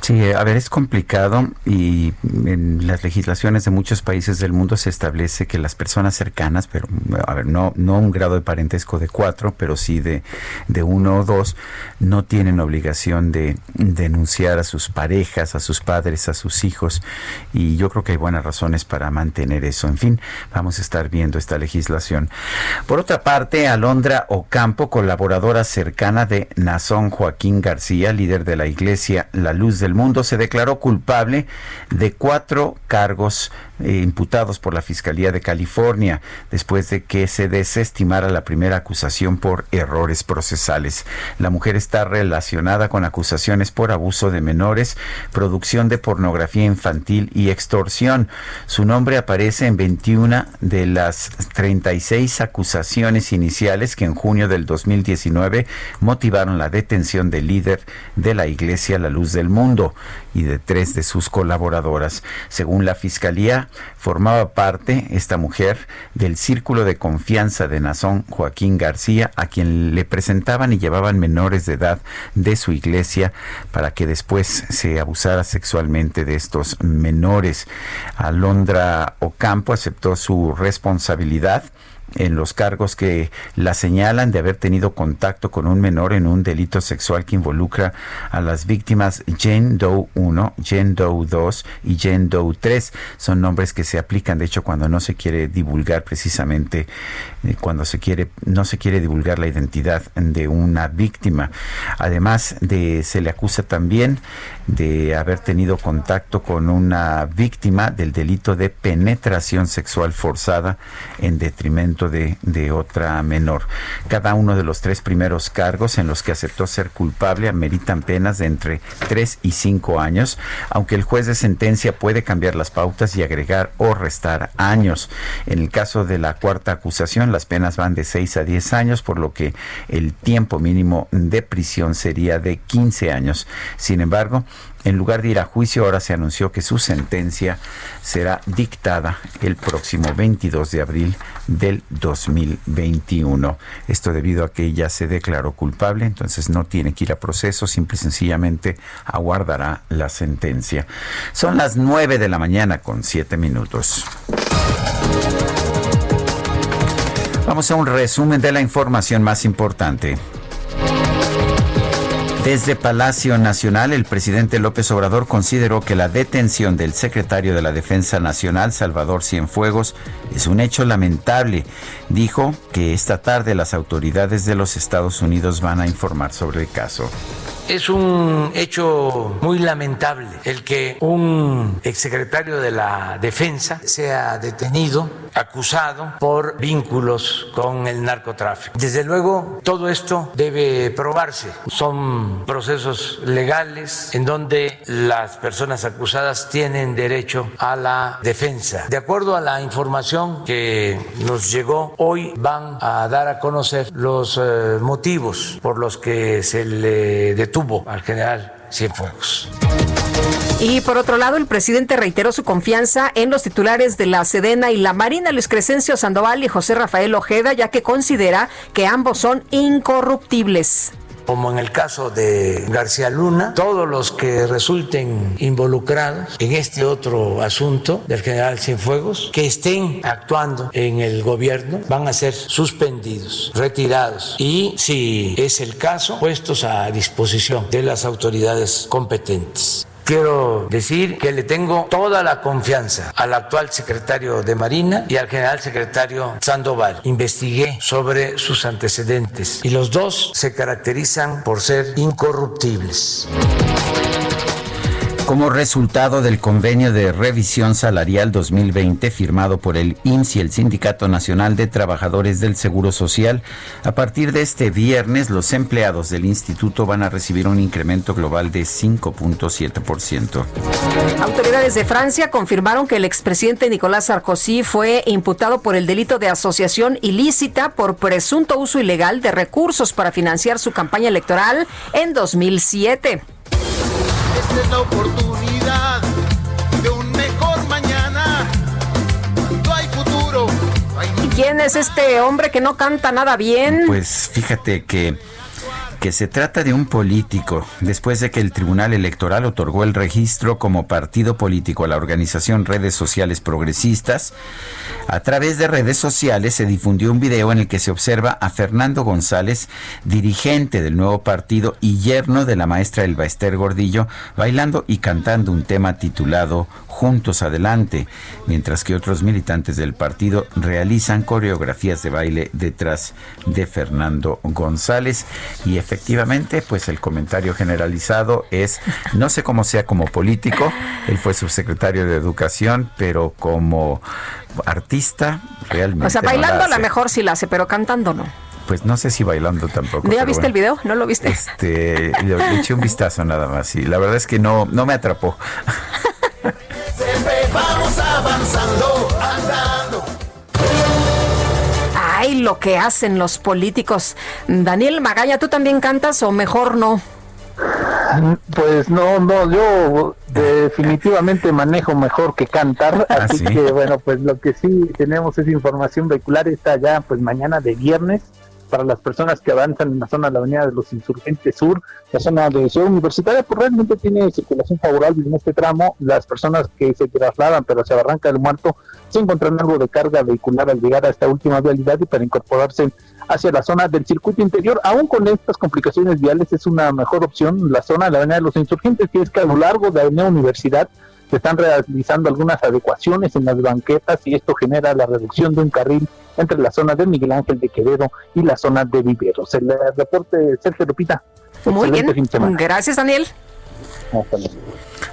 Sí, a ver, es complicado y en las legislaciones de muchos países del mundo se establece que las personas cercanas, pero a ver, no, no un grado de parentesco de cuatro, pero sí de, de uno o dos, no tienen obligación de denunciar a sus parejas, a sus padres, a sus hijos y yo creo que hay buenas razones para mantener eso. En fin, vamos a estar viendo esta legislación. Por otra parte, Alondra Ocampo, colaboradora cercana de Nazón Joaquín García, líder de la iglesia La Luz del Mundo, se declaró culpable de cuatro cargos eh, imputados por la Fiscalía de California después de que se desestimara la primera acusación por errores procesales. La mujer está relacionada con acusaciones por abuso de menores, producción de pornografía infantil y extorsión. Su nombre aparece en 21 de las 36 acusaciones iniciales que en junio del 2019 motivaron la detención del líder de la Iglesia La Luz del Mundo y de tres de sus colaboradoras. Según la Fiscalía, formaba parte esta mujer del círculo de confianza de Nazón Joaquín García, a quien le presentaban y llevaban menores de edad de su iglesia para que después se abusara sexualmente de estos menores. Alondra Ocampo aceptó su responsabilidad en los cargos que la señalan de haber tenido contacto con un menor en un delito sexual que involucra a las víctimas Jane Doe 1, Jane Doe 2 y Jane Doe 3. Son nombres que se aplican, de hecho, cuando no se quiere divulgar precisamente, eh, cuando se quiere, no se quiere divulgar la identidad de una víctima. Además de, se le acusa también de haber tenido contacto con una víctima del delito de penetración sexual forzada en detrimento de, de otra menor. Cada uno de los tres primeros cargos en los que aceptó ser culpable ameritan penas de entre 3 y 5 años, aunque el juez de sentencia puede cambiar las pautas y agregar o restar años. En el caso de la cuarta acusación, las penas van de 6 a 10 años, por lo que el tiempo mínimo de prisión sería de 15 años. Sin embargo, en lugar de ir a juicio, ahora se anunció que su sentencia será dictada el próximo 22 de abril del 2021. Esto debido a que ella se declaró culpable, entonces no tiene que ir a proceso, simple y sencillamente aguardará la sentencia. Son las 9 de la mañana con 7 minutos. Vamos a un resumen de la información más importante. Desde Palacio Nacional, el presidente López Obrador consideró que la detención del secretario de la Defensa Nacional, Salvador Cienfuegos, es un hecho lamentable. Dijo que esta tarde las autoridades de los Estados Unidos van a informar sobre el caso. Es un hecho muy lamentable el que un exsecretario de la Defensa sea detenido, acusado por vínculos con el narcotráfico. Desde luego, todo esto debe probarse. Son procesos legales en donde las personas acusadas tienen derecho a la defensa. De acuerdo a la información que nos llegó, hoy van a dar a conocer los eh, motivos por los que se le detuvo tuvo al general Cienfuegos. Y por otro lado, el presidente reiteró su confianza en los titulares de la Sedena y la Marina, Luis Crescencio Sandoval y José Rafael Ojeda, ya que considera que ambos son incorruptibles como en el caso de García Luna, todos los que resulten involucrados en este otro asunto del general Cienfuegos, que estén actuando en el gobierno, van a ser suspendidos, retirados y, si es el caso, puestos a disposición de las autoridades competentes. Quiero decir que le tengo toda la confianza al actual secretario de Marina y al general secretario Sandoval. Investigué sobre sus antecedentes y los dos se caracterizan por ser incorruptibles. Como resultado del convenio de revisión salarial 2020 firmado por el IMSS y el Sindicato Nacional de Trabajadores del Seguro Social, a partir de este viernes los empleados del instituto van a recibir un incremento global de 5.7%. Autoridades de Francia confirmaron que el expresidente Nicolás Sarkozy fue imputado por el delito de asociación ilícita por presunto uso ilegal de recursos para financiar su campaña electoral en 2007. Esta es la oportunidad de un mejor mañana. No hay futuro. ¿Y quién es este hombre que no canta nada bien? Pues fíjate que que se trata de un político, después de que el Tribunal Electoral otorgó el registro como partido político a la organización Redes Sociales Progresistas, a través de redes sociales se difundió un video en el que se observa a Fernando González, dirigente del nuevo partido y yerno de la maestra Elba Ester Gordillo, bailando y cantando un tema titulado Juntos Adelante, mientras que otros militantes del partido realizan coreografías de baile detrás de Fernando González. Y efectivamente pues el comentario generalizado es no sé cómo sea como político, él fue subsecretario de Educación, pero como artista realmente O sea, bailando a lo mejor sí la hace, pero cantando no. Pues no sé si bailando tampoco. ¿Ya viste el video? ¿No lo viste? Este, le, le, eché un vistazo nada más y la verdad es que no, no me atrapó. vamos avanzando, lo que hacen los políticos. Daniel Magalla, ¿tú también cantas o mejor no? Pues no, no, yo definitivamente manejo mejor que cantar, ¿Ah, así sí? que bueno, pues lo que sí tenemos es información vehicular, está ya pues mañana de viernes para las personas que avanzan en la zona de la Avenida de los Insurgentes Sur, la zona de Ciudad Universitaria, pues realmente tiene circulación favorable en este tramo. Las personas que se trasladan pero hacia Barranca del Muerto se encuentran algo de carga vehicular al llegar a esta última vialidad y para incorporarse hacia la zona del circuito interior, aún con estas complicaciones viales es una mejor opción la zona de la Avenida de los Insurgentes, que es que a lo largo de la Avenida Universidad se están realizando algunas adecuaciones en las banquetas y esto genera la reducción de un carril entre la zona de Miguel Ángel de Quevedo y la zona de Viveros. El reporte de Sergio Lupita. Muy bien. Gracias, Daniel. Hasta luego.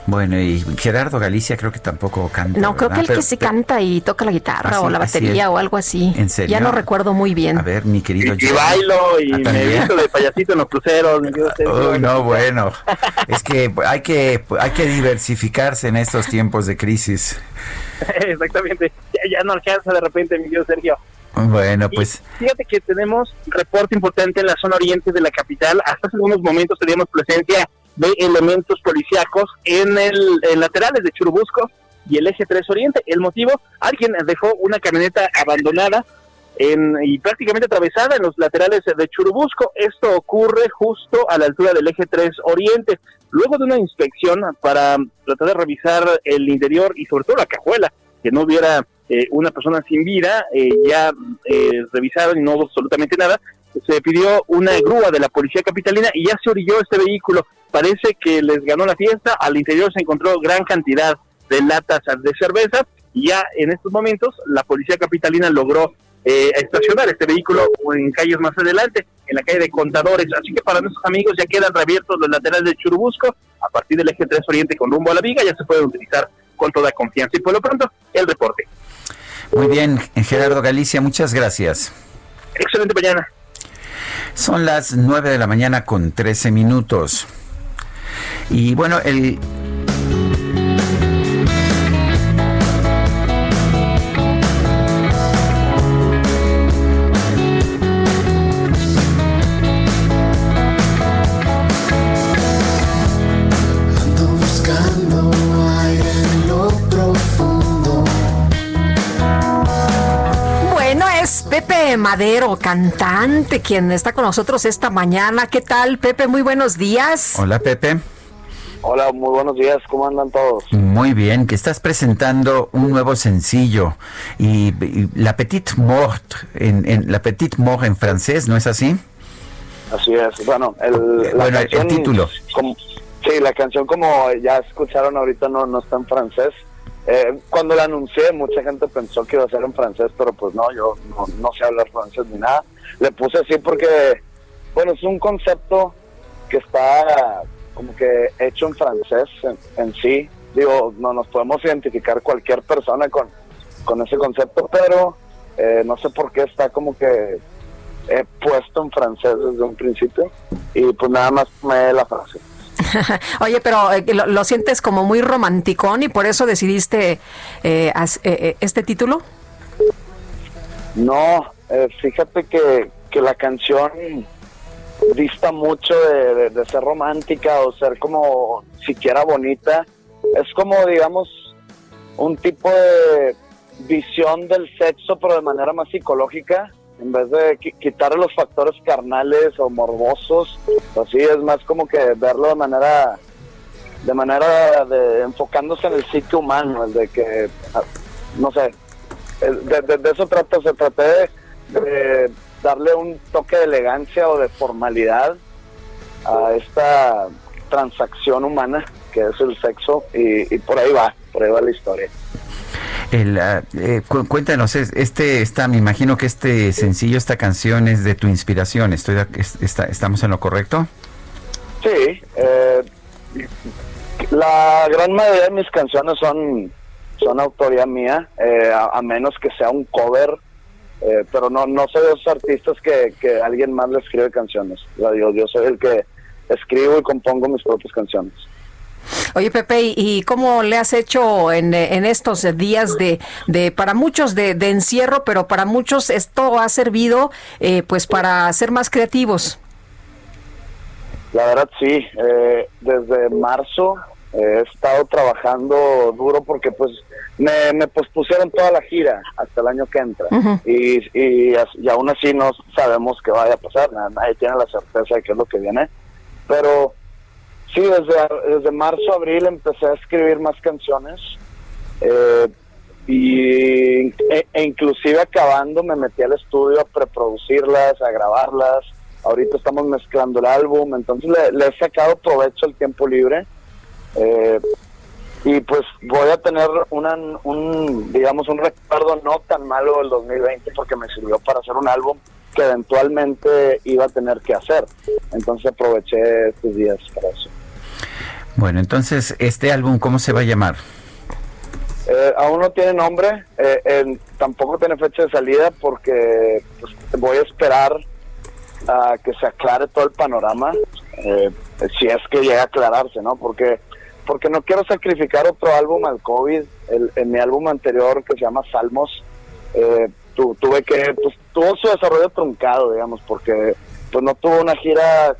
Bueno, y Gerardo Galicia creo que tampoco canta. No, creo que el que sí canta y toca la guitarra Ah, o la batería o algo así. ¿En serio? Ya no recuerdo muy bien. A ver, mi querido Y Jerry. bailo y Ah, me ¿también? visto de payasito en los cruceros. mi querido Sergio. Uy, no, bueno. *laughs* Es que hay que hay que diversificarse en estos tiempos de crisis. Exactamente. Ya, ya no alcanza de repente, mi querido Sergio. Bueno, pues Fíjate que tenemos reporte importante en la zona oriente de la capital. Hasta hace unos momentos teníamos presencia de elementos policíacos en el laterales de Churubusco y el eje 3 Oriente. El motivo, alguien dejó una camioneta abandonada en, y prácticamente atravesada en los laterales de Churubusco. Esto ocurre justo a la altura del eje 3 Oriente. Luego de una inspección para tratar de revisar el interior y sobre todo la cajuela, que no hubiera eh, una persona sin vida, eh, ya eh, revisaron y no hubo absolutamente nada. Se pidió una grúa de la policía capitalina y ya se orilló este vehículo. Parece que les ganó la fiesta. Al interior se encontró gran cantidad de latas de cerveza y ya en estos momentos la policía capitalina logró eh, estacionar este vehículo en calles más adelante, en la calle de Contadores. Así que para nuestros amigos ya quedan reabiertos los laterales de Churubusco. A partir del eje 3 Oriente con rumbo a la viga ya se pueden utilizar con toda confianza. Y por lo pronto, el reporte. muy bien, Gerardo Galicia, muchas gracias. Excelente mañana. Son las 9 de la mañana con 13 minutos. Y bueno, el Pepe Madero, cantante, quien está con nosotros esta mañana. ¿Qué tal, Pepe? Muy buenos días. Hola, Pepe. Hola, muy buenos días, ¿cómo andan todos? Muy bien, que estás presentando un nuevo sencillo y, y La Petite Mort en, en La Petite Mort en francés, ¿no es así? Así es, bueno, el, la Eh, bueno, el título. como- sí, la canción como ya escucharon ahorita no, no está en francés. Eh, cuando la anuncié, mucha gente pensó que iba a ser en francés, pero pues no, yo no, no sé hablar francés ni nada. Le puse así porque, bueno, es un concepto que está como que hecho en francés en, sí. Digo, no nos podemos identificar cualquier persona con, con ese concepto, pero eh, no sé por qué está como que he puesto en francés desde un principio y pues nada más me la frase. *laughs* Oye, pero eh, lo, sientes como muy romanticón y por eso decidiste eh, eh, eh, este título. No, fíjate que, que la canción dista mucho de, de- de ser romántica o ser como siquiera bonita. Es como, digamos, un tipo de visión del sexo, pero de manera más psicológica. En vez de qui- quitarle los factores carnales o morbosos, así es más como que verlo de manera de manera de enfocándose en el sitio humano, el de que, ah, no sé, de, de- de eso trata, se trata de, de darle un toque de elegancia o de formalidad a esta transacción humana que es el sexo y, y por ahí va, por ahí va la historia. El, ah, eh, cu- cuéntanos, es- este está, me imagino que este sencillo, esta canción es de tu inspiración. Estoy, está- ¿Estamos en lo correcto? Sí, eh, la gran mayoría de mis canciones son, son autoría mía, eh, a, a menos que sea un cover, eh, pero no, no soy de esos artistas que, que alguien más le escribe canciones. O sea, yo, yo soy el que escribo y compongo mis propias canciones. Oye, Pepe, ¿y- ¿y cómo le has hecho en, en estos días de, de para muchos de, de encierro, pero para muchos esto ha servido eh, pues para ser más creativos? La verdad sí, eh, desde marzo eh, he estado trabajando duro porque pues me, me pospusieron toda la gira hasta el año que entra. Y, y, y aún así no sabemos qué vaya a pasar, na- nadie tiene la certeza de qué es lo que viene, pero sí, desde, desde marzo, abril empecé a escribir más canciones eh, y, e, e inclusive acabando me metí al estudio a preproducirlas, a grabarlas. Ahorita estamos mezclando el álbum, entonces le, he sacado provecho al tiempo libre. Eh, y pues voy a tener una, un, digamos, un recuerdo no tan malo del 2020 porque me sirvió para hacer un álbum que eventualmente iba a tener que hacer. Entonces aproveché estos días para eso. Bueno, entonces, ¿este álbum cómo se va a llamar? Eh, aún no tiene nombre, eh, tampoco tiene fecha de salida porque pues, voy a esperar a que se aclare todo el panorama, eh, si es que llega a aclararse, ¿no? Porque porque no quiero sacrificar otro álbum al COVID. El, en mi álbum anterior que se llama Salmos, tuve que, pues tuvo su desarrollo truncado, digamos, porque pues no tuvo una gira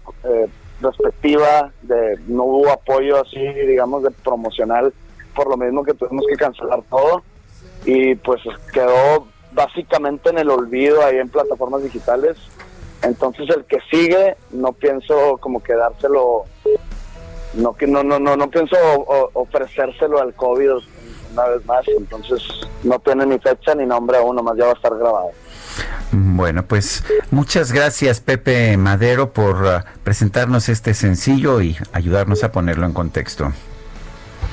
respectiva, de no hubo apoyo así, digamos, de promocional por lo mismo que tuvimos que cancelar todo y pues quedó básicamente en el olvido ahí en plataformas digitales. Entonces el que sigue no pienso como quedárselo no no no no no pienso ofrecérselo al COVID una vez más, entonces no tiene ni fecha ni nombre aún, nomás ya va a estar grabado. Bueno, pues muchas gracias Pepe Madero por uh, presentarnos este sencillo y ayudarnos a ponerlo en contexto.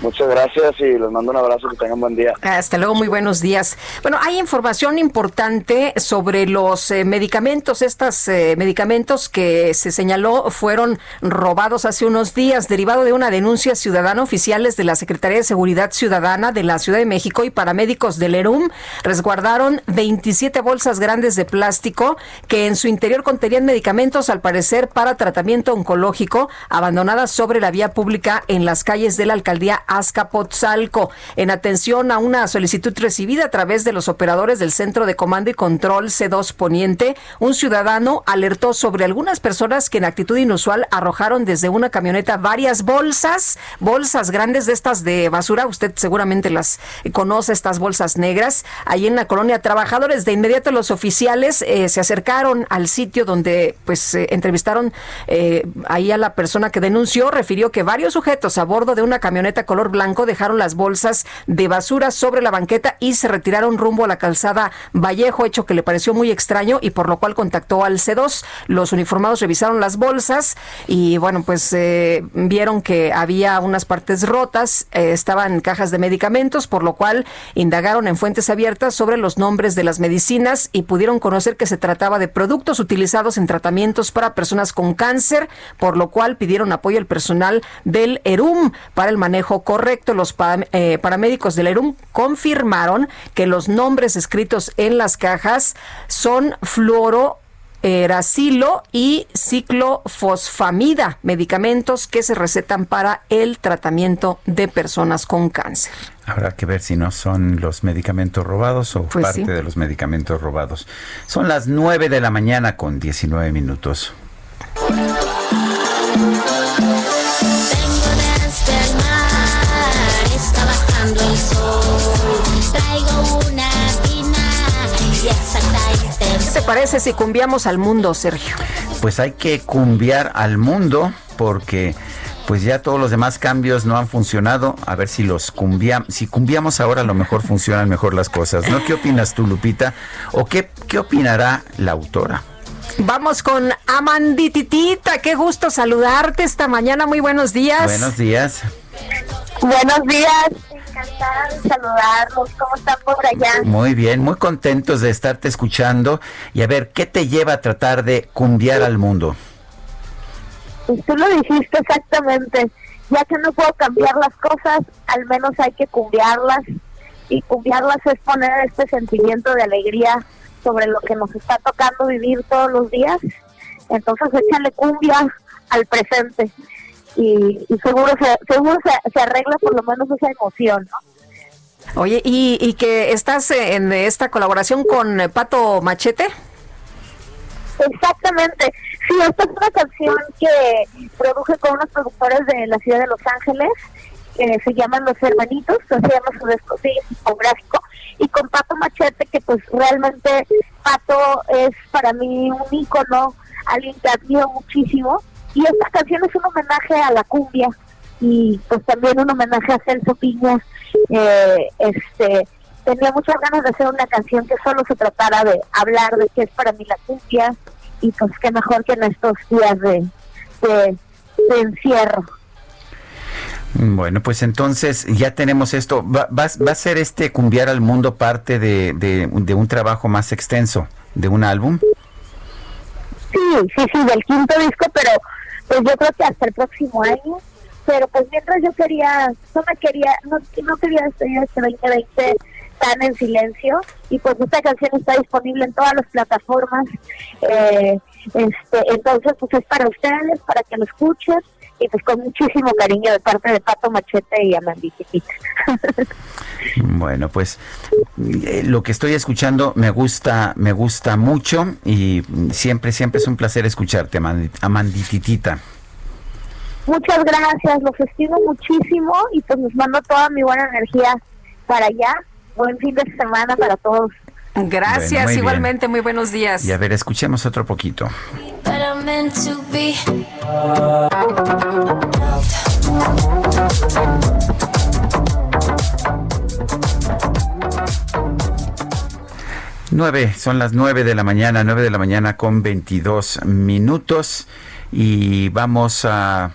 Muchas gracias y les mando un abrazo, que tengan buen día. Hasta luego, muy buenos días. Bueno, hay información importante sobre los eh, medicamentos, estos eh, medicamentos que se señaló fueron robados hace unos días, derivado de una denuncia ciudadana oficiales de la Secretaría de Seguridad Ciudadana de la Ciudad de México y paramédicos del ERUM resguardaron 27 bolsas grandes de plástico que en su interior contenían medicamentos, al parecer, para tratamiento oncológico, abandonadas sobre la vía pública en las calles de la alcaldía Azcapotzalco. En atención a una solicitud recibida a través de los operadores del Centro de Comando y Control C2 Poniente, un ciudadano alertó sobre algunas personas que en actitud inusual arrojaron desde una camioneta varias bolsas, bolsas grandes de estas de basura. Usted seguramente las conoce, estas bolsas negras. Ahí en la colonia Trabajadores, de inmediato los oficiales eh, se acercaron al sitio donde pues eh, entrevistaron eh, ahí a la persona que denunció. Refirió que varios sujetos a bordo de una camioneta color blanco dejaron las bolsas de basura sobre la banqueta y se retiraron rumbo a la calzada Vallejo, hecho que le pareció muy extraño y por lo cual contactó al C2. Los uniformados revisaron las bolsas y bueno, pues eh, vieron que había unas partes rotas, eh, estaban cajas de medicamentos, por lo cual indagaron en fuentes abiertas sobre los nombres de las medicinas y pudieron conocer que se trataba de productos utilizados en tratamientos para personas con cáncer, por lo cual pidieron apoyo al personal del ERUM para el manejo correcto, los eh, paramédicos del ERUM confirmaron que los nombres escritos en las cajas son fluoro eracilo y ciclofosfamida, medicamentos que se recetan para el tratamiento de personas con cáncer. Habrá que ver si no son los medicamentos robados o pues parte de los medicamentos robados. Son las 9 de la mañana con 19 minutos. ¿Qué te parece si cumbiamos al mundo, Sergio? Pues hay que cumbiar al mundo porque pues ya todos los demás cambios no han funcionado. A ver si los cumbiamos, si cumbiamos ahora a lo mejor funcionan mejor las cosas. ¿No? ¿Qué opinas tú, Lupita? ¿O qué, qué opinará la autora? Vamos con Amandititita, qué gusto saludarte esta mañana, muy buenos días. Buenos días. Buenos días, encantada de saludarlos. ¿Cómo están por allá? Muy bien, muy contentos de estarte escuchando. Y a ver, ¿qué te lleva a tratar de cumbiar al mundo? Tú lo dijiste exactamente. Ya que no puedo cambiar las cosas, al menos hay que cumbiarlas. Y cumbiarlas es poner este sentimiento de alegría sobre lo que nos está tocando vivir todos los días. Entonces, échale cumbia al presente y, seguro se, seguro se, arregla por lo menos esa emoción, ¿no? Oye, ¿y, y que estás en esta colaboración con Pato Machete? Exactamente. Sí, esta es una canción que produje con unos productores de la ciudad de Los Ángeles, que se llaman Los Hermanitos, se llama su discográfico, y con Pato Machete, que pues realmente Pato es para mí un ícono, alguien que admiro muchísimo, y esta canción es un homenaje a la cumbia y pues también un homenaje a Celso Piña. Eh, este tenía muchas ganas de hacer una canción que solo se tratara de hablar de qué es para mí la cumbia y pues qué mejor que en estos días de, de, encierro. Bueno, pues entonces ya tenemos esto. ¿Va, va, a ser este Cumbiar al Mundo parte de, de, de, un trabajo más extenso, de un álbum? Sí, sí, sí, del quinto disco, pero pues yo creo que hasta el próximo año pero pues mientras yo quería, no me quería, no, no quería despedir este 2020 tan en silencio y pues esta canción está disponible en todas las plataformas eh, este entonces pues es para ustedes para que lo escuchen y pues con muchísimo cariño de parte de Pato Machete y Amanditita. *laughs* Bueno, pues eh, lo que estoy escuchando me gusta, me gusta mucho y siempre, siempre es un placer escucharte, Amandititita. Muchas gracias, los estimo muchísimo y pues les mando toda mi buena energía para allá. Buen fin de semana para todos. Gracias, igualmente, muy buenos días. Y a ver, escuchemos otro poquito. Nueve, son las nueve de la mañana, nueve de la mañana con 22 minutos y vamos a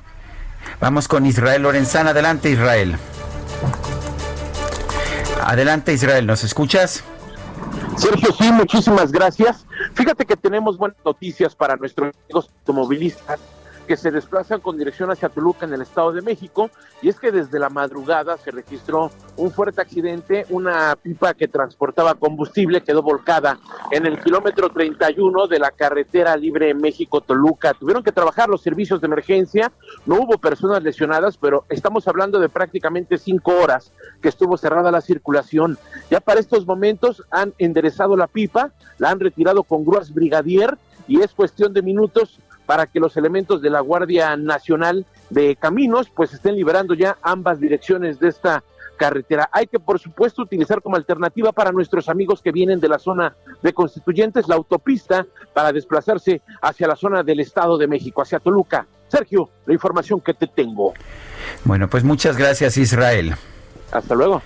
vamos con Israel Lorenzana. Adelante, Israel. Adelante, Israel, ¿nos escuchas? Sergio, sí, muchísimas gracias. Fíjate que tenemos buenas noticias para nuestros amigos automovilistas que se desplazan con dirección hacia Toluca en el Estado de México y es que desde la madrugada se registró un fuerte accidente, una pipa que transportaba combustible quedó volcada en el kilómetro 31 de la carretera libre México-Toluca. Tuvieron que trabajar los servicios de emergencia, no hubo personas lesionadas, pero estamos hablando de prácticamente cinco horas que estuvo cerrada la circulación. Ya para estos momentos han enderezado la pipa, la han retirado con grúas brigadier y es cuestión de minutos para que los elementos de la Guardia Nacional de Caminos pues estén liberando ya ambas direcciones de esta carretera. Hay que, por supuesto, utilizar como alternativa para nuestros amigos que vienen de la zona de constituyentes la autopista para desplazarse hacia la zona del Estado de México, hacia Toluca. Sergio, la información que te tengo. Bueno, pues muchas gracias, Israel. Hasta luego.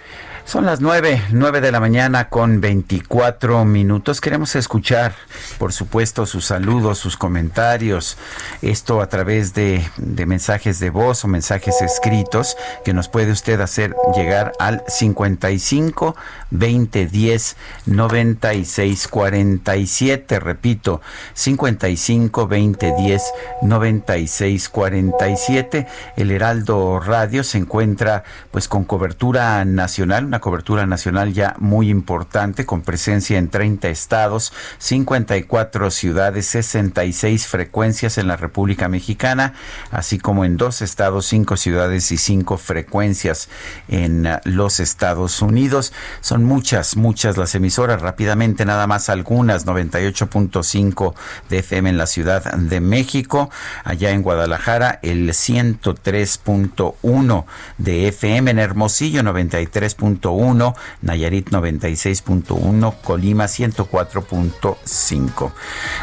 Son las nueve, nueve de la mañana con 24 minutos. Queremos escuchar, por supuesto, sus saludos, sus comentarios. Esto a través de, de mensajes de voz o mensajes escritos que nos puede usted hacer llegar al 55 20 10 96 47. Repito, 55 20 10 96 47. El Heraldo Radio se encuentra pues con cobertura nacional, una cobertura nacional ya muy importante, con presencia en 30 estados, 54 ciudades, 66 frecuencias en la República Mexicana, así como en dos estados, cinco ciudades y cinco frecuencias en uh, los Estados Unidos. Son muchas, muchas las emisoras, rápidamente nada más algunas, 98.5 de FM en la Ciudad de México, allá en Guadalajara el 103.1 de FM en Hermosillo, 93. 101, Nayarit 96.1, Colima 104.5.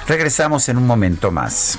Regresamos en un momento más.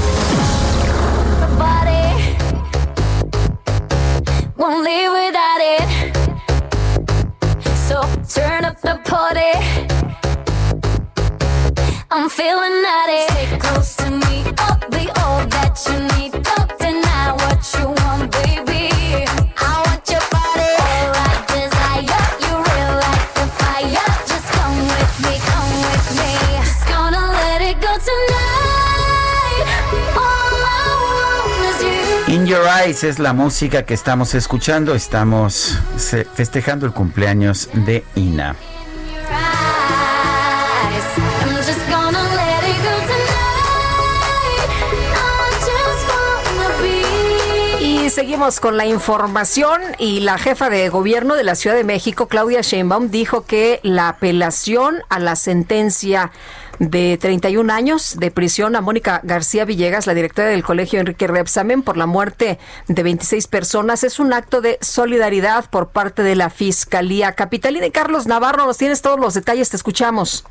Won't live without it. So turn up the party. I'm feeling naughty. Stay close to me, I'll be all that you need. Don't deny what you want, baby. Your Eyes es la música que estamos escuchando. Estamos se- festejando el cumpleaños de Ina. Y seguimos con la información y la jefa de gobierno de la Ciudad de México, Claudia Sheinbaum, dijo que la apelación a la sentencia de 31 años de prisión a Mónica García Villegas, la directora del colegio Enrique Repsamen, por la muerte de 26 personas, es un acto de solidaridad por parte de la Fiscalía Capitalina. Y Carlos Navarro, nos tienes todos los detalles, te escuchamos.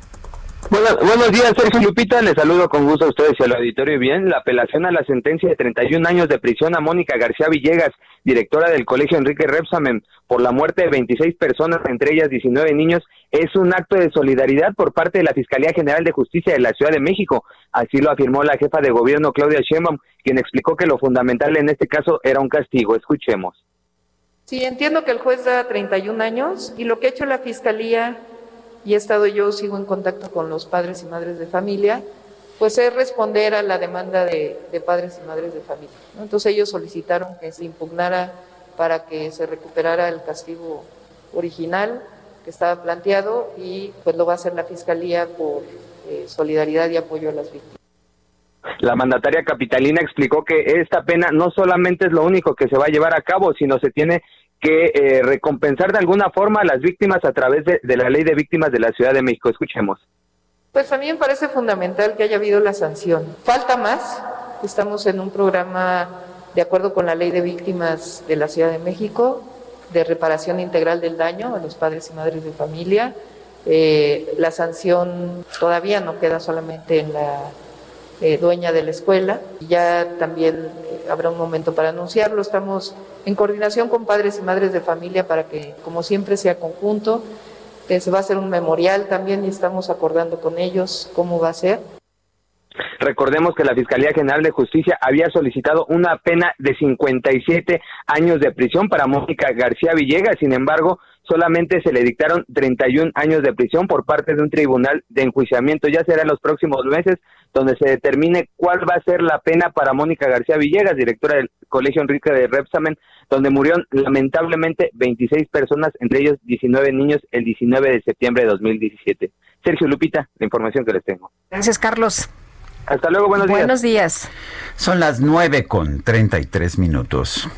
Bueno, buenos días, Sergio Lupita. Les saludo con gusto a ustedes y al auditorio. Bien, la apelación a la sentencia de 31 años de prisión a Mónica García Villegas, directora del Colegio Enrique Repsamen, por la muerte de 26 personas, entre ellas 19 niños, es un acto de solidaridad por parte de la Fiscalía General de Justicia de la Ciudad de México. Así lo afirmó la jefa de gobierno, Claudia Sheinbaum, quien explicó que lo fundamental en este caso era un castigo. Escuchemos. Sí, entiendo que el juez da 31 años y lo que ha hecho la Fiscalía y he estado yo, sigo en contacto con los padres y madres de familia, pues es responder a la demanda de, de padres y madres de familia. ¿no? Entonces ellos solicitaron que se impugnara para que se recuperara el castigo original que estaba planteado y pues lo va a hacer la Fiscalía por eh, solidaridad y apoyo a las víctimas. La mandataria capitalina explicó que esta pena no solamente es lo único que se va a llevar a cabo, sino se tiene que eh, recompensar de alguna forma a las víctimas a través de, la ley de víctimas de la Ciudad de México. Escuchemos. Pues a mí me parece fundamental que haya habido la sanción. Falta más. Estamos en un programa de acuerdo con la ley de víctimas de la Ciudad de México de reparación integral del daño a los padres y madres de familia. Eh, la sanción todavía no queda solamente en la eh, dueña de la escuela. Ya también eh, habrá un momento para anunciarlo. Estamos en coordinación con padres y madres de familia para que, como siempre, sea conjunto. Eh, se va a hacer un memorial también y estamos acordando con ellos cómo va a ser. Recordemos que la Fiscalía General de Justicia había solicitado una pena de 57 años de prisión para Mónica García Villegas, sin embargo, solamente se le dictaron 31 años de prisión por parte de un tribunal de enjuiciamiento. Ya será en los próximos meses donde se determine cuál va a ser la pena para Mónica García Villegas, directora del Colegio Enrique de Repsamen, donde murieron lamentablemente 26 personas, entre ellos 19 niños, el 19 de septiembre de 2017. Sergio Lupita, la información que les tengo. Gracias, Carlos. Hasta luego, buenos días. Buenos días. Son las 9 con 33 minutos.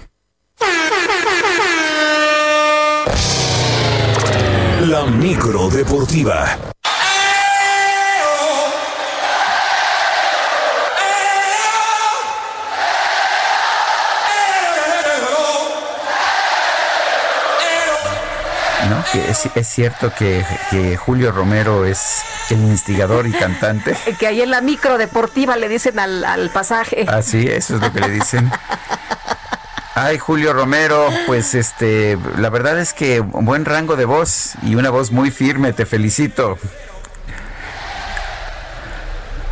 La micro deportiva. ¿No? Que es, es cierto que, que Julio Romero es el instigador y cantante. *laughs* Que ahí en la micro deportiva le dicen al, al pasaje. Así, eso es lo que le dicen. *laughs* Ay, Julio Romero, pues este, la verdad es que un buen rango de voz y una voz muy firme, te felicito.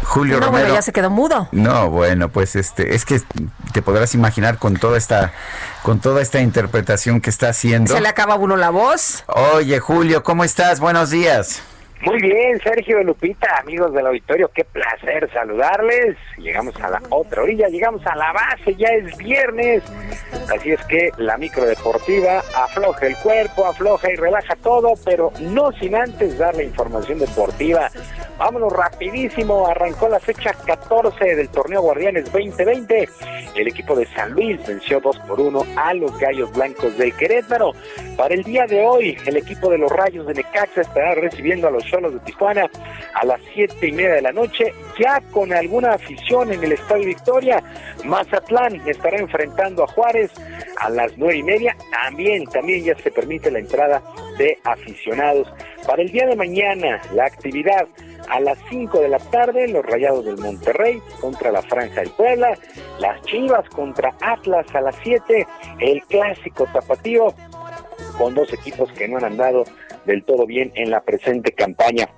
Julio no, Romero. bueno, ya se quedó mudo. No, bueno, pues este, es que te podrás imaginar con toda esta, con toda esta interpretación que está haciendo. Se le acaba uno la voz. Oye, Julio, ¿cómo estás? Buenos días. Muy bien, Sergio Lupita, amigos del auditorio, qué placer saludarles. Llegamos a la otra orilla, llegamos a la base, ya es viernes. Así es que la micro deportiva afloja el cuerpo, afloja y relaja todo, pero no sin antes dar la información deportiva. Vámonos rapidísimo, arrancó la fecha 14 del torneo Guardianes 2020. El equipo de San Luis venció 2 por 1 a los Gallos Blancos del Querétaro. Para el día de hoy, el equipo de los Rayos de Necaxa estará recibiendo a los Cholos de Tijuana a las siete y media de la noche, ya con alguna afición en el Estadio Victoria. Mazatlán estará enfrentando a Juárez a las nueve y media. También, también ya se permite la entrada de aficionados. Para el día de mañana, la actividad a las 5 de la tarde, los Rayados del Monterrey contra la Franja del Puebla, las Chivas contra Atlas a las 7, el clásico tapatío con dos equipos que no han andado del todo bien en la presente campaña.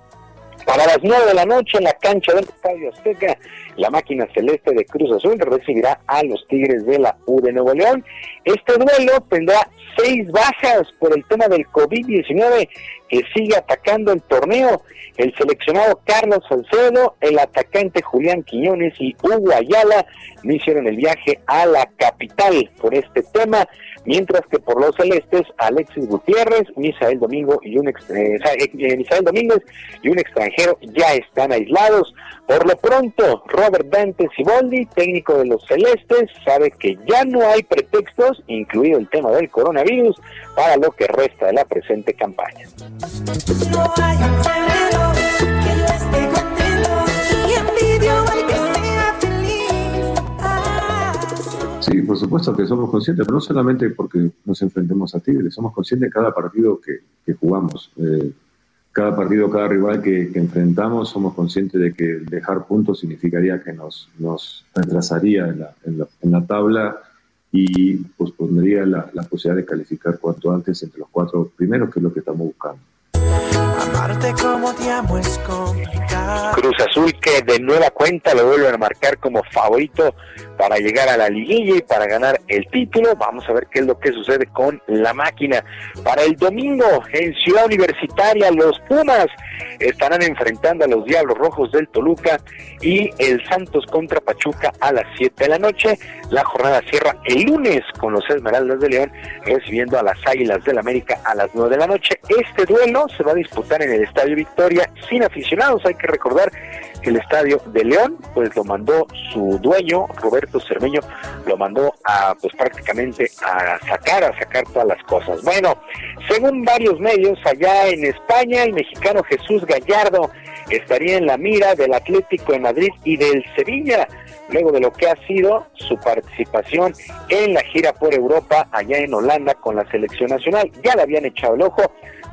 Para las 9 de la noche en la cancha del Estadio Azteca, la máquina celeste de Cruz Azul recibirá a los Tigres de la U de Nuevo León. Este duelo tendrá seis bajas por el tema del COVID-19 que sigue atacando el torneo. El seleccionado Carlos Salcedo, el atacante Julián Quiñones y Hugo Ayala no hicieron el viaje a la capital por este tema mientras que por los celestes Alexis Gutiérrez, Misael Domingo y un ex- eh, eh, Misael Domínguez y un extranjero ya están aislados. Por lo pronto, Robert Dante Siboldi, técnico de los celestes, sabe que ya no hay pretextos, incluido el tema del coronavirus, para lo que resta de la presente campaña. Sí, por supuesto que somos conscientes, pero no solamente porque nos enfrentemos a Tigres, somos conscientes de cada partido que, que jugamos. Eh, cada partido, cada rival que, enfrentamos, somos conscientes de que dejar puntos significaría que nos, nos retrasaría en la, en la- en la tabla y pues pondría la, la posibilidad de calificar cuanto antes entre los cuatro primeros, que es lo que estamos buscando. Cruz Azul que de nueva cuenta lo vuelven a marcar como favorito para llegar a la liguilla y para ganar el título. Vamos a ver qué es lo que sucede con la máquina. Para el domingo en Ciudad Universitaria los Pumas estarán enfrentando a los Diablos Rojos del Toluca y el Santos contra Pachuca a las 7 de la noche. La jornada cierra el lunes con los Esmeraldas de León recibiendo a las Águilas del América a las 9 de la noche. Este duelo se va a disputar en el Estadio Victoria sin aficionados. Hay que recordar que el Estadio de León pues lo mandó su dueño Roberto Cermeño lo mandó a pues prácticamente a sacar a sacar todas las cosas. Bueno, según varios medios allá en España el mexicano Jesús Gallardo estaría en la mira del Atlético de Madrid y del Sevilla luego de lo que ha sido su participación en la gira por Europa allá en Holanda con la selección nacional. Ya le habían echado el ojo,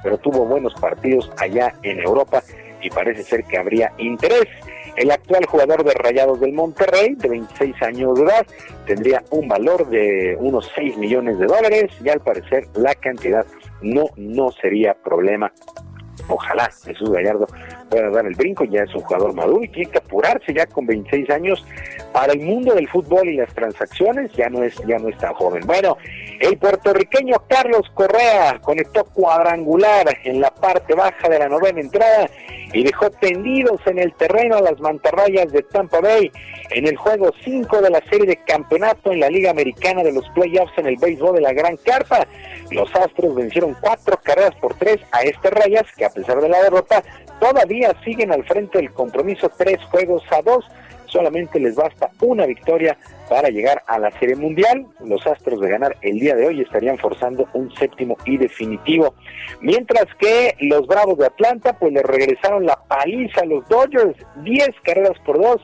pero tuvo buenos partidos allá en Europa y parece ser que habría interés. El actual jugador de Rayados del Monterrey, de 26 años de edad, tendría un valor de unos 6 millones de dólares y al parecer la cantidad no, no sería problema. Ojalá Jesús Gallardo pueda dar el brinco, ya es un jugador maduro y tiene que apurarse ya con 26 años para el mundo del fútbol y las transacciones, ya no es, ya no es tan joven. Bueno, el puertorriqueño Carlos Correa conectó cuadrangular en la parte baja de la novena entrada y dejó tendidos en el terreno a las mantarrayas de Tampa Bay en el juego 5 de la serie de campeonato en la Liga Americana de los Playoffs en el béisbol de la Gran Carpa. Los Astros vencieron cuatro carreras por tres a este Rayas, que a pesar de la derrota, todavía siguen al frente del compromiso tres juegos a dos. Solamente les basta una victoria para llegar a la Serie Mundial. Los Astros de ganar el día de hoy estarían forzando un séptimo y definitivo. Mientras que los Bravos de Atlanta pues le regresaron la paliza a los Dodgers, 10 carreras por dos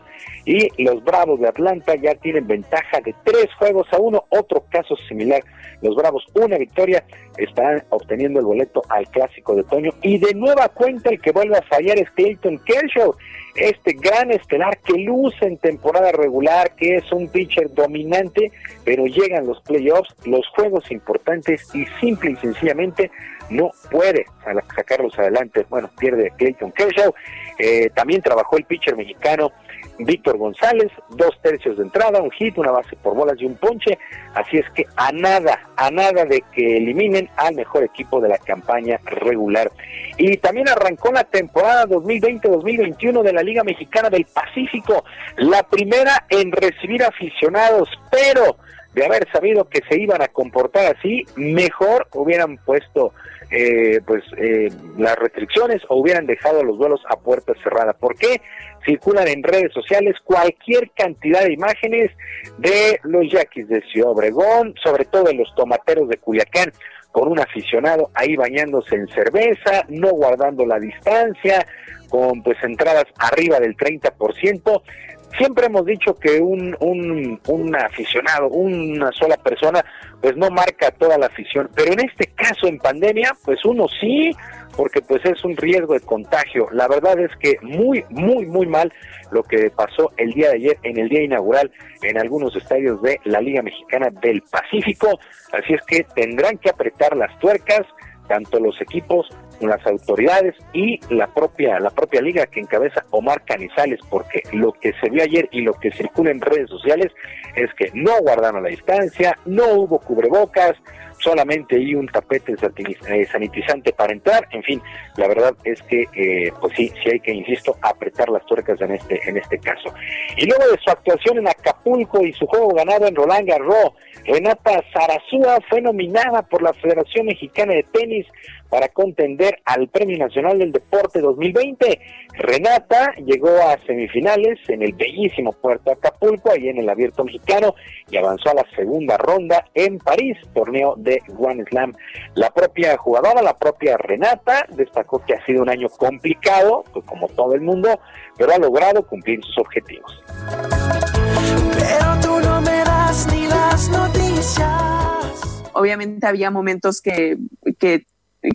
y los Bravos de Atlanta ya tienen ventaja de tres juegos a uno. Otro caso similar, los Bravos una victoria estarán obteniendo el boleto al Clásico de Otoño y de nueva cuenta el que vuelve a fallar es Clayton Kershaw, este gran estelar que luce en temporada regular, que es un pitcher dominante, pero llegan los playoffs, los juegos importantes y simple y sencillamente no puede sa- sacarlos adelante. Bueno, pierde Clayton Kershaw. Eh, también trabajó el pitcher mexicano Víctor González, dos tercios de entrada, un hit, una base por bolas y un ponche. Así es que a nada, a nada de que eliminen al mejor equipo de la campaña regular. Y también arrancó la temporada 2020-2021 de la Liga Mexicana del Pacífico, la primera en recibir aficionados, pero de haber sabido que se iban a comportar así, mejor hubieran puesto eh, pues eh, las restricciones o hubieran dejado los duelos a puerta cerrada. ¿Por qué? Circulan en redes sociales cualquier cantidad de imágenes de los yaquis de Ciudad Obregón, sobre todo de los tomateros de Culiacán, con un aficionado ahí bañándose en cerveza, no guardando la distancia, con pues entradas arriba del 30%. Siempre hemos dicho que un, un, un aficionado, una sola persona, pues no marca toda la afición, pero en este caso en pandemia, pues uno sí, porque pues es un riesgo de contagio. La verdad es que muy, muy, muy mal lo que pasó el día de ayer en el día inaugural en algunos estadios de la Liga Mexicana del Pacífico, así es que tendrán que apretar las tuercas tanto los equipos las autoridades y la propia la propia liga que encabeza Omar Canizales porque lo que se vio ayer y lo que circula en redes sociales es que no guardaron la distancia, no hubo cubrebocas, solamente hay un tapete eh, sanitizante para entrar, en fin, la verdad es que eh, pues sí, sí hay que, insisto, apretar las tuercas en este, en este caso. Y luego de su actuación en Acapulco y su juego ganado en Roland Garros, Renata Zarazúa fue nominada por la Federación Mexicana de Tenis para contender al Premio Nacional del Deporte 2020. Renata llegó a semifinales en el bellísimo puerto Acapulco, ahí en el Abierto Mexicano, y avanzó a la segunda ronda en París, torneo de Grand Slam. La propia jugadora, la propia Renata, destacó que ha sido un año complicado, pues como todo el mundo, pero ha logrado cumplir sus objetivos. Pero tú no me das ni las noticias. obviamente había momentos que, que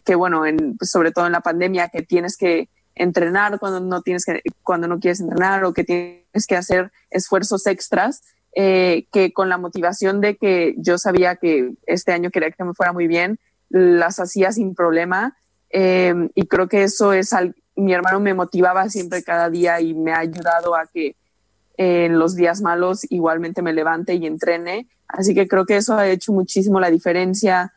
que bueno, en, pues, sobre todo en la pandemia, que tienes que entrenar cuando no tienes que, cuando no quieres entrenar o que tienes que hacer esfuerzos extras, eh, que con la motivación de que yo sabía que este año quería que me fuera muy bien, las hacía sin problema. eh, y creo que eso es al, mi hermano me motivaba siempre cada día y me ha ayudado a que en los días malos igualmente me levante y entrene. Así que creo que eso ha hecho muchísimo la diferencia.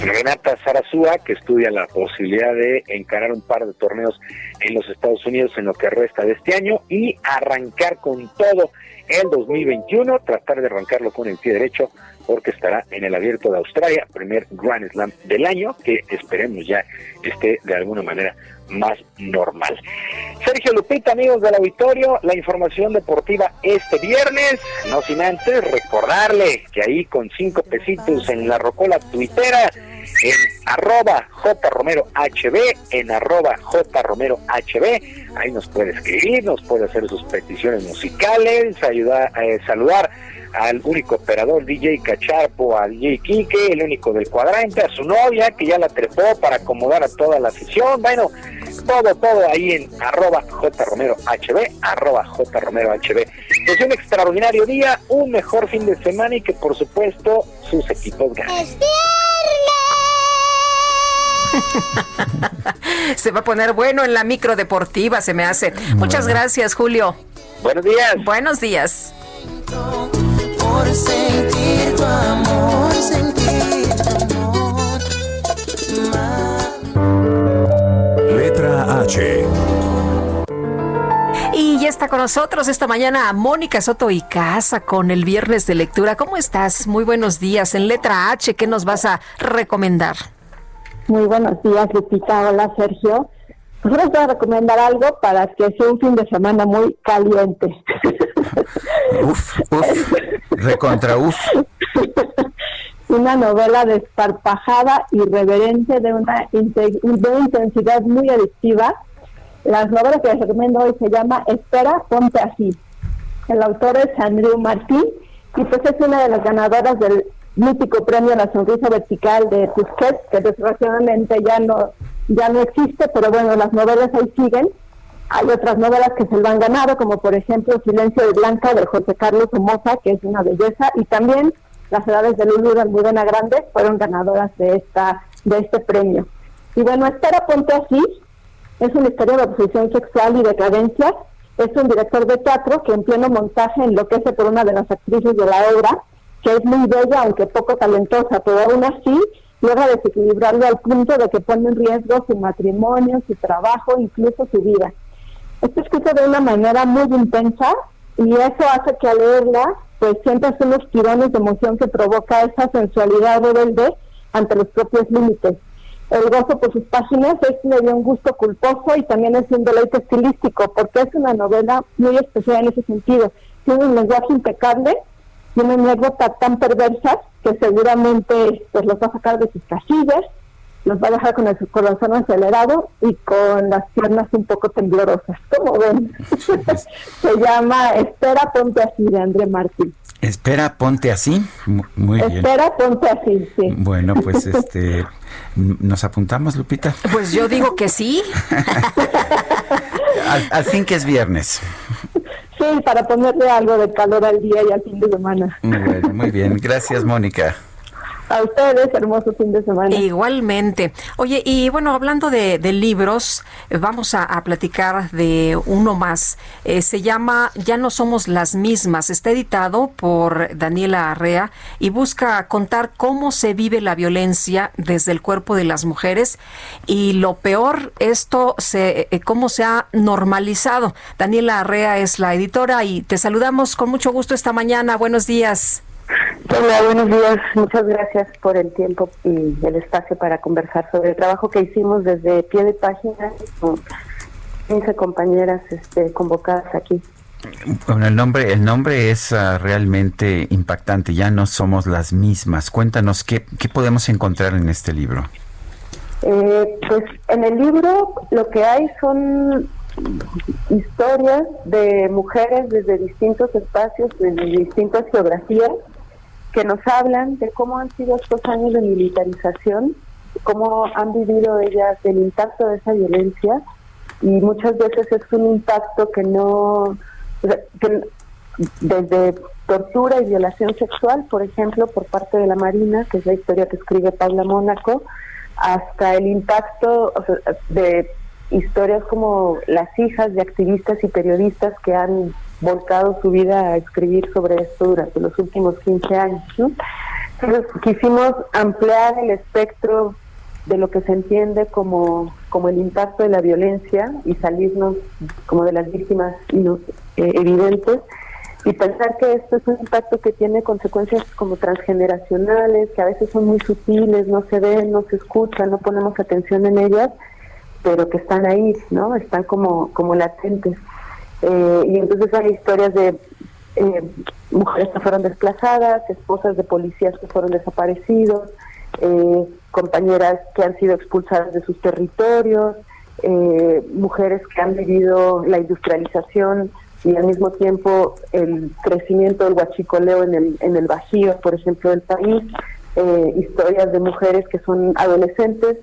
Renata Zarazúa, que estudia la posibilidad de encarar un par de torneos en los Estados Unidos en lo que resta de este año y arrancar con todo el 2021, tratar de arrancarlo con el pie derecho porque estará en el abierto de Australia, primer Grand Slam del año, que esperemos ya esté de alguna manera más normal. Sergio Lupita, amigos del auditorio, la información deportiva este viernes, no sin antes recordarle que ahí con cinco pesitos en la rocola tuitera, en arroba jromerohb, en arroba jromerohb, ahí nos puede escribir, nos puede hacer sus peticiones musicales, ayudar, eh, saludar al único operador DJ Cacharpo, al DJ Quique, el único del cuadrante, a su novia que ya la trepó para acomodar a toda la afición, bueno, todo, todo ahí en arroba jromerohb, arroba jromerohb. Pues un extraordinario día, un mejor fin de semana y que por supuesto sus equipos ganen. *laughs* se va a poner bueno en la micro deportiva, se me hace. Muchas gracias, Julio. Buenos días. Buenos días. Por sentir tu amor, sentir tu amor. Letra H. Y ya está con nosotros esta mañana Mónica Soto y Casa con el viernes de lectura. ¿Cómo estás? Muy buenos días. En letra H, ¿qué nos vas a recomendar? Muy buenos días, Lupita. Hola, Sergio. Pues les voy a recomendar algo para que sea un fin de semana muy caliente. *laughs* Uf, uf, recontra uf. *laughs* Una novela desparpajada, irreverente, de una, de una intensidad muy adictiva. Las novelas que les recomiendo hoy se llama Espera, ponte así. El autor es Andrew Martín y pues es una de las ganadoras del mítico premio La Sonrisa Vertical de Tusquets, que desgraciadamente ya no, ya no existe, pero bueno, las novelas ahí siguen. Hay otras novelas que se lo han ganado, como por ejemplo Silencio de Blanca de José Carlos Somoza, que es una belleza, y también Las edades de Lulu de Almudena Grande fueron ganadoras de esta de este premio. Y bueno, Espera Ponte Así es una historia de obsesión sexual y decadencia. Es un director de teatro que en pleno montaje enloquece por una de las actrices de la obra, que es muy bella aunque poco talentosa, pero aún así logra desequilibrarlo al punto de que pone en riesgo su matrimonio, su trabajo, incluso su vida. Está escrito de una manera muy intensa y eso hace que al leerla pues sientas unos tirones de emoción que provoca esa sensualidad rebelde ante los propios límites. El gozo por sus páginas es medio un gusto culposo y también es un deleite estilístico porque es una novela muy especial en ese sentido. Tiene un lenguaje impecable, tiene anécdotas tan perversas que seguramente pues los va a sacar de sus casillas, los va a dejar con el corazón acelerado y con las piernas un poco temblorosas. ¿Cómo ven? *laughs* Se llama Espera, ponte así de André Martín. Espera, ponte así. Mu- Muy bien. Espera, ponte así, sí. Bueno, pues este, *laughs* ¿nos apuntamos, Lupita? Pues yo digo que sí. *laughs* Al, fin que es viernes. Sí, para ponerle algo de calor al día y al fin de semana. Bueno, muy bien. Gracias, Mónica. A ustedes, hermoso fin de semana. Igualmente. Oye, y bueno, hablando de, libros, vamos a, a platicar de uno más. Eh, se llama Ya no somos las mismas. Está editado por Daniela Arrea y busca contar cómo se vive la violencia desde el cuerpo de las mujeres y lo peor, esto se, eh, cómo se ha normalizado. Daniela Arrea es la editora y te saludamos con mucho gusto esta mañana. Buenos días. Hola, buenos días. Muchas gracias por el tiempo y el espacio para conversar sobre el trabajo que hicimos desde pie de página con 15 compañeras este, convocadas aquí. Bueno, el nombre, el nombre es ah, realmente impactante. Ya no somos las mismas. Cuéntanos qué, qué podemos encontrar en este libro. Eh, pues en el libro lo que hay son historias de mujeres desde distintos espacios, desde distintas geografías, que nos hablan de cómo han sido estos años de militarización, cómo han vivido ellas el impacto de esa violencia y muchas veces es un impacto que no, desde tortura y violación sexual, por ejemplo, por parte de la Marina, que es la historia que escribe Paula Mónaco, hasta el impacto de historias como las hijas de activistas y periodistas que han volcado su vida a escribir sobre esto durante los últimos 15 años. quisimos ampliar el espectro de lo que se entiende como, como el impacto de la violencia y salirnos como de las víctimas eh, evidentes y pensar que esto es un impacto que tiene consecuencias como transgeneracionales, que a veces son muy sutiles, no se ven, no se escuchan, no ponemos atención en ellas, pero que están ahí, ¿no? Están como, como latentes. Eh, y entonces hay historias de eh, mujeres que fueron desplazadas, esposas de policías que fueron desaparecidos, eh, compañeras que han sido expulsadas de sus territorios, eh, mujeres que han vivido la industrialización y al mismo tiempo el crecimiento del huachicoleo en el, en el Bajío, por ejemplo, del país, eh, historias de mujeres que son adolescentes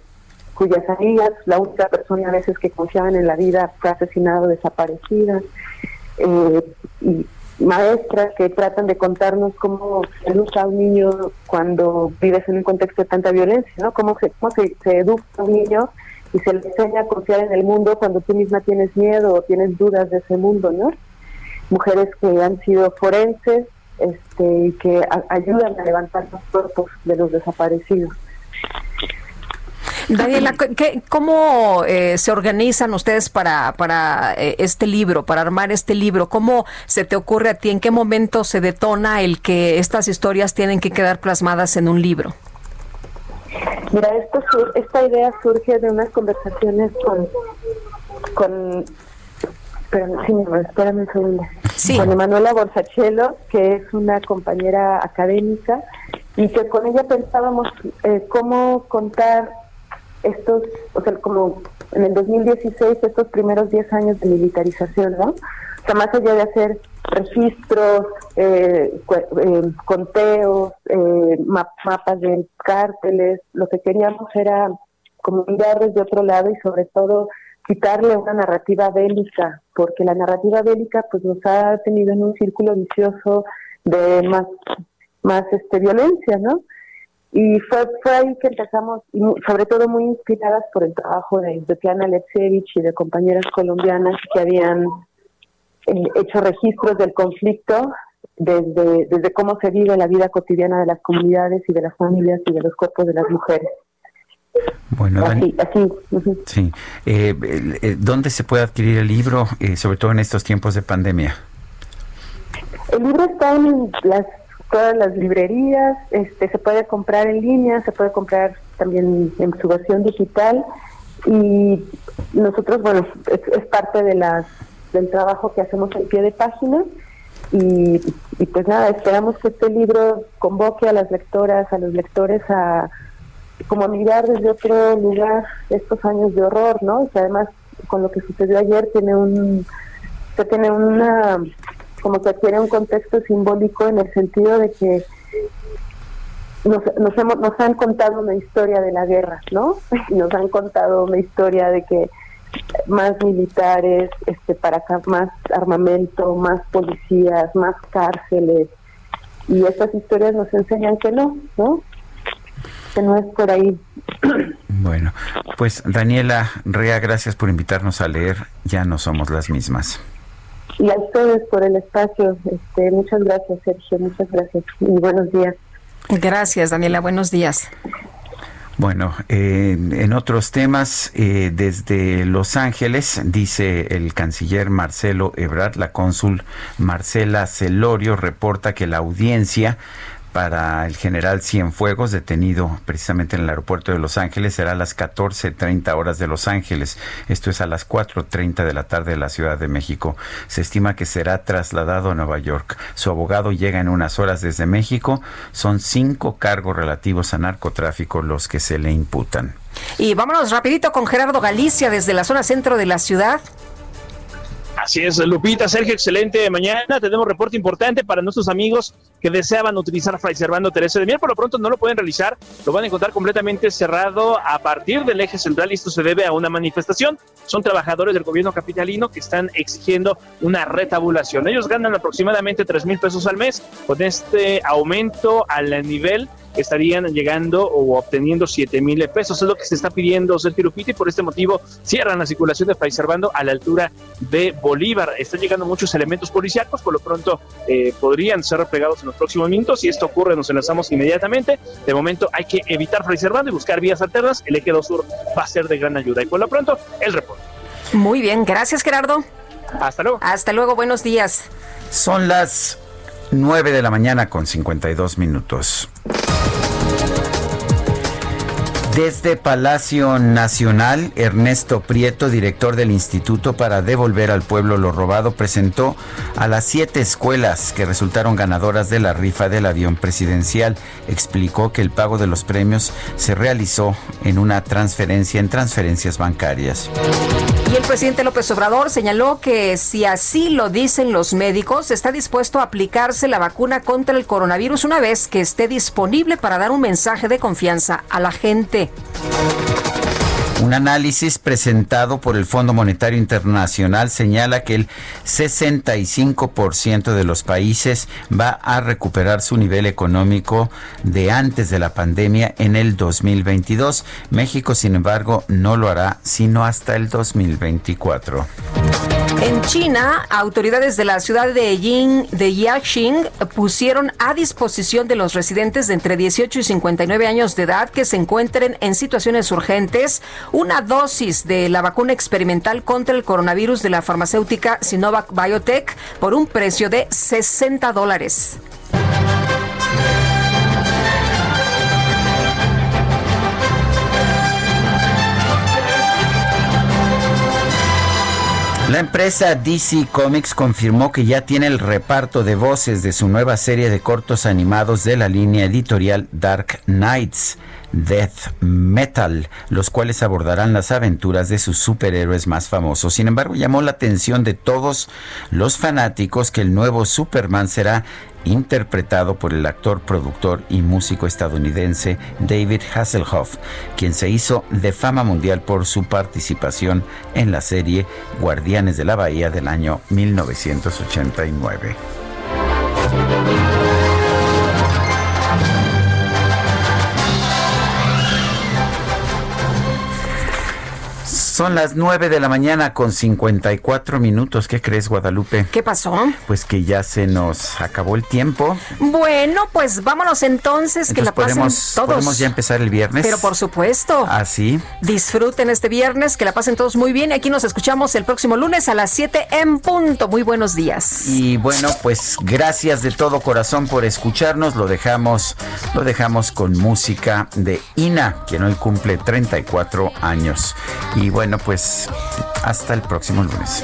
cuyas amigas, la única persona a veces que confiaban en la vida fue asesinada o desaparecida, eh, y maestras que tratan de contarnos cómo se educa a un niño cuando vives en un contexto de tanta violencia, ¿no? Cómo se, cómo se, educa a un niño y se le enseña a confiar en el mundo cuando tú misma tienes miedo o tienes dudas de ese mundo, ¿no? Mujeres que han sido forenses este, y que ayudan a levantar los cuerpos de los desaparecidos. Daniela, ¿qué- ¿cómo eh, se organizan ustedes para, para eh, este libro, para armar este libro? ¿Cómo se te ocurre a ti? ¿En qué momento se detona el que estas historias tienen que quedar plasmadas en un libro? Mira, esto, sur- esta idea surge de unas conversaciones con, con espérame, sí, espérame un segundo. Con Emanuela Borsachelo, que es una compañera académica, y que con ella pensábamos eh, cómo contar estos, o sea, como en el 2016, estos primeros 10 años de militarización, ¿no? O sea, más allá de hacer registros, eh, eh, conteos, eh, ma- mapas de cárteles, lo que queríamos era como mirar desde otro lado y sobre todo quitarle una narrativa bélica, porque la narrativa bélica pues nos ha tenido en un círculo vicioso de más, más este violencia, ¿no? Y fue, fue ahí que empezamos, y sobre todo muy inspiradas por el trabajo de Svetlana Alexievich y de compañeras colombianas que habían eh, hecho registros del conflicto desde, desde cómo se vive la vida cotidiana de las comunidades y de las familias y de los cuerpos de las mujeres. Bueno, Dani- Así, así. sí. Eh, el- ¿Dónde se puede adquirir el libro, eh, sobre todo en estos tiempos de pandemia? El libro está en las todas las librerías, este, se puede comprar en línea, se puede comprar también en su versión digital y nosotros, bueno, es, es parte de las del trabajo que hacemos en pie de página y, pues nada, esperamos que este libro convoque a las lectoras, a los lectores a como a mirar desde otro lugar estos años de horror, ¿no? Y además con lo que sucedió ayer tiene un que tiene una como que adquiere un contexto simbólico en el sentido de que nos, nos, hemos, nos han contado una historia de la guerra, ¿no? *laughs* Nos han contado una historia de que más militares, este, para acá, más armamento, más policías, más cárceles. Y estas historias nos enseñan que no, ¿no? Que no es por ahí. *clears throat* Bueno, pues Daniela Rea, gracias por invitarnos a leer Ya no somos las mismas. Y a ustedes por el espacio. Este, muchas gracias, Sergio. Muchas gracias. Y buenos días. Gracias, Daniela. Buenos días. Bueno, eh, en otros temas, eh, desde Los Ángeles, dice el canciller Marcelo Ebrard, la cónsul Marcela Celorio reporta que la audiencia para el general Cienfuegos, detenido precisamente en el aeropuerto de Los Ángeles, será a las 14.30 horas de Los Ángeles. Esto es a las 4.30 de la tarde de la Ciudad de México. Se estima que será trasladado a Nueva York. Su abogado llega en unas horas desde México. Son cinco cargos relativos a narcotráfico los que se le imputan. Y vámonos rapidito con Gerardo Galicia desde la zona centro de la ciudad. Así es, Lupita, Sergio, excelente mañana. Tenemos reporte importante para nuestros amigos que deseaban utilizar Fray Servando Teresa de Mier. Por lo pronto no lo pueden realizar, lo van a encontrar completamente cerrado a partir del eje central esto se debe a una manifestación. Son trabajadores del gobierno capitalino que están exigiendo una retabulación. Ellos ganan aproximadamente 3 mil pesos al mes. Con este aumento al nivel estarían llegando o obteniendo 7 mil pesos. Es lo que se está pidiendo Sergio Lupita y por este motivo cierran la circulación de Fray Servando a la altura de Bolívar. Están llegando muchos elementos policíacos, por lo pronto eh, podrían ser replegados en los próximos minutos. Si esto ocurre, nos enlazamos inmediatamente. De momento hay que evitar Fray Servando y buscar vías alternas. El eje 2 sur va a ser de gran ayuda. Y por lo pronto, el reporte. Muy bien, gracias Gerardo. Hasta luego. Hasta luego, buenos días. Son las 9 de la mañana con 52 minutos. Desde Palacio Nacional, Ernesto Prieto, director del Instituto para Devolver al Pueblo lo Robado, presentó a las siete escuelas que resultaron ganadoras de la rifa del avión presidencial. Explicó que el pago de los premios se realizó en una transferencia en transferencias bancarias. Y el presidente López Obrador señaló que si así lo dicen los médicos, está dispuesto a aplicarse la vacuna contra el coronavirus una vez que esté disponible para dar un mensaje de confianza a la gente. Bye. Un análisis presentado por el Fondo Monetario Internacional señala que el 65% de los países va a recuperar su nivel económico de antes de la pandemia en el 2022. México, sin embargo, no lo hará sino hasta el 2024. En China, autoridades de la ciudad de, Yin, de Yaxing pusieron a disposición de los residentes de entre 18 y 59 años de edad que se encuentren en situaciones urgentes una dosis de la vacuna experimental contra el coronavirus de la farmacéutica Sinovac Biotech por un precio de 60 dólares. La empresa DC Comics confirmó que ya tiene el reparto de voces de su nueva serie de cortos animados de la línea editorial Dark Knights. Death Metal, los cuales abordarán las aventuras de sus superhéroes más famosos. Sin embargo, llamó la atención de todos los fanáticos que el nuevo Superman será interpretado por el actor, productor y músico estadounidense David Hasselhoff, quien se hizo de fama mundial por su participación en la serie Guardianes de la Bahía del año 1989. Son las 9 de la mañana con 54 minutos. ¿Qué crees, Guadalupe? ¿Qué pasó? Pues que ya se nos acabó el tiempo. Bueno, pues vámonos entonces, que la pasen podemos, todos. podemos ya empezar el viernes. Pero por supuesto. Así. Disfruten este viernes, que la pasen todos muy bien. Aquí nos escuchamos el próximo lunes a las 7 en punto. Muy buenos días. Y bueno, pues gracias de todo corazón por escucharnos. Lo dejamos, lo dejamos con música de Ina, quien hoy cumple 34 años. Y bueno, pues hasta el próximo lunes.